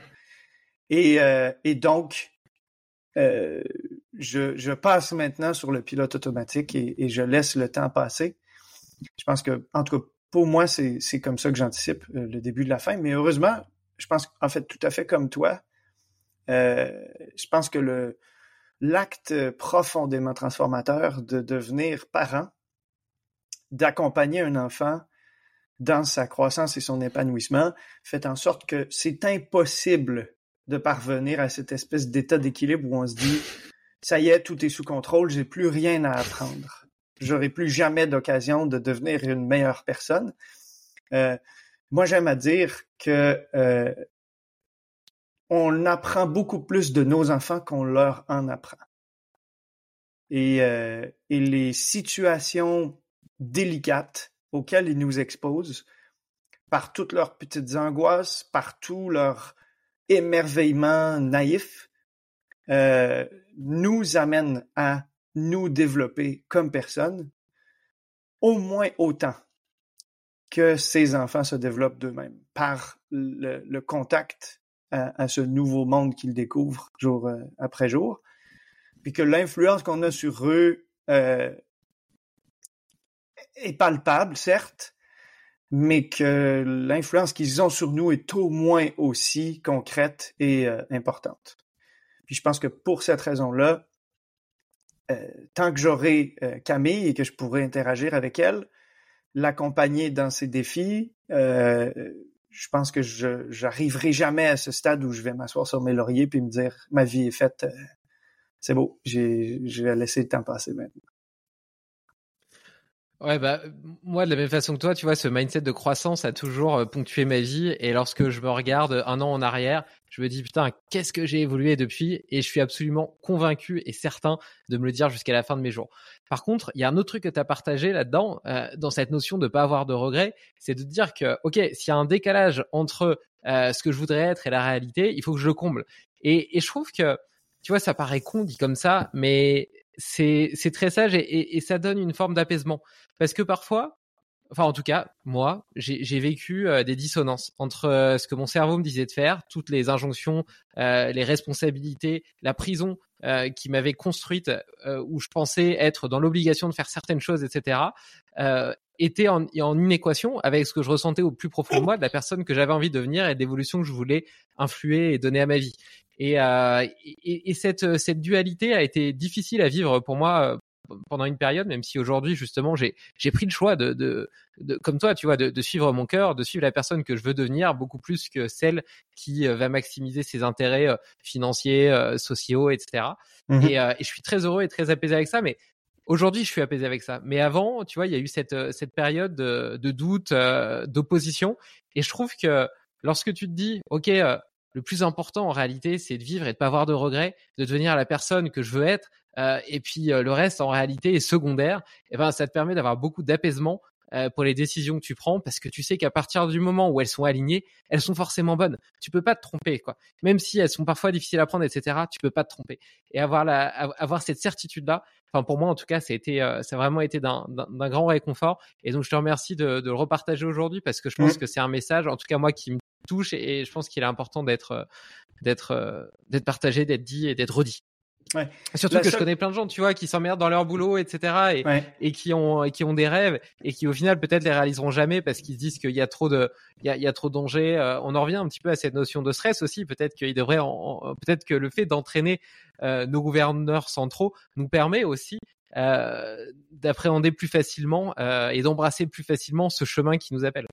Et, euh, et donc, euh, je, passe maintenant sur le pilote automatique et, je laisse le temps passer. Je pense que, en tout cas, pour moi, c'est comme ça que j'anticipe euh, le début de la fin. Mais heureusement, je pense, en fait, tout à fait comme toi, je pense que le l'acte profondément transformateur de devenir parent, d'accompagner un enfant dans sa croissance et son épanouissement, fait en sorte que c'est impossible de parvenir à cette espèce d'état d'équilibre où on se dit ça y est, tout est sous contrôle, j'ai plus rien à apprendre. J'aurai plus jamais d'occasion de devenir une meilleure personne. Euh, moi, j'aime à dire que euh, on apprend beaucoup plus de nos enfants qu'on leur en apprend. Et, euh, et les situations délicates auxquelles ils nous exposent, par toutes leurs petites angoisses, par tout leur émerveillement naïf, euh, nous amène à nous développer comme personne au moins autant que ces enfants se développent d'eux-mêmes par le, contact à, ce nouveau monde qu'ils découvrent jour euh, après jour, puis que l'influence qu'on a sur eux euh, est palpable, certes, mais que l'influence qu'ils ont sur nous est au moins aussi concrète et euh, importante. Puis je pense que pour cette raison-là, euh, tant que j'aurai Camille et que je pourrai interagir avec elle, l'accompagner dans ses défis, je pense que je j'arriverai jamais à ce stade où je vais m'asseoir sur mes lauriers puis me dire ma vie est faite, c'est beau, j'ai je vais laisser le temps passer maintenant. Ouais, bah, moi, de la même façon que toi, tu vois, ce mindset de croissance a toujours euh, ponctué ma vie. Et lorsque je me regarde un an en arrière, je me dis, putain, qu'est-ce que j'ai évolué depuis? Et je suis absolument convaincu et certain de me le dire jusqu'à la fin de mes jours. Par contre, il y a un autre truc que tu as partagé là-dedans, euh, dans cette notion de pas avoir de regrets, c'est de dire que, OK, s'il y a un décalage entre euh, ce que je voudrais être et la réalité, il faut que je le comble. Et, et je trouve que, tu vois, ça paraît con dit comme ça, mais c'est très sage et, et, ça donne une forme d'apaisement parce que parfois enfin en tout cas moi j'ai vécu euh, des dissonances entre euh, ce que mon cerveau me disait de faire toutes les injonctions euh, les responsabilités la prison qui m'avait construite où je pensais être dans l'obligation de faire certaines choses etc était en, en inéquation avec ce que je ressentais au plus profond de moi de la personne que j'avais envie de devenir et d'évolution que je voulais influer et donner à ma vie. Et, euh, et, et, cette, cette dualité a été difficile à vivre pour moi pendant une période, même si aujourd'hui justement j'ai j'ai pris le choix de, de, de, comme toi, tu vois, de, de suivre mon cœur, de suivre la personne que je veux devenir beaucoup plus que celle qui euh, va maximiser ses intérêts euh, financiers, euh, sociaux, etc. Mmh et, et, je suis très heureux et très apaisé avec ça, mais Aujourd'hui, je suis apaisé avec ça. Mais avant, tu vois, il y a eu cette, cette période de, de doute, d'opposition. Et je trouve que lorsque tu te dis, OK, le plus important en réalité, c'est de vivre et de pas avoir de regrets, de devenir la personne que je veux être, euh, et puis euh, le reste en réalité est secondaire, et eh ben ça te permet d'avoir beaucoup d'apaisement euh, pour les décisions que tu prends parce que tu sais qu'à partir du moment où elles sont alignées, elles sont forcément bonnes. Tu peux pas te tromper quoi. Même si elles sont parfois difficiles à prendre, etc. Tu peux pas te tromper. Et avoir la, avoir cette certitude là. Enfin pour moi en tout cas, ça a été, ça a vraiment été d'un grand réconfort. Et donc je te remercie de, de le repartager aujourd'hui parce que je pense mmh. que c'est un message, en tout cas moi qui me touche et, je pense qu'il est important d'être d'être d'être partagé, d'être dit et d'être redit. Ouais. Surtout que je connais plein de gens, tu vois, qui s'emmerdent dans leur boulot, etc. Et, et qui ont et qui ont des rêves et qui au final peut-être les réaliseront jamais parce qu'ils se disent qu'il y a trop de il y a, il y a trop de dangers. Euh, on en revient un petit peu à cette notion de stress aussi. Peut-être qu'il devrait peut-être que le fait d'entraîner euh, nos gouverneurs centraux nous permet aussi euh, d'appréhender plus facilement euh, et d'embrasser plus facilement ce chemin qui nous appelle.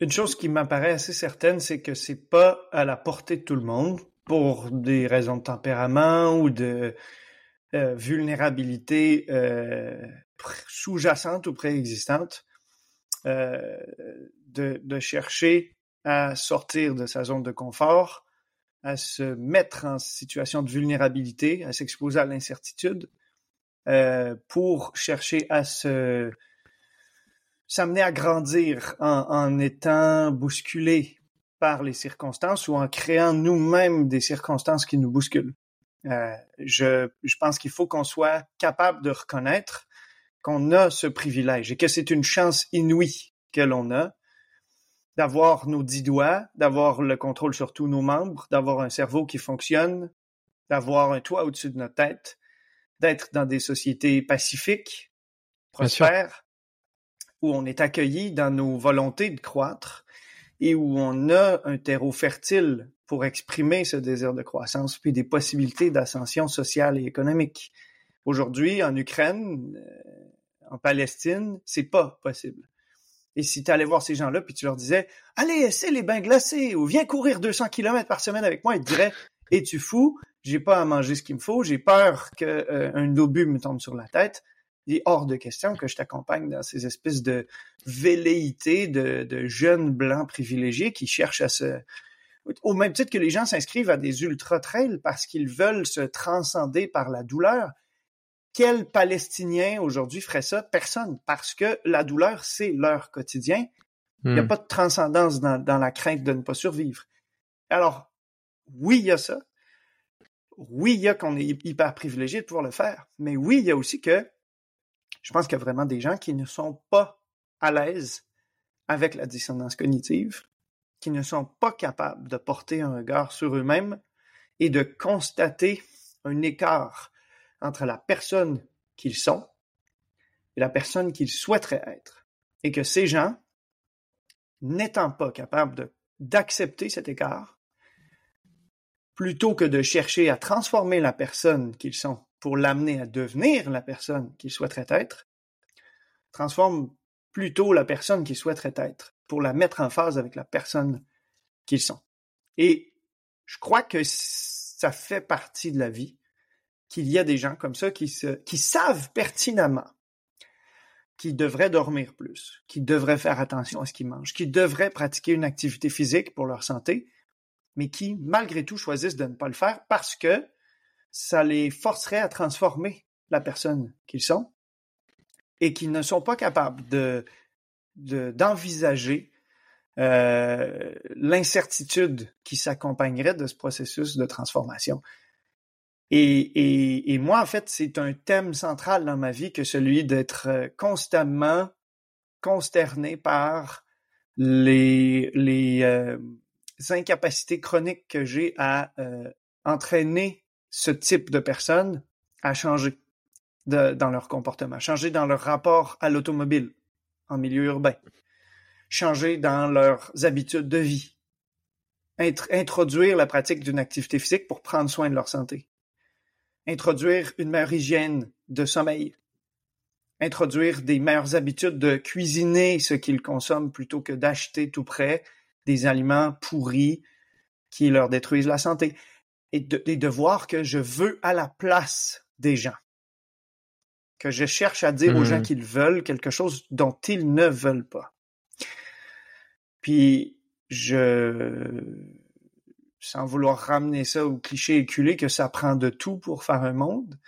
Une chose qui m'apparaît assez certaine, c'est que c'est pas à la portée de tout le monde pour des raisons de tempérament ou de euh, vulnérabilité euh, sous-jacente ou préexistante, euh, de, de, chercher à sortir de sa zone de confort, à se mettre en situation de vulnérabilité, à s'exposer à l'incertitude, euh, pour chercher à se s'amener à grandir en, en étant bousculé par les circonstances ou en créant nous-mêmes des circonstances qui nous bousculent. Euh, je, je pense qu'il faut qu'on soit capable de reconnaître qu'on a ce privilège et que c'est une chance inouïe que l'on a d'avoir nos dix doigts, d'avoir le contrôle sur tous nos membres, d'avoir un cerveau qui fonctionne, d'avoir un toit au-dessus de notre tête, d'être dans des sociétés pacifiques, prospères, où on est accueilli dans nos volontés de croître, et où on a un terreau fertile pour exprimer ce désir de croissance, puis des possibilités d'ascension sociale et économique. Aujourd'hui, en Ukraine, euh, en Palestine, c'est pas possible. Et si tu allais voir ces gens-là, puis tu leur disais, allez, essaie les bains glacés, ou viens courir 200 km par semaine avec moi, ils te diraient, es-tu fou? J'ai pas à manger ce qu'il me faut, j'ai peur qu'un euh, obus me tombe sur la tête il est hors de question que je t'accompagne dans ces espèces de velléités de, jeunes blancs privilégiés qui cherchent à se... Au même titre que les gens s'inscrivent à des ultra-trails parce qu'ils veulent se transcender par la douleur. Quel Palestinien aujourd'hui ferait ça? Personne, parce que la douleur, c'est leur quotidien. Il n'y a hmm. pas de transcendance dans, dans la crainte de ne pas survivre. Alors, oui, il y a ça. Oui, il y a qu'on est hyper privilégié de pouvoir le faire. Mais oui, il y a aussi que je pense qu'il y a vraiment des gens qui ne sont pas à l'aise avec la dissonance cognitive, qui ne sont pas capables de porter un regard sur eux-mêmes et de constater un écart entre la personne qu'ils sont et la personne qu'ils souhaiteraient être. Et que ces gens, n'étant pas capables d'accepter cet écart, plutôt que de chercher à transformer la personne qu'ils sont pour l'amener à devenir la personne qu'il souhaiterait être, transforme plutôt la personne qu'il souhaiterait être pour la mettre en phase avec la personne qu'ils sont. Et je crois que ça fait partie de la vie qu'il y a des gens comme ça qui, qui savent pertinemment qu'ils devraient dormir plus, qu'ils devraient faire attention à ce qu'ils mangent, qu'ils devraient pratiquer une activité physique pour leur santé, mais qui, malgré tout, choisissent de ne pas le faire parce que ça les forcerait à transformer la personne qu'ils sont et qui ne sont pas capables de d'envisager euh, l'incertitude qui s'accompagnerait de ce processus de transformation. Et, moi, en fait, c'est un thème central dans ma vie que celui d'être euh, constamment consterné par les, euh, incapacités chroniques que j'ai à entraîner ce type de personnes à changer dans leur comportement, changer dans leur rapport à l'automobile, en milieu urbain, changer dans leurs habitudes de vie, introduire la pratique d'une activité physique pour prendre soin de leur santé, introduire une meilleure hygiène de sommeil, introduire des meilleures habitudes de cuisiner ce qu'ils consomment plutôt que d'acheter tout près des aliments pourris qui leur détruisent la santé. Et de, et de voir que je veux à la place des gens. Que je cherche à dire aux gens mmh. qu'ils veulent quelque chose dont ils ne veulent pas. Puis, je, sans vouloir ramener ça au cliché éculé que ça prend de tout pour faire un monde,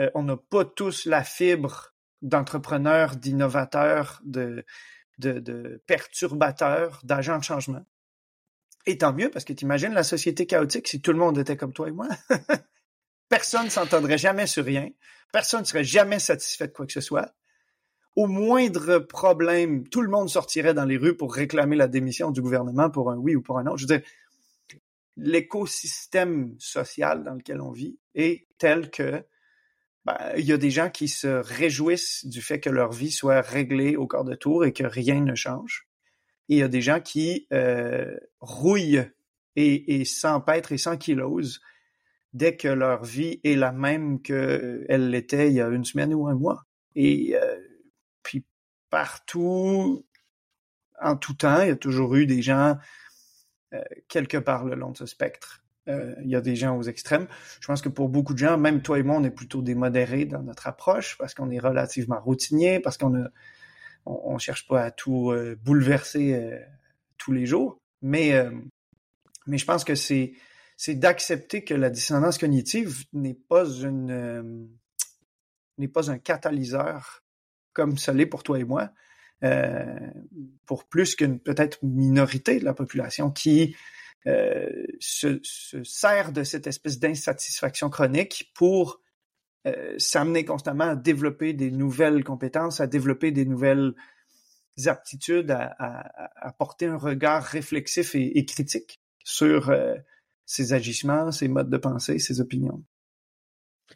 euh, on n'a pas tous la fibre d'entrepreneurs, d'innovateurs, de, de, de perturbateurs, d'agents de changement. Et tant mieux, parce que tu imagines la société chaotique si tout le monde était comme toi et moi. (laughs) Personne ne s'entendrait jamais sur rien. Personne ne serait jamais satisfait de quoi que ce soit. Au moindre problème, tout le monde sortirait dans les rues pour réclamer la démission du gouvernement pour un oui ou pour un non. Je veux dire, l'écosystème social dans lequel on vit est tel que ben, il y a des gens qui se réjouissent du fait que leur vie soit réglée au quart de tour et que rien ne change. Et il y a des gens qui euh, rouillent et, s'empêtrent et s'ankylosent dès que leur vie est la même qu'elle l'était il y a une semaine ou un mois. Et euh, puis partout, en tout temps, il y a toujours eu des gens euh, quelque part le long de ce spectre. Il y a des gens aux extrêmes. Je pense que pour beaucoup de gens, même toi et moi, on est plutôt des modérés dans notre approche parce qu'on est relativement routinier, parce qu'on ne on, cherche pas à tout euh, bouleverser euh, tous les jours. Mais, mais je pense que c'est d'accepter que la dissonance cognitive n'est pas une un catalyseur comme ça l'est pour toi et moi, pour plus qu'une peut-être minorité de la population qui euh, se, sert de cette espèce d'insatisfaction chronique pour euh, s'amener constamment à développer des nouvelles compétences, à développer des nouvelles aptitudes, à, porter un regard réflexif et, critique sur euh, ses agissements, ses modes de pensée, ses opinions.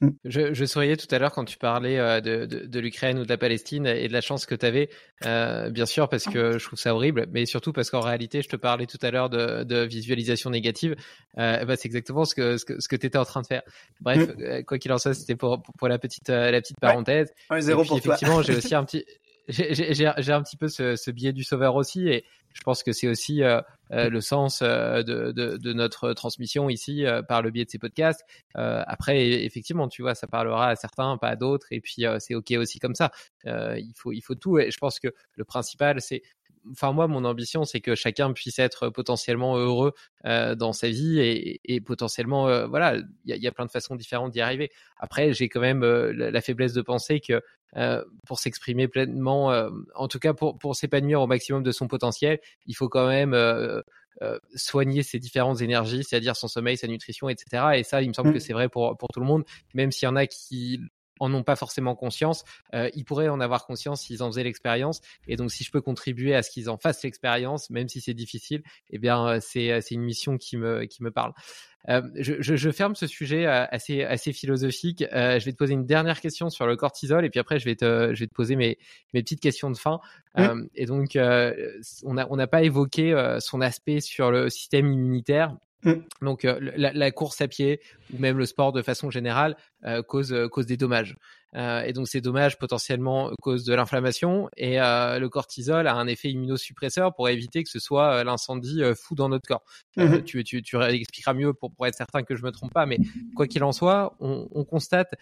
Mm. Je, je, souriais tout à l'heure quand tu parlais euh, de, de, de l'Ukraine ou de la Palestine et de la chance que tu avais, euh, bien sûr, parce que je trouve ça horrible, mais surtout parce qu'en réalité, je te parlais tout à l'heure de, de visualisation négative. Euh, bah, c'est exactement ce que, ce que, ce que tu étais en train de faire. Bref, mm. euh, quoi qu'il en soit, c'était pour, pour la petite, euh, la petite parenthèse. Ouais. zéro pour effectivement, j'ai (laughs) aussi un petit, j'ai un petit peu ce, biais du sauveur aussi et je pense que c'est aussi euh, euh, le sens euh, de, de, notre transmission ici par le biais de ces podcasts. après, effectivement, tu vois, ça parlera à certains, pas à d'autres, et puis c'est ok aussi comme ça. il faut, il faut tout. Et je pense que le principal, c'est enfin moi mon ambition c'est que chacun puisse être potentiellement heureux euh, dans sa vie et, et potentiellement euh, voilà il y a, y a, plein de façons différentes d'y arriver après j'ai quand même la, la, faiblesse de penser que pour s'exprimer pleinement en tout cas pour, pour s'épanouir au maximum de son potentiel il faut quand même soigner ses différentes énergies, c'est-à-dire son sommeil, sa nutrition, etc. Et ça, il me semble mmh. que c'est vrai pour, pour tout le monde, même s'il y en a qui en ont pas forcément conscience. Euh, ils pourraient en avoir conscience s'ils en faisaient l'expérience. Et donc, si je peux contribuer à ce qu'ils en fassent l'expérience, même si c'est difficile, eh bien, euh, c'est c'est une mission qui me qui me parle. Euh, je, je, je, ferme ce sujet euh, assez assez philosophique. Euh, je vais te poser une dernière question sur le cortisol et puis après je vais te je vais te poser mes mes petites questions de fin. Euh, et donc on a on n'a pas évoqué son aspect sur le système immunitaire. Mm. Donc la, la, course à pied ou même le sport de façon générale euh, cause cause des dommages. Euh, et donc ces dommages potentiellement causent de l'inflammation et euh, le cortisol a un effet immunosuppresseur pour éviter que ce soit euh, l'incendie fou dans notre corps. Mm-hmm. tu, tu, tu expliqueras mieux pour, pour être certain que je me trompe pas, mais quoi qu'il en soit, on, on constate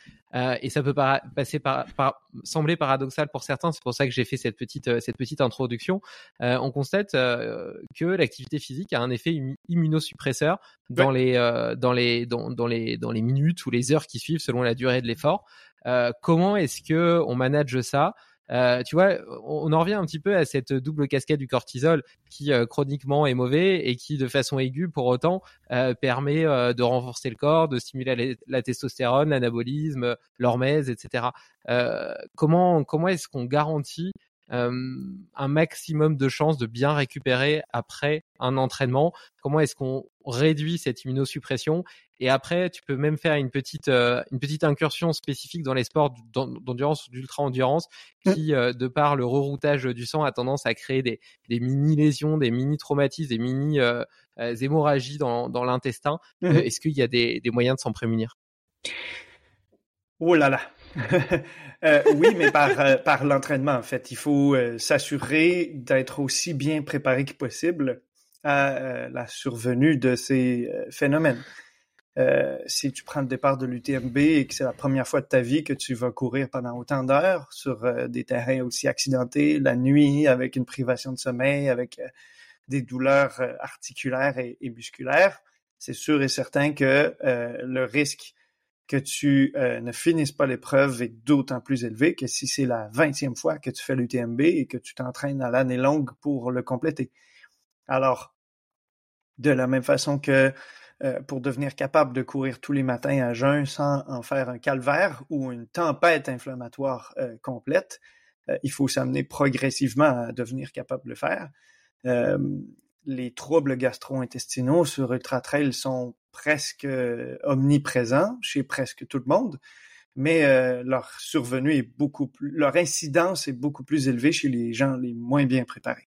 et ça peut para passer par, par, sembler paradoxal pour certains. C'est pour ça que j'ai fait cette petite cette petite introduction. on constate que l'activité physique a un effet immunosuppresseur dans les dans les dans, dans les dans les minutes ou les heures qui suivent selon la durée de l'effort. Euh, comment est-ce que on manage ça? Euh, tu vois, on, en revient un petit peu à cette double casquette du cortisol qui euh, chroniquement est mauvais et qui de façon aiguë pour autant permet de renforcer le corps, de stimuler la, testostérone, l'anabolisme, l'hormèse, etc. comment comment est-ce qu'on garantit un maximum de chances de bien récupérer après un entraînement? Comment est-ce qu'on réduit cette immunosuppression? Et après, tu peux même faire une petite euh, une petite incursion spécifique dans les sports d'endurance ou d'ultra-endurance qui, euh, de par le reroutage du sang, a tendance à créer des, des mini lésions, des mini traumatismes, des mini euh, hémorragies dans, dans l'intestin. Mmh. Est-ce qu'il y a des, des moyens de s'en prémunir? Oh là là. (laughs) oui, mais par, par l'entraînement, en fait. Il faut s'assurer d'être aussi bien préparé que possible à la survenue de ces phénomènes. Euh, si tu prends le départ de l'UTMB et que c'est la première fois de ta vie que tu vas courir pendant autant d'heures sur euh, des terrains aussi accidentés, la nuit, avec une privation de sommeil, avec euh, des douleurs articulaires et, musculaires, c'est sûr et certain que le risque que tu ne finisses pas l'épreuve est d'autant plus élevé que si c'est la vingtième fois que tu fais l'UTMB et que tu t'entraînes à l'année longue pour le compléter. Alors, de la même façon que euh, pour devenir capable de courir tous les matins à jeun sans en faire un calvaire ou une tempête inflammatoire euh, complète. Euh, il faut s'amener progressivement à devenir capable de le faire. les troubles gastro-intestinaux sur Ultra Trail sont presque omniprésents chez presque tout le monde, mais leur survenue est beaucoup plus, leur incidence est beaucoup plus élevée chez les gens les moins bien préparés.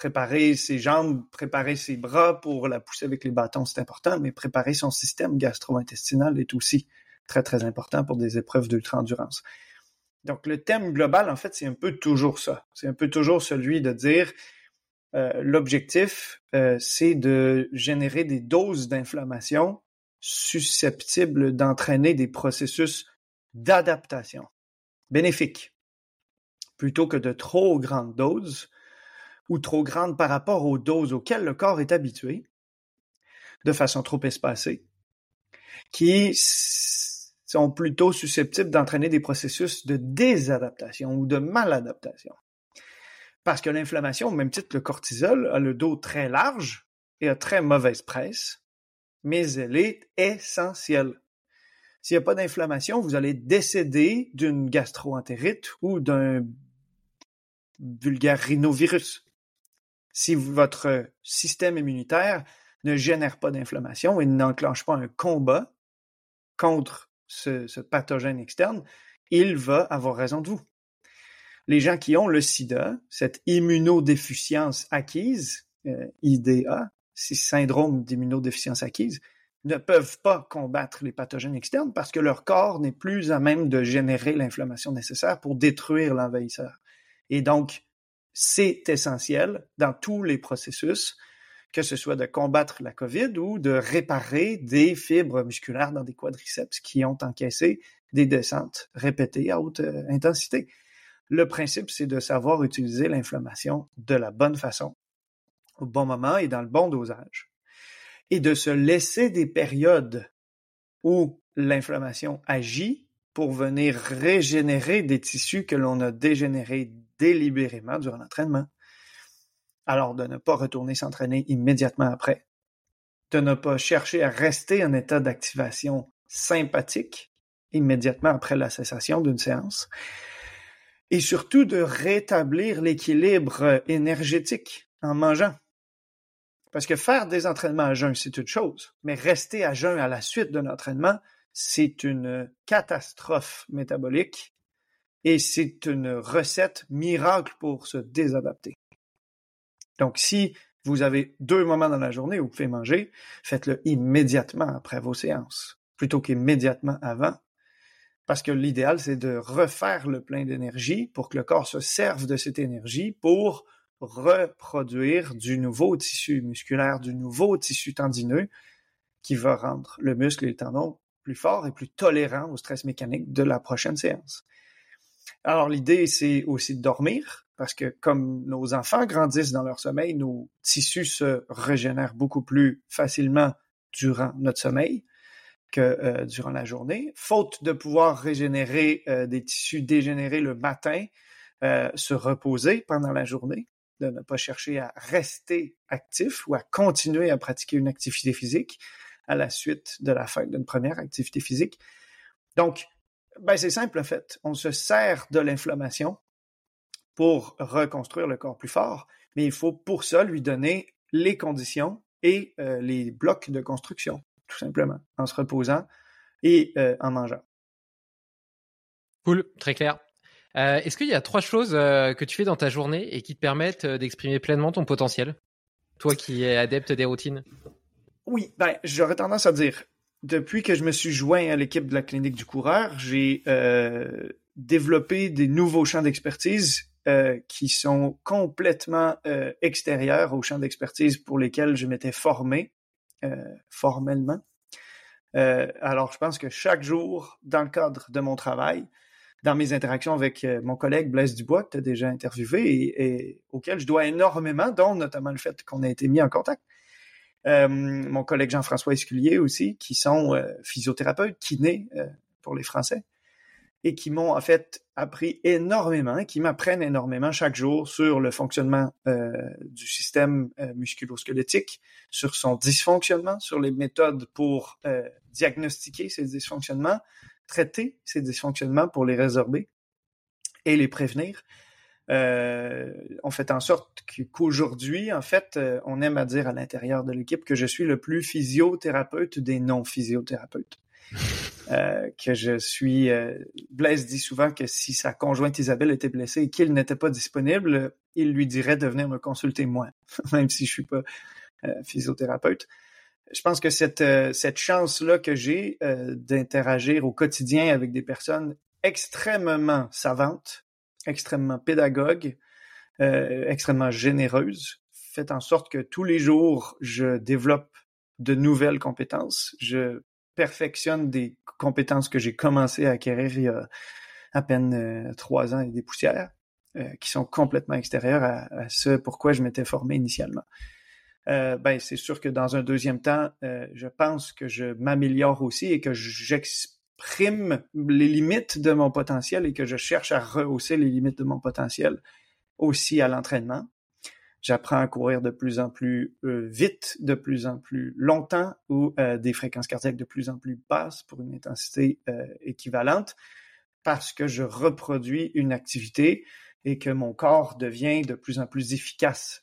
Préparer ses jambes, préparer ses bras pour la pousser avec les bâtons, c'est important, mais préparer son système gastro-intestinal est aussi très, très important pour des épreuves d'ultra-endurance. Donc, le thème global, en fait, c'est un peu toujours ça. C'est un peu toujours celui de dire euh, l'objectif, euh, c'est de générer des doses d'inflammation susceptibles d'entraîner des processus d'adaptation bénéfiques, plutôt que de trop grandes doses ou trop grande par rapport aux doses auxquelles le corps est habitué, de façon trop espacée, qui sont plutôt susceptibles d'entraîner des processus de désadaptation ou de maladaptation. Parce que l'inflammation, au même titre que le cortisol, a le dos très large et a très mauvaise presse, mais elle est essentielle. S'il n'y a pas d'inflammation, vous allez décéder d'une gastroentérite ou d'un vulgaire si votre système immunitaire ne génère pas d'inflammation et n'enclenche pas un combat contre ce, pathogène externe, il va avoir raison de vous. Les gens qui ont le sida, cette immunodéficience acquise, euh, IDA, ce syndrome d'immunodéficience acquise, ne peuvent pas combattre les pathogènes externes parce que leur corps n'est plus à même de générer l'inflammation nécessaire pour détruire l'envahisseur. Et donc, c'est essentiel dans tous les processus, que ce soit de combattre la COVID ou de réparer des fibres musculaires dans des quadriceps qui ont encaissé des descentes répétées à haute euh, intensité. Le principe, c'est de savoir utiliser l'inflammation de la bonne façon, au bon moment et dans le bon dosage, et de se laisser des périodes où l'inflammation agit pour venir régénérer des tissus que l'on a dégénérés délibérément durant l'entraînement. Alors, de ne pas retourner s'entraîner immédiatement après, de ne pas chercher à rester en état d'activation sympathique immédiatement après la cessation d'une séance, et surtout de rétablir l'équilibre énergétique en mangeant. Parce que faire des entraînements à jeun, c'est une chose, mais rester à jeun à la suite d'un entraînement, c'est une catastrophe métabolique et c'est une recette miracle pour se désadapter. Donc, si vous avez deux moments dans la journée où vous pouvez manger, faites-le immédiatement après vos séances, plutôt qu'immédiatement avant, parce que l'idéal, c'est de refaire le plein d'énergie pour que le corps se serve de cette énergie pour reproduire du nouveau tissu musculaire, du nouveau tissu tendineux qui va rendre le muscle et le tendon plus forts et plus tolérants au stress mécanique de la prochaine séance. Alors l'idée, c'est aussi de dormir, parce que comme nos enfants grandissent dans leur sommeil, nos tissus se régénèrent beaucoup plus facilement durant notre sommeil que euh, durant la journée. Faute de pouvoir régénérer euh, des tissus dégénérés le matin, euh, se reposer pendant la journée, de ne pas chercher à rester actif ou à continuer à pratiquer une activité physique à la suite de la fin d'une première activité physique. Donc, ben, c'est simple en fait. On se sert de l'inflammation pour reconstruire le corps plus fort, mais il faut pour ça lui donner les conditions et euh, les blocs de construction, tout simplement, en se reposant et euh, en mangeant. Cool, très clair. Euh, est-ce qu'il y a trois choses que tu fais dans ta journée et qui te permettent d'exprimer pleinement ton potentiel? Toi qui es adepte des routines? Oui, ben, j'aurais tendance à dire, depuis que je me suis joint à l'équipe de la clinique du coureur, j'ai développé des nouveaux champs d'expertise euh, qui sont complètement euh, extérieurs aux champs d'expertise pour lesquels je m'étais formé euh, formellement. alors, je pense que chaque jour, dans le cadre de mon travail, dans mes interactions avec mon collègue Blaise Dubois, que tu as déjà interviewé et, et, auquel je dois énormément, dont notamment le fait qu'on a été mis en contact. Mon collègue Jean-François Esculier aussi, qui sont physiothérapeutes, kinés pour les Français et qui m'ont en fait appris énormément, qui m'apprennent énormément chaque jour sur le fonctionnement euh, du système euh, musculo-squelettique, sur son dysfonctionnement, sur les méthodes pour euh, diagnostiquer ces dysfonctionnements, traiter ces dysfonctionnements pour les résorber et les prévenir. On fait en sorte qu'aujourd'hui, en fait, on aime à dire à l'intérieur de l'équipe que je suis le plus physiothérapeute des non-physiothérapeutes. (laughs) Euh, que je suis. Euh, Blaise dit souvent que si sa conjointe Isabelle était blessée et qu'il n'était pas disponible, il lui dirait de venir me consulter moi, (laughs) même si je suis pas euh, physiothérapeute. Je pense que cette, cette chance-là que j'ai d'interagir au quotidien avec des personnes extrêmement savantes, extrêmement pédagogues, extrêmement généreuses, fait en sorte que tous les jours, je développe de nouvelles compétences. Je perfectionne des compétences que j'ai commencé à acquérir il y a à peine euh, trois ans et des poussières, euh, qui sont complètement extérieures à, ce pourquoi je m'étais formé initialement. Euh, ben, c'est sûr que dans un deuxième temps, je pense que je m'améliore aussi et que j'exprime les limites de mon potentiel et que je cherche à rehausser les limites de mon potentiel aussi à l'entraînement. J'apprends à courir de plus en plus euh, vite, de plus en plus longtemps ou euh, des fréquences cardiaques de plus en plus basses pour une intensité euh, équivalente parce que je reproduis une activité et que mon corps devient de plus en plus efficace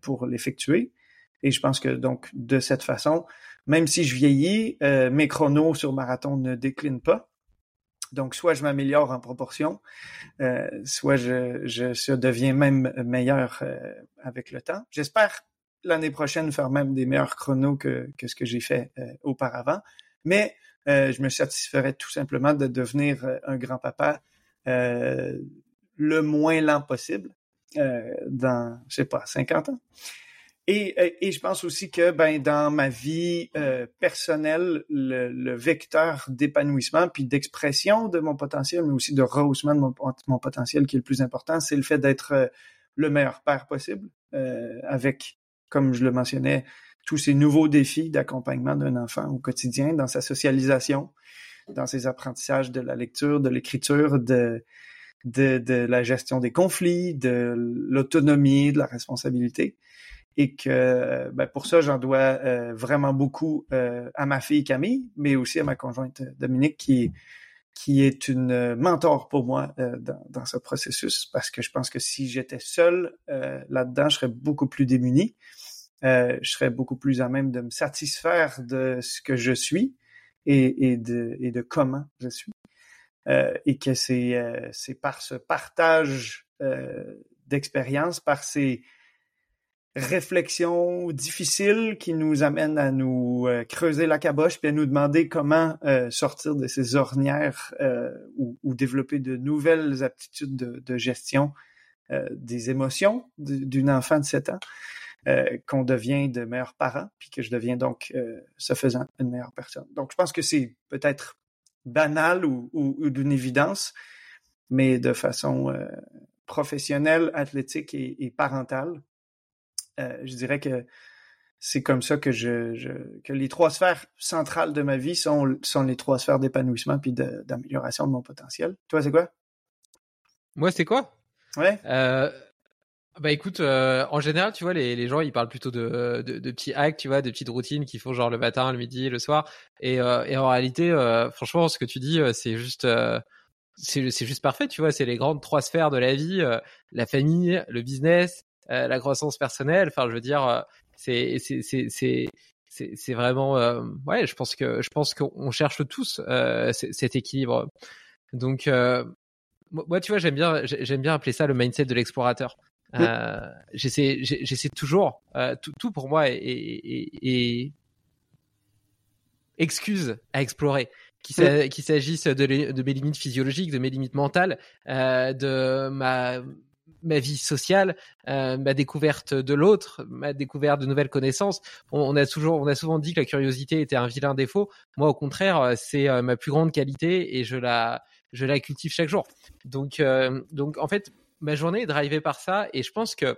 pour l'effectuer. Et je pense que donc de cette façon, même si je vieillis, mes chronos sur marathon ne déclinent pas. Donc, soit je m'améliore en proportion, euh, soit je, deviens même meilleur euh, avec le temps. J'espère l'année prochaine faire même des meilleurs chronos que, que ce que j'ai fait euh, auparavant. Mais je me satisferais tout simplement de devenir un grand-papa le moins lent possible dans, je sais pas, 50 ans. Et, et, je pense aussi que ben dans ma vie euh, personnelle, le, le vecteur d'épanouissement puis d'expression de mon potentiel, mais aussi de rehaussement de mon, mon potentiel qui est le plus important, c'est le fait d'être euh, le meilleur père possible, euh, avec, comme je le mentionnais, tous ces nouveaux défis d'accompagnement d'un enfant au quotidien, dans sa socialisation, dans ses apprentissages de la lecture, de l'écriture, de, de, de la gestion des conflits, de l'autonomie, de la responsabilité et que ben, pour ça, j'en dois euh, vraiment beaucoup euh, à ma fille Camille, mais aussi à ma conjointe Dominique qui, qui est une mentor pour moi euh, dans, dans, ce processus, parce que je pense que si j'étais seul là-dedans, je serais beaucoup plus démuni. je serais beaucoup plus à même de me satisfaire de ce que je suis et, et, de, et de comment je suis. et que c'est c'est par ce partage d'expérience, par ces réflexion difficile qui nous amène à nous euh, creuser la caboche puis à nous demander comment euh, sortir de ces ornières euh, ou, développer de nouvelles aptitudes de, gestion des émotions d'une enfant de 7 ans, qu'on devient de meilleurs parents puis que je deviens donc, ce faisant, une meilleure personne. Donc, je pense que c'est peut-être banal ou, d'une évidence, mais de façon professionnelle, athlétique et parentale, euh, je dirais que c'est comme ça que je, que les trois sphères centrales de ma vie sont, sont les trois sphères d'épanouissement puis d'amélioration de, mon potentiel. Toi, c'est quoi? Moi, c'est quoi? Ouais. Euh, bah écoute, euh, en général, tu vois, les, les gens, ils parlent plutôt de, de, de, petits hacks, tu vois, de petites routines qu'ils font genre le matin, le midi, le soir. Et, et en réalité, franchement, ce que tu dis, c'est juste c'est juste parfait, tu vois. C'est les grandes trois sphères de la vie la famille, le business, la croissance personnelle. Enfin, je veux dire, c'est c'est c'est c'est vraiment ouais. Je pense que je pense qu'on cherche tous cet équilibre. Donc moi, tu vois, j'aime bien, j'aime bien appeler ça le mindset de l'explorateur. Euh, j'essaie, j'essaie toujours. Euh, tout, tout, pour moi est, excuse à explorer. Qu'il s'agisse de, de, mes limites physiologiques, de mes limites mentales, euh, de ma ma vie sociale, euh, ma découverte de l'autre, ma découverte de nouvelles connaissances. On, a toujours, on a souvent dit que la curiosité était un vilain défaut. Moi, au contraire, c'est ma plus grande qualité et je la, je la cultive chaque jour. Donc, euh, donc en fait, ma journée est drivée par ça et je pense que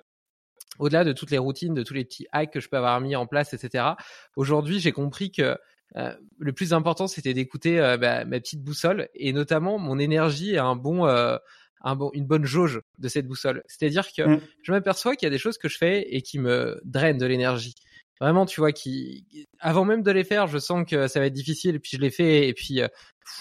au-delà de toutes les routines, de tous les petits hacks que je peux avoir mis en place, etc. Aujourd'hui, j'ai compris que euh, le plus important, c'était d'écouter euh, ma petite boussole et notamment mon énergie et un bon, un bon, une bonne jauge de cette boussole. C'est-à-dire que mmh. je m'aperçois qu'il y a des choses que je fais et qui me drainent de l'énergie vraiment tu vois qui avant même de les faire je sens que ça va être difficile puis je les fais et puis euh,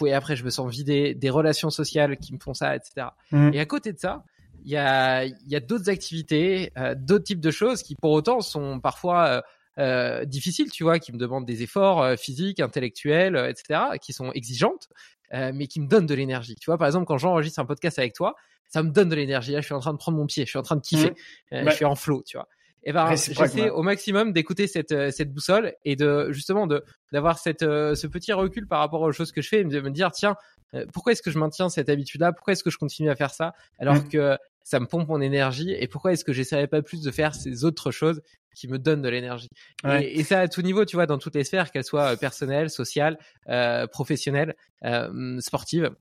et après je me sens vidé des relations sociales qui me font ça etc mmh. et à côté de ça il y a y a d'autres activités euh, d'autres types de choses qui pour autant sont parfois euh, euh difficiles tu vois qui me demandent des efforts physiques intellectuels etc qui sont exigeantes mais qui me donnent de l'énergie. Tu vois par exemple quand j'enregistre un podcast avec toi ça me donne de l'énergie. Là je suis en train de prendre mon pied je suis en train de kiffer. Mmh. je suis en flow tu vois. Et eh ben j'essaie au maximum d'écouter cette euh, cette boussole et de justement de d'avoir cette euh, ce petit recul par rapport aux choses que je fais et de me dire tiens euh, pourquoi est-ce que je maintiens cette habitude là pourquoi est-ce que je continue à faire ça? Alors mmh. que ça me pompe mon énergie et pourquoi est-ce que j'essaierais pas plus de faire ces autres choses qui me donnent de l'énergie. Et, ça à tout niveau tu vois dans toutes les sphères qu'elles soient personnelles sociales euh, professionnelles euh, sportives.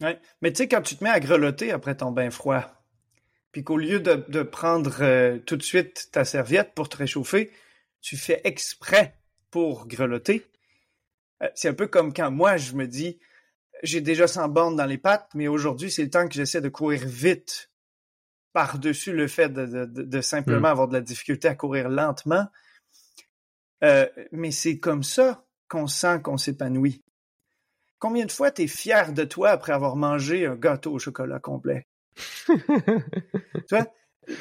Ouais. Mais tu sais quand tu te mets à grelotter après ton bain froid puis qu'au lieu de, prendre euh, tout de suite ta serviette pour te réchauffer, tu fais exprès pour grelotter. Euh, c'est un peu comme quand moi, je me dis, j'ai déjà 100 bornes dans les pattes, mais aujourd'hui, c'est le temps que j'essaie de courir vite par-dessus le fait de, simplement hmm. avoir de la difficulté à courir lentement. Euh, mais c'est comme ça qu'on sent qu'on s'épanouit. Combien de fois tu es fier de toi après avoir mangé un gâteau au chocolat complet? (laughs) tu vois,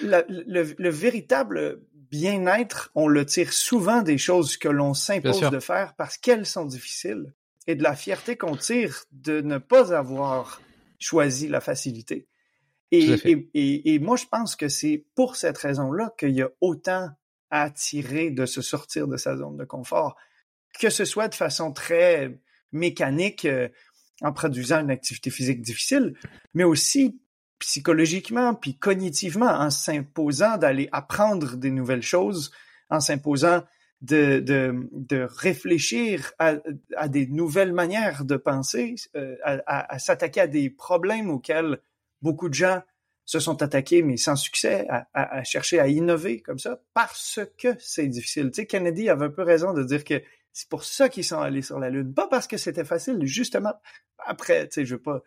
le, véritable bien-être, on le tire souvent des choses que l'on s'impose de faire parce qu'elles sont difficiles et de la fierté qu'on tire de ne pas avoir choisi la facilité. Et, et, moi, je pense que c'est pour cette raison-là qu'il y a autant à tirer de se sortir de sa zone de confort, que ce soit de façon très mécanique euh, en produisant une activité physique difficile, mais aussi psychologiquement puis cognitivement en s'imposant d'aller apprendre des nouvelles choses, en s'imposant de, de, de, réfléchir à, à, des nouvelles manières de penser, euh, à, à, s'attaquer à des problèmes auxquels beaucoup de gens se sont attaqués, mais sans succès, à, chercher à innover comme ça, parce que c'est difficile. Kennedy avait un peu raison de dire que c'est pour ça qu'ils sont allés sur la Lune, pas parce que c'était facile, justement. Après, tu sais, je veux pas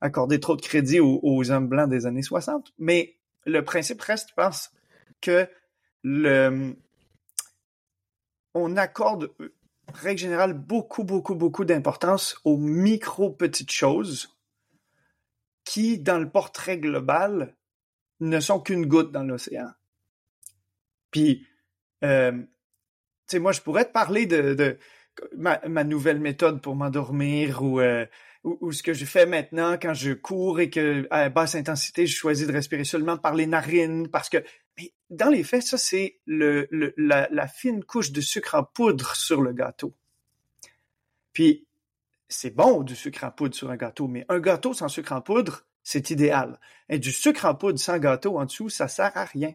accorder trop de crédit aux, hommes blancs des années 60, mais le principe reste, je pense, que on accorde, règle générale, beaucoup, beaucoup, beaucoup d'importance aux micro petites choses qui, dans le portrait global, ne sont qu'une goutte dans l'océan. Puis, euh, tu sais, moi, je pourrais te parler de, ma, nouvelle méthode pour m'endormir ou euh, ou, ce que je fais maintenant quand je cours et que à basse intensité, je choisis de respirer seulement par les narines parce que mais dans les faits, ça c'est la, la, fine couche de sucre en poudre sur le gâteau. Puis c'est bon du sucre en poudre sur un gâteau, mais un gâteau sans sucre en poudre, c'est idéal. Et du sucre en poudre sans gâteau en dessous, ça sert à rien.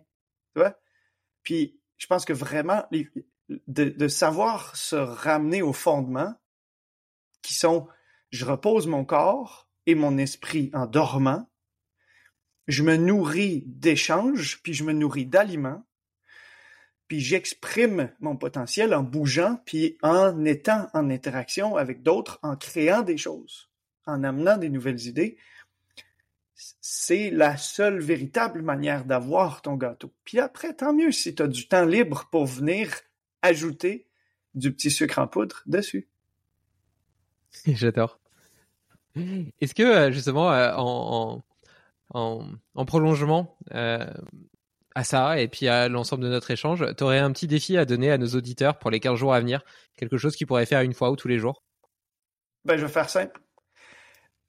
Puis je pense que vraiment de, de savoir se ramener au fondement qui sont je repose mon corps et mon esprit en dormant, je me nourris d'échanges, puis je me nourris d'aliments, puis j'exprime mon potentiel en bougeant, puis en étant en interaction avec d'autres, en créant des choses, en amenant des nouvelles idées. C'est la seule véritable manière d'avoir ton gâteau. Puis après, tant mieux si tu as du temps libre pour venir ajouter du petit sucre en poudre dessus. (laughs) J'adore. Est-ce que justement en, en, en, prolongement à ça et puis à l'ensemble de notre échange, tu aurais un petit défi à donner à nos auditeurs pour les 15 jours à venir? Quelque chose qu'ils pourraient faire une fois ou tous les jours? Ben, je vais faire simple.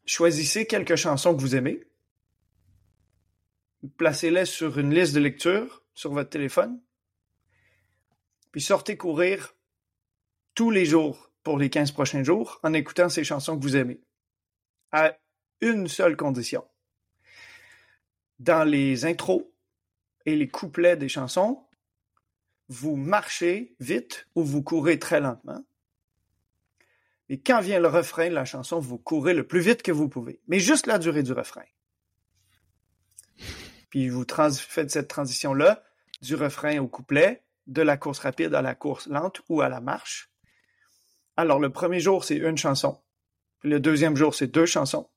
Choisissez quelques chansons que vous aimez. Placez-les sur une liste de lecture sur votre téléphone. Puis sortez courir tous les jours pour les 15 prochains jours en écoutant ces chansons que vous aimez. À une seule condition. Dans les intros et les couplets des chansons, vous marchez vite ou vous courez très lentement. Et quand vient le refrain de la chanson, vous courez le plus vite que vous pouvez, mais juste la durée du refrain. Puis vous faites cette transition-là du refrain au couplet, de la course rapide à la course lente ou à la marche. Alors le premier jour, c'est une chanson. le deuxième jour, c'est deux chansons.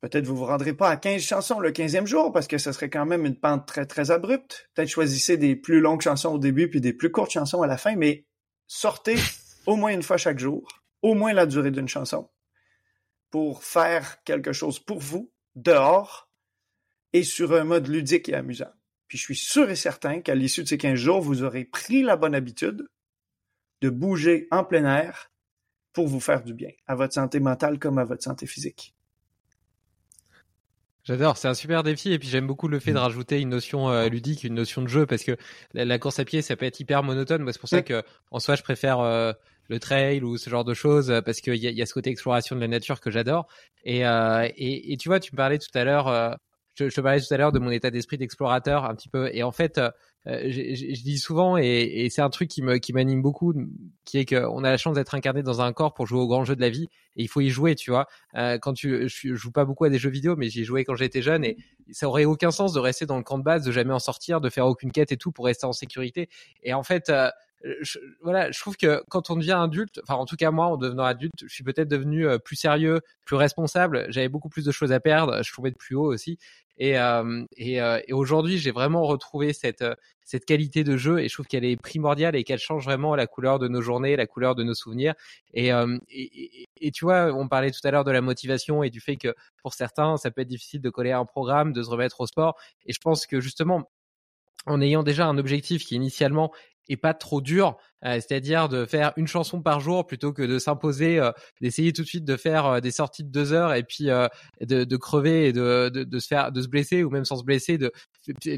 Peut-être vous vous rendrez pas à 15 chansons le 15e jour parce que ce serait quand même une pente très très abrupte. Peut-être choisissez des plus longues chansons au début puis des plus courtes chansons à la fin, mais sortez au moins une fois chaque jour, au moins la durée d'une chanson pour faire quelque chose pour vous dehors et sur un mode ludique et amusant. Puis je suis sûr et certain qu'à l'issue de ces 15 jours, vous aurez pris la bonne habitude de bouger en plein air pour vous faire du bien, à votre santé mentale comme à votre santé physique. J'adore, c'est un super défi et puis j'aime beaucoup le fait de mm. rajouter une notion euh, ludique, une notion de jeu parce que la, course à pied ça peut être hyper monotone. Moi c'est pour ça que en soi je préfère euh, le trail ou ce genre de choses euh, parce qu'il y a, y a ce côté exploration de la nature que j'adore. Et, et, et, tu vois, tu me parlais tout à l'heure, je, je, te parlais tout à l'heure de mon état d'esprit d'explorateur un petit peu et en fait je, dis souvent, et, et c'est un truc qui me qui m'anime beaucoup, qui est qu'on a la chance d'être incarné dans un corps pour jouer au grand jeu de la vie, et il faut y jouer, tu vois. Euh, quand tu, je, joue pas beaucoup à des jeux vidéo, mais j'y jouais quand j'étais jeune, et ça aurait aucun sens de rester dans le camp de base, de jamais en sortir, de faire aucune quête et tout pour rester en sécurité. Et en fait, euh, je, voilà, je trouve que quand on devient adulte, enfin en tout cas moi, en devenant adulte, je suis peut-être devenu plus sérieux, plus responsable. J'avais beaucoup plus de choses à perdre. Je trouvais de plus haut aussi. Et, euh, et, euh, aujourd'hui, j'ai vraiment retrouvé cette, euh, cette qualité de jeu et je trouve qu'elle est primordiale et qu'elle change vraiment la couleur de nos journées, la couleur de nos souvenirs. Et, et, et, tu vois, on parlait tout à l'heure de la motivation et du fait que pour certains, ça peut être difficile de coller à un programme, de se remettre au sport. Et je pense que justement, en ayant déjà un objectif qui initialement et pas trop dur, c'est-à-dire de faire une chanson par jour plutôt que de s'imposer, euh, d'essayer tout de suite de faire euh, des sorties de deux heures et puis de, de, crever et de, de, de, se faire, de se blesser ou même sans se blesser, de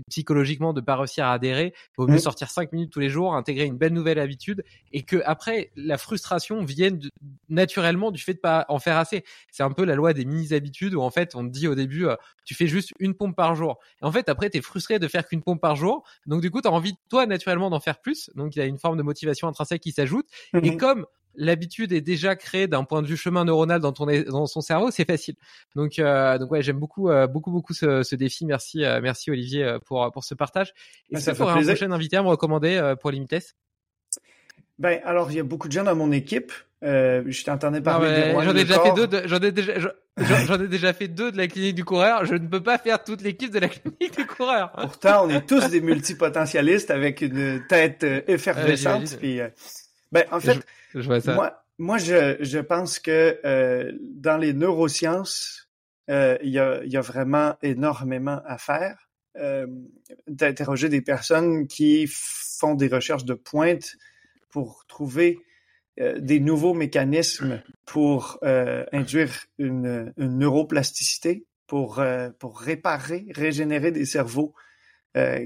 psychologiquement de pas réussir à adhérer. Il vaut mieux sortir cinq minutes tous les jours, intégrer une belle nouvelle habitude et que après la frustration vienne naturellement du fait de pas en faire assez. C'est un peu la loi des mini habitudes où en fait on te dit au début tu fais juste une pompe par jour. Et en fait après tu es frustré de faire qu'une pompe par jour, donc du coup tu as envie toi naturellement d'en faire plus donc il y a une forme de motivation intrinsèque qui s'ajoute. Et mhm. comme l'habitude est déjà créée d'un point de vue chemin neuronal dans ton dans son cerveau, c'est facile. Donc euh, donc ouais, j'aime beaucoup euh, beaucoup beaucoup ce, ce défi. Merci euh, merci Olivier pour pour ce partage. Et bah, ça ferait un prochain invité à me recommander pour Limites ben, alors, il y a beaucoup de gens dans mon équipe. Euh, je t'entendais parler J'en ai déjà fait deux. J'en ai déjà, j'en ai déjà fait deux de la clinique du coureur. Je ne peux pas faire toute l'équipe de la (laughs) clinique du coureur. Pourtant, on est tous des multipotentialistes avec une tête euh, effervescente. puis, euh, ben, en fait, je, vois ça. moi, moi, je, je pense que euh, dans les neurosciences, il y a, y a vraiment énormément à faire. d'interroger des personnes qui font des recherches de pointe pour trouver euh, des nouveaux mécanismes pour euh, induire une, une, neuroplasticité, pour, euh, pour réparer, régénérer des cerveaux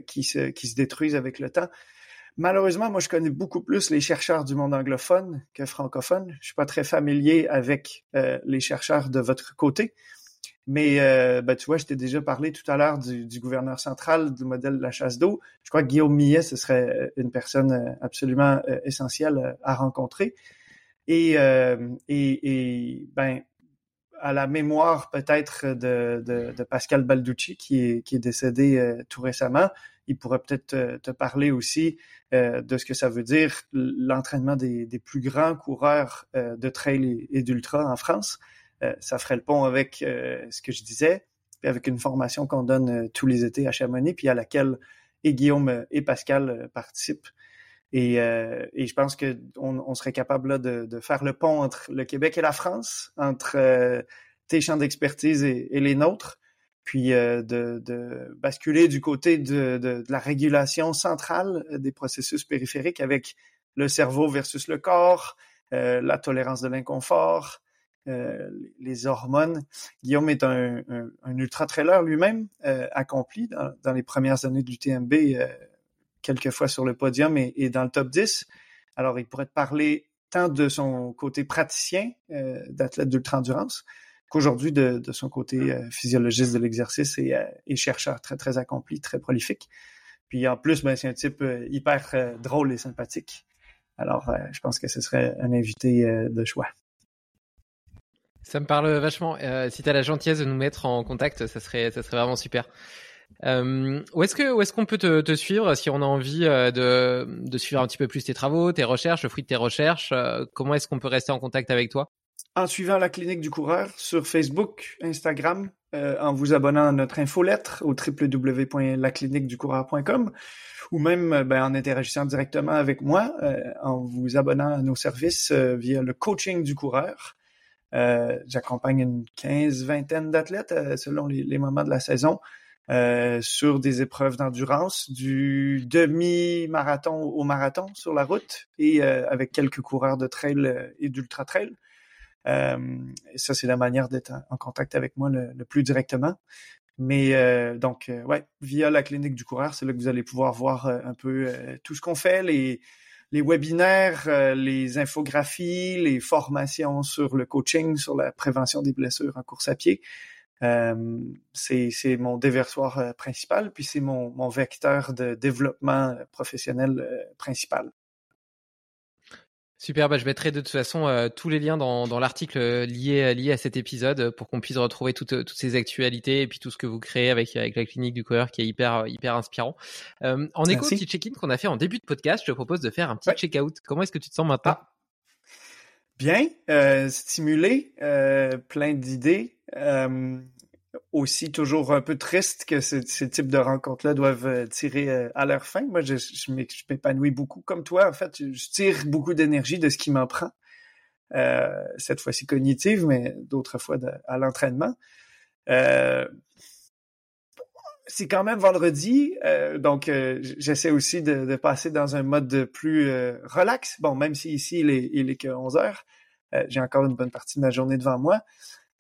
qui, se, qui se détruisent avec le temps. Malheureusement, moi, je connais beaucoup plus les chercheurs du monde anglophone que francophone. Je suis pas très familier avec les chercheurs de votre côté. Mais euh, ben, tu vois, je t'ai déjà parlé tout à l'heure du, gouverneur central du modèle de la chasse d'eau. Je crois que Guillaume Millet, ce serait euh, une personne euh, absolument euh, essentielle à rencontrer. Et, et, et, ben, à la mémoire peut-être de, de, Pascal Balducci, qui est, qui est décédé tout récemment, il pourrait peut-être te, parler aussi de ce que ça veut dire l'entraînement des, plus grands coureurs de trail et d'ultra en France. Euh, ça ferait le pont avec euh, ce que je disais, puis avec une formation qu'on donne euh, tous les étés à Chamonix, puis à laquelle et Guillaume et Pascal participent. Et, euh, et je pense que on, serait capable là, de, de, faire le pont entre le Québec et la France, entre euh, tes champs d'expertise et, et, les nôtres, puis euh, de, de, basculer du côté de, de, la régulation centrale des processus périphériques avec le cerveau versus le corps, la tolérance de l'inconfort, les hormones. Guillaume est un, un, un ultra-trailer lui-même, accompli dans, dans, les premières années du TMB quelques fois sur le podium et, dans le top 10. Alors, il pourrait te parler tant de son côté praticien euh, d'athlète d'ultra-endurance qu'aujourd'hui de, son côté euh, physiologiste de l'exercice et, euh, et, chercheur très, très accompli, très prolifique. Puis en plus, ben, c'est un type hyper drôle et sympathique. Alors, je pense que ce serait un invité de choix. Ça me parle vachement. si tu as la gentillesse de nous mettre en contact, ça serait, ça serait vraiment super. Euh, où est-ce que où est-ce qu'on peut te, te, suivre si on a envie euh, de, de suivre un petit peu plus tes travaux, tes recherches, le fruit de tes recherches euh, Comment est-ce qu'on peut rester en contact avec toi? En suivant la clinique du coureur sur Facebook, Instagram, euh, en vous abonnant à notre infolettre au www.lacliniqueducoureur.com ou même ben, en interagissant directement avec moi en vous abonnant à nos services via le coaching du coureur. J'accompagne une quinze, vingtaine d'athlètes selon les, moments de la saison. Euh, sur des épreuves d'endurance, du demi-marathon au marathon sur la route et euh, avec quelques coureurs de trail euh, et d'ultra trail. et ça, c'est la manière d'être en contact avec moi le, plus directement. Mais donc, ouais, via la clinique du coureur, c'est là que vous allez pouvoir voir un peu tout ce qu'on fait, les webinaires, les infographies, les formations sur le coaching, sur la prévention des blessures en course à pied. Euh, c'est mon déversoir euh, principal, puis c'est mon, mon, vecteur de développement euh, professionnel principal. Super, bah je mettrai de toute façon tous les liens dans, dans l'article lié, lié à cet épisode pour qu'on puisse retrouver toutes, toutes ces actualités et puis tout ce que vous créez avec, avec la clinique du coureur qui est hyper, hyper inspirant. en écho au petit check-in qu'on a fait en début de podcast, je te propose de faire un petit check-out. Comment est-ce que tu te sens maintenant? Ah. Bien, stimulé, plein d'idées aussi toujours un peu triste que ce, ces types de rencontres-là doivent euh, tirer euh, à leur fin. Moi, je, m'épanouis beaucoup. Comme toi, en fait, je tire beaucoup d'énergie de ce qui m'en prend. Euh, cette fois-ci cognitive, mais d'autres fois à l'entraînement. Euh, c'est quand même vendredi, donc j'essaie aussi de, passer dans un mode de plus relax. Bon, même si ici il est, il est que 11 heures, j'ai encore une bonne partie de ma journée devant moi.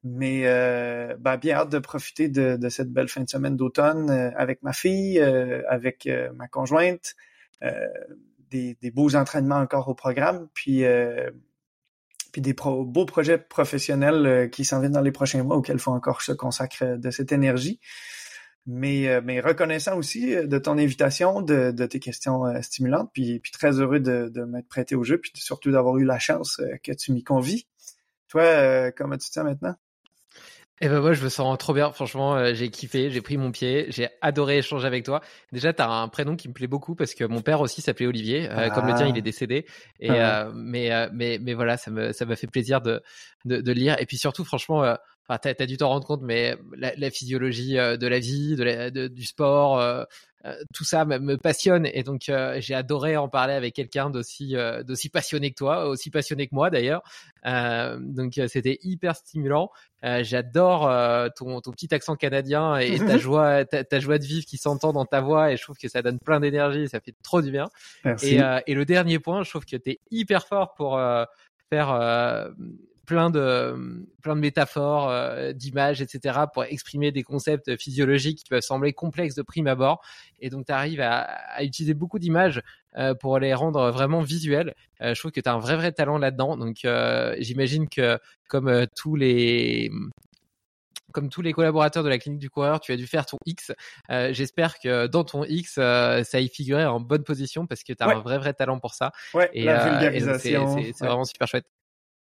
Mais euh, ben, bien hâte de profiter de, de, cette belle fin de semaine d'automne euh, avec ma fille, euh, avec euh, ma conjointe, des, des, beaux entraînements encore au programme, puis, puis des beaux projets professionnels qui s'en viennent dans les prochains mois auxquels il faut encore se consacrer de cette énergie. Mais, mais reconnaissant aussi de ton invitation, de, de tes questions stimulantes, puis, puis très heureux de, de m'être prêté au jeu, puis surtout d'avoir eu la chance que tu m'y convies. Toi, comment tu te sens maintenant? Eh ben moi je me sens trop bien, franchement euh, j'ai kiffé, j'ai pris mon pied, j'ai adoré échanger avec toi. Déjà tu as un prénom qui me plaît beaucoup parce que mon père aussi s'appelait Olivier, euh, comme le tien il est ah. décédé. Et ah euh, mais mais mais voilà ça me ça m'a fait plaisir de, de, de lire et puis surtout franchement Enfin, t'as as dû t'en rendre compte, mais la, la physiologie de la vie, de, la, de du sport, euh, tout ça me, me, passionne et donc euh, j'ai adoré en parler avec quelqu'un d'aussi d'aussi passionné que toi, aussi passionné que moi d'ailleurs. donc c'était hyper stimulant. J'adore ton, ton petit accent canadien et (laughs) ta joie ta, ta, joie de vivre qui s'entend dans ta voix et je trouve que ça donne plein d'énergie, ça fait trop du bien. Merci. Et, et le dernier point, je trouve que t'es hyper fort pour faire plein de plein de métaphores, euh, d'images, etc. pour exprimer des concepts physiologiques qui peuvent sembler complexes de prime abord. Et donc, tu arrives à, à, utiliser beaucoup d'images euh, pour les rendre vraiment visuelles. Euh, je trouve que tu as un vrai vrai talent là-dedans. Donc, j'imagine que comme tous les comme tous les collaborateurs de la clinique du coureur, tu as dû faire ton X. J'espère que dans ton X, ça y figurait en bonne position parce que tu as un vrai, vrai talent pour ça. Ouais, et, la vulgarisation. c'est vraiment super chouette.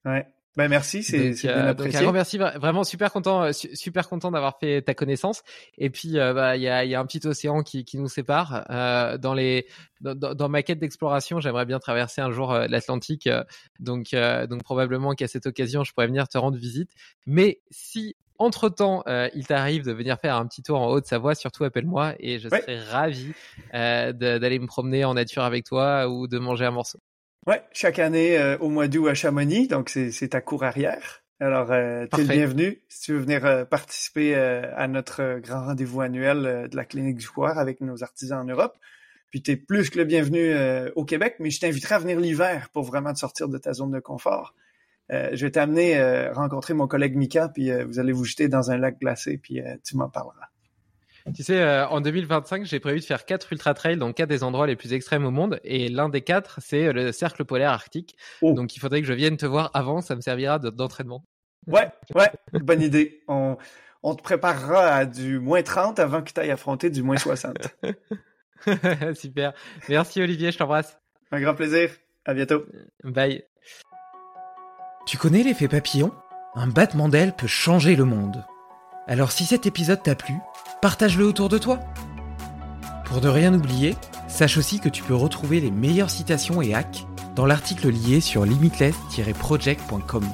Ouais. Ben merci, c'est bien euh, apprécié. Donc, merci, vraiment super content, euh, super content d'avoir fait ta connaissance. Et puis, euh, bah, il y, a, y, a, un petit océan qui, qui nous sépare. Euh, dans les, dans, dans ma quête d'exploration, j'aimerais bien traverser un jour l'Atlantique. donc, donc probablement qu'à cette occasion, je pourrais venir te rendre visite. Mais si entre-temps, euh, il t'arrive de venir faire un petit tour en Haute-Savoie, surtout appelle-moi et je serai ravi euh, d'aller me promener en nature avec toi ou de manger un morceau. Ouais, chaque année euh, au mois d'août à Chamonix, donc c'est ta cour arrière. Alors, euh, tu es le bienvenu si tu veux venir euh, participer à notre grand rendez-vous annuel de la Clinique du Coir avec nos artisans en Europe. Puis tu es plus que le bienvenu au Québec, mais je t'inviterai à venir l'hiver pour vraiment te sortir de ta zone de confort. je vais t'amener rencontrer mon collègue Mika, puis vous allez vous jeter dans un lac glacé, puis tu m'en parleras. Tu sais, euh, en 2025, j'ai prévu de faire quatre ultra trails dans quatre des endroits les plus extrêmes au monde, et l'un des quatre, c'est le cercle polaire arctique. Oh. Donc, il faudrait que je vienne te voir avant, ça me servira d'entraînement. (laughs) Ouais, ouais, bonne idée. On, on te préparera à du moins 30 avant que tu ailles affronter du moins 60. (laughs) (laughs) Super. Merci Olivier, je t'embrasse. Un grand plaisir. À bientôt. Bye. Tu connais l'effet papillon? Un battement d'aile peut changer le monde. Alors si cet épisode t'a plu, partage-le autour de toi. Pour ne rien oublier, sache aussi que tu peux retrouver les meilleures citations et hacks dans l'article lié sur limitless-project.com.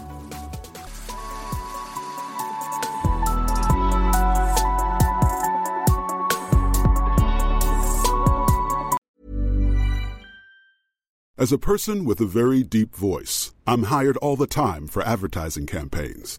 As a person with a very deep voice, I'm hired all the time for advertising campaigns.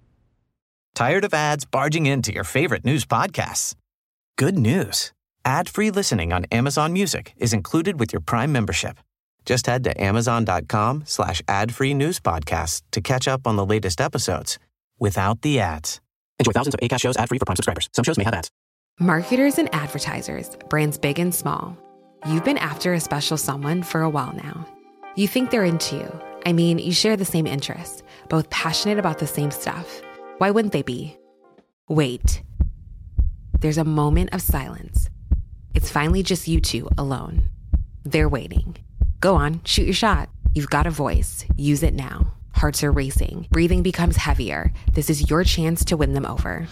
Tired of ads barging into your favorite news podcasts? Good news. Ad-free listening on Amazon Music is included with your Prime membership. Just head to amazon.com slash ad-free news podcasts to catch up on the latest episodes without the ads. Enjoy thousands of ACAST shows ad-free for Prime subscribers. Some shows may have ads. Marketers and advertisers, brands big and small. You've been after a special someone for a while now. You think they're into you. I mean, you share the same interests, both passionate about the same stuff. Why wouldn't they be? Wait. There's a moment of silence it's finally just you two alone. They're waiting. Go on, shoot your shot. You've got a voice. Use it now. Hearts are racing. Breathing becomes heavier. This is your chance to win them over.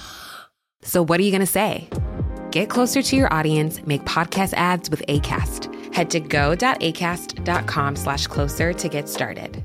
So, what are you going to say? Get closer to your audience, make podcast ads with ACAST. Head to go.acast.com slash closer to get started.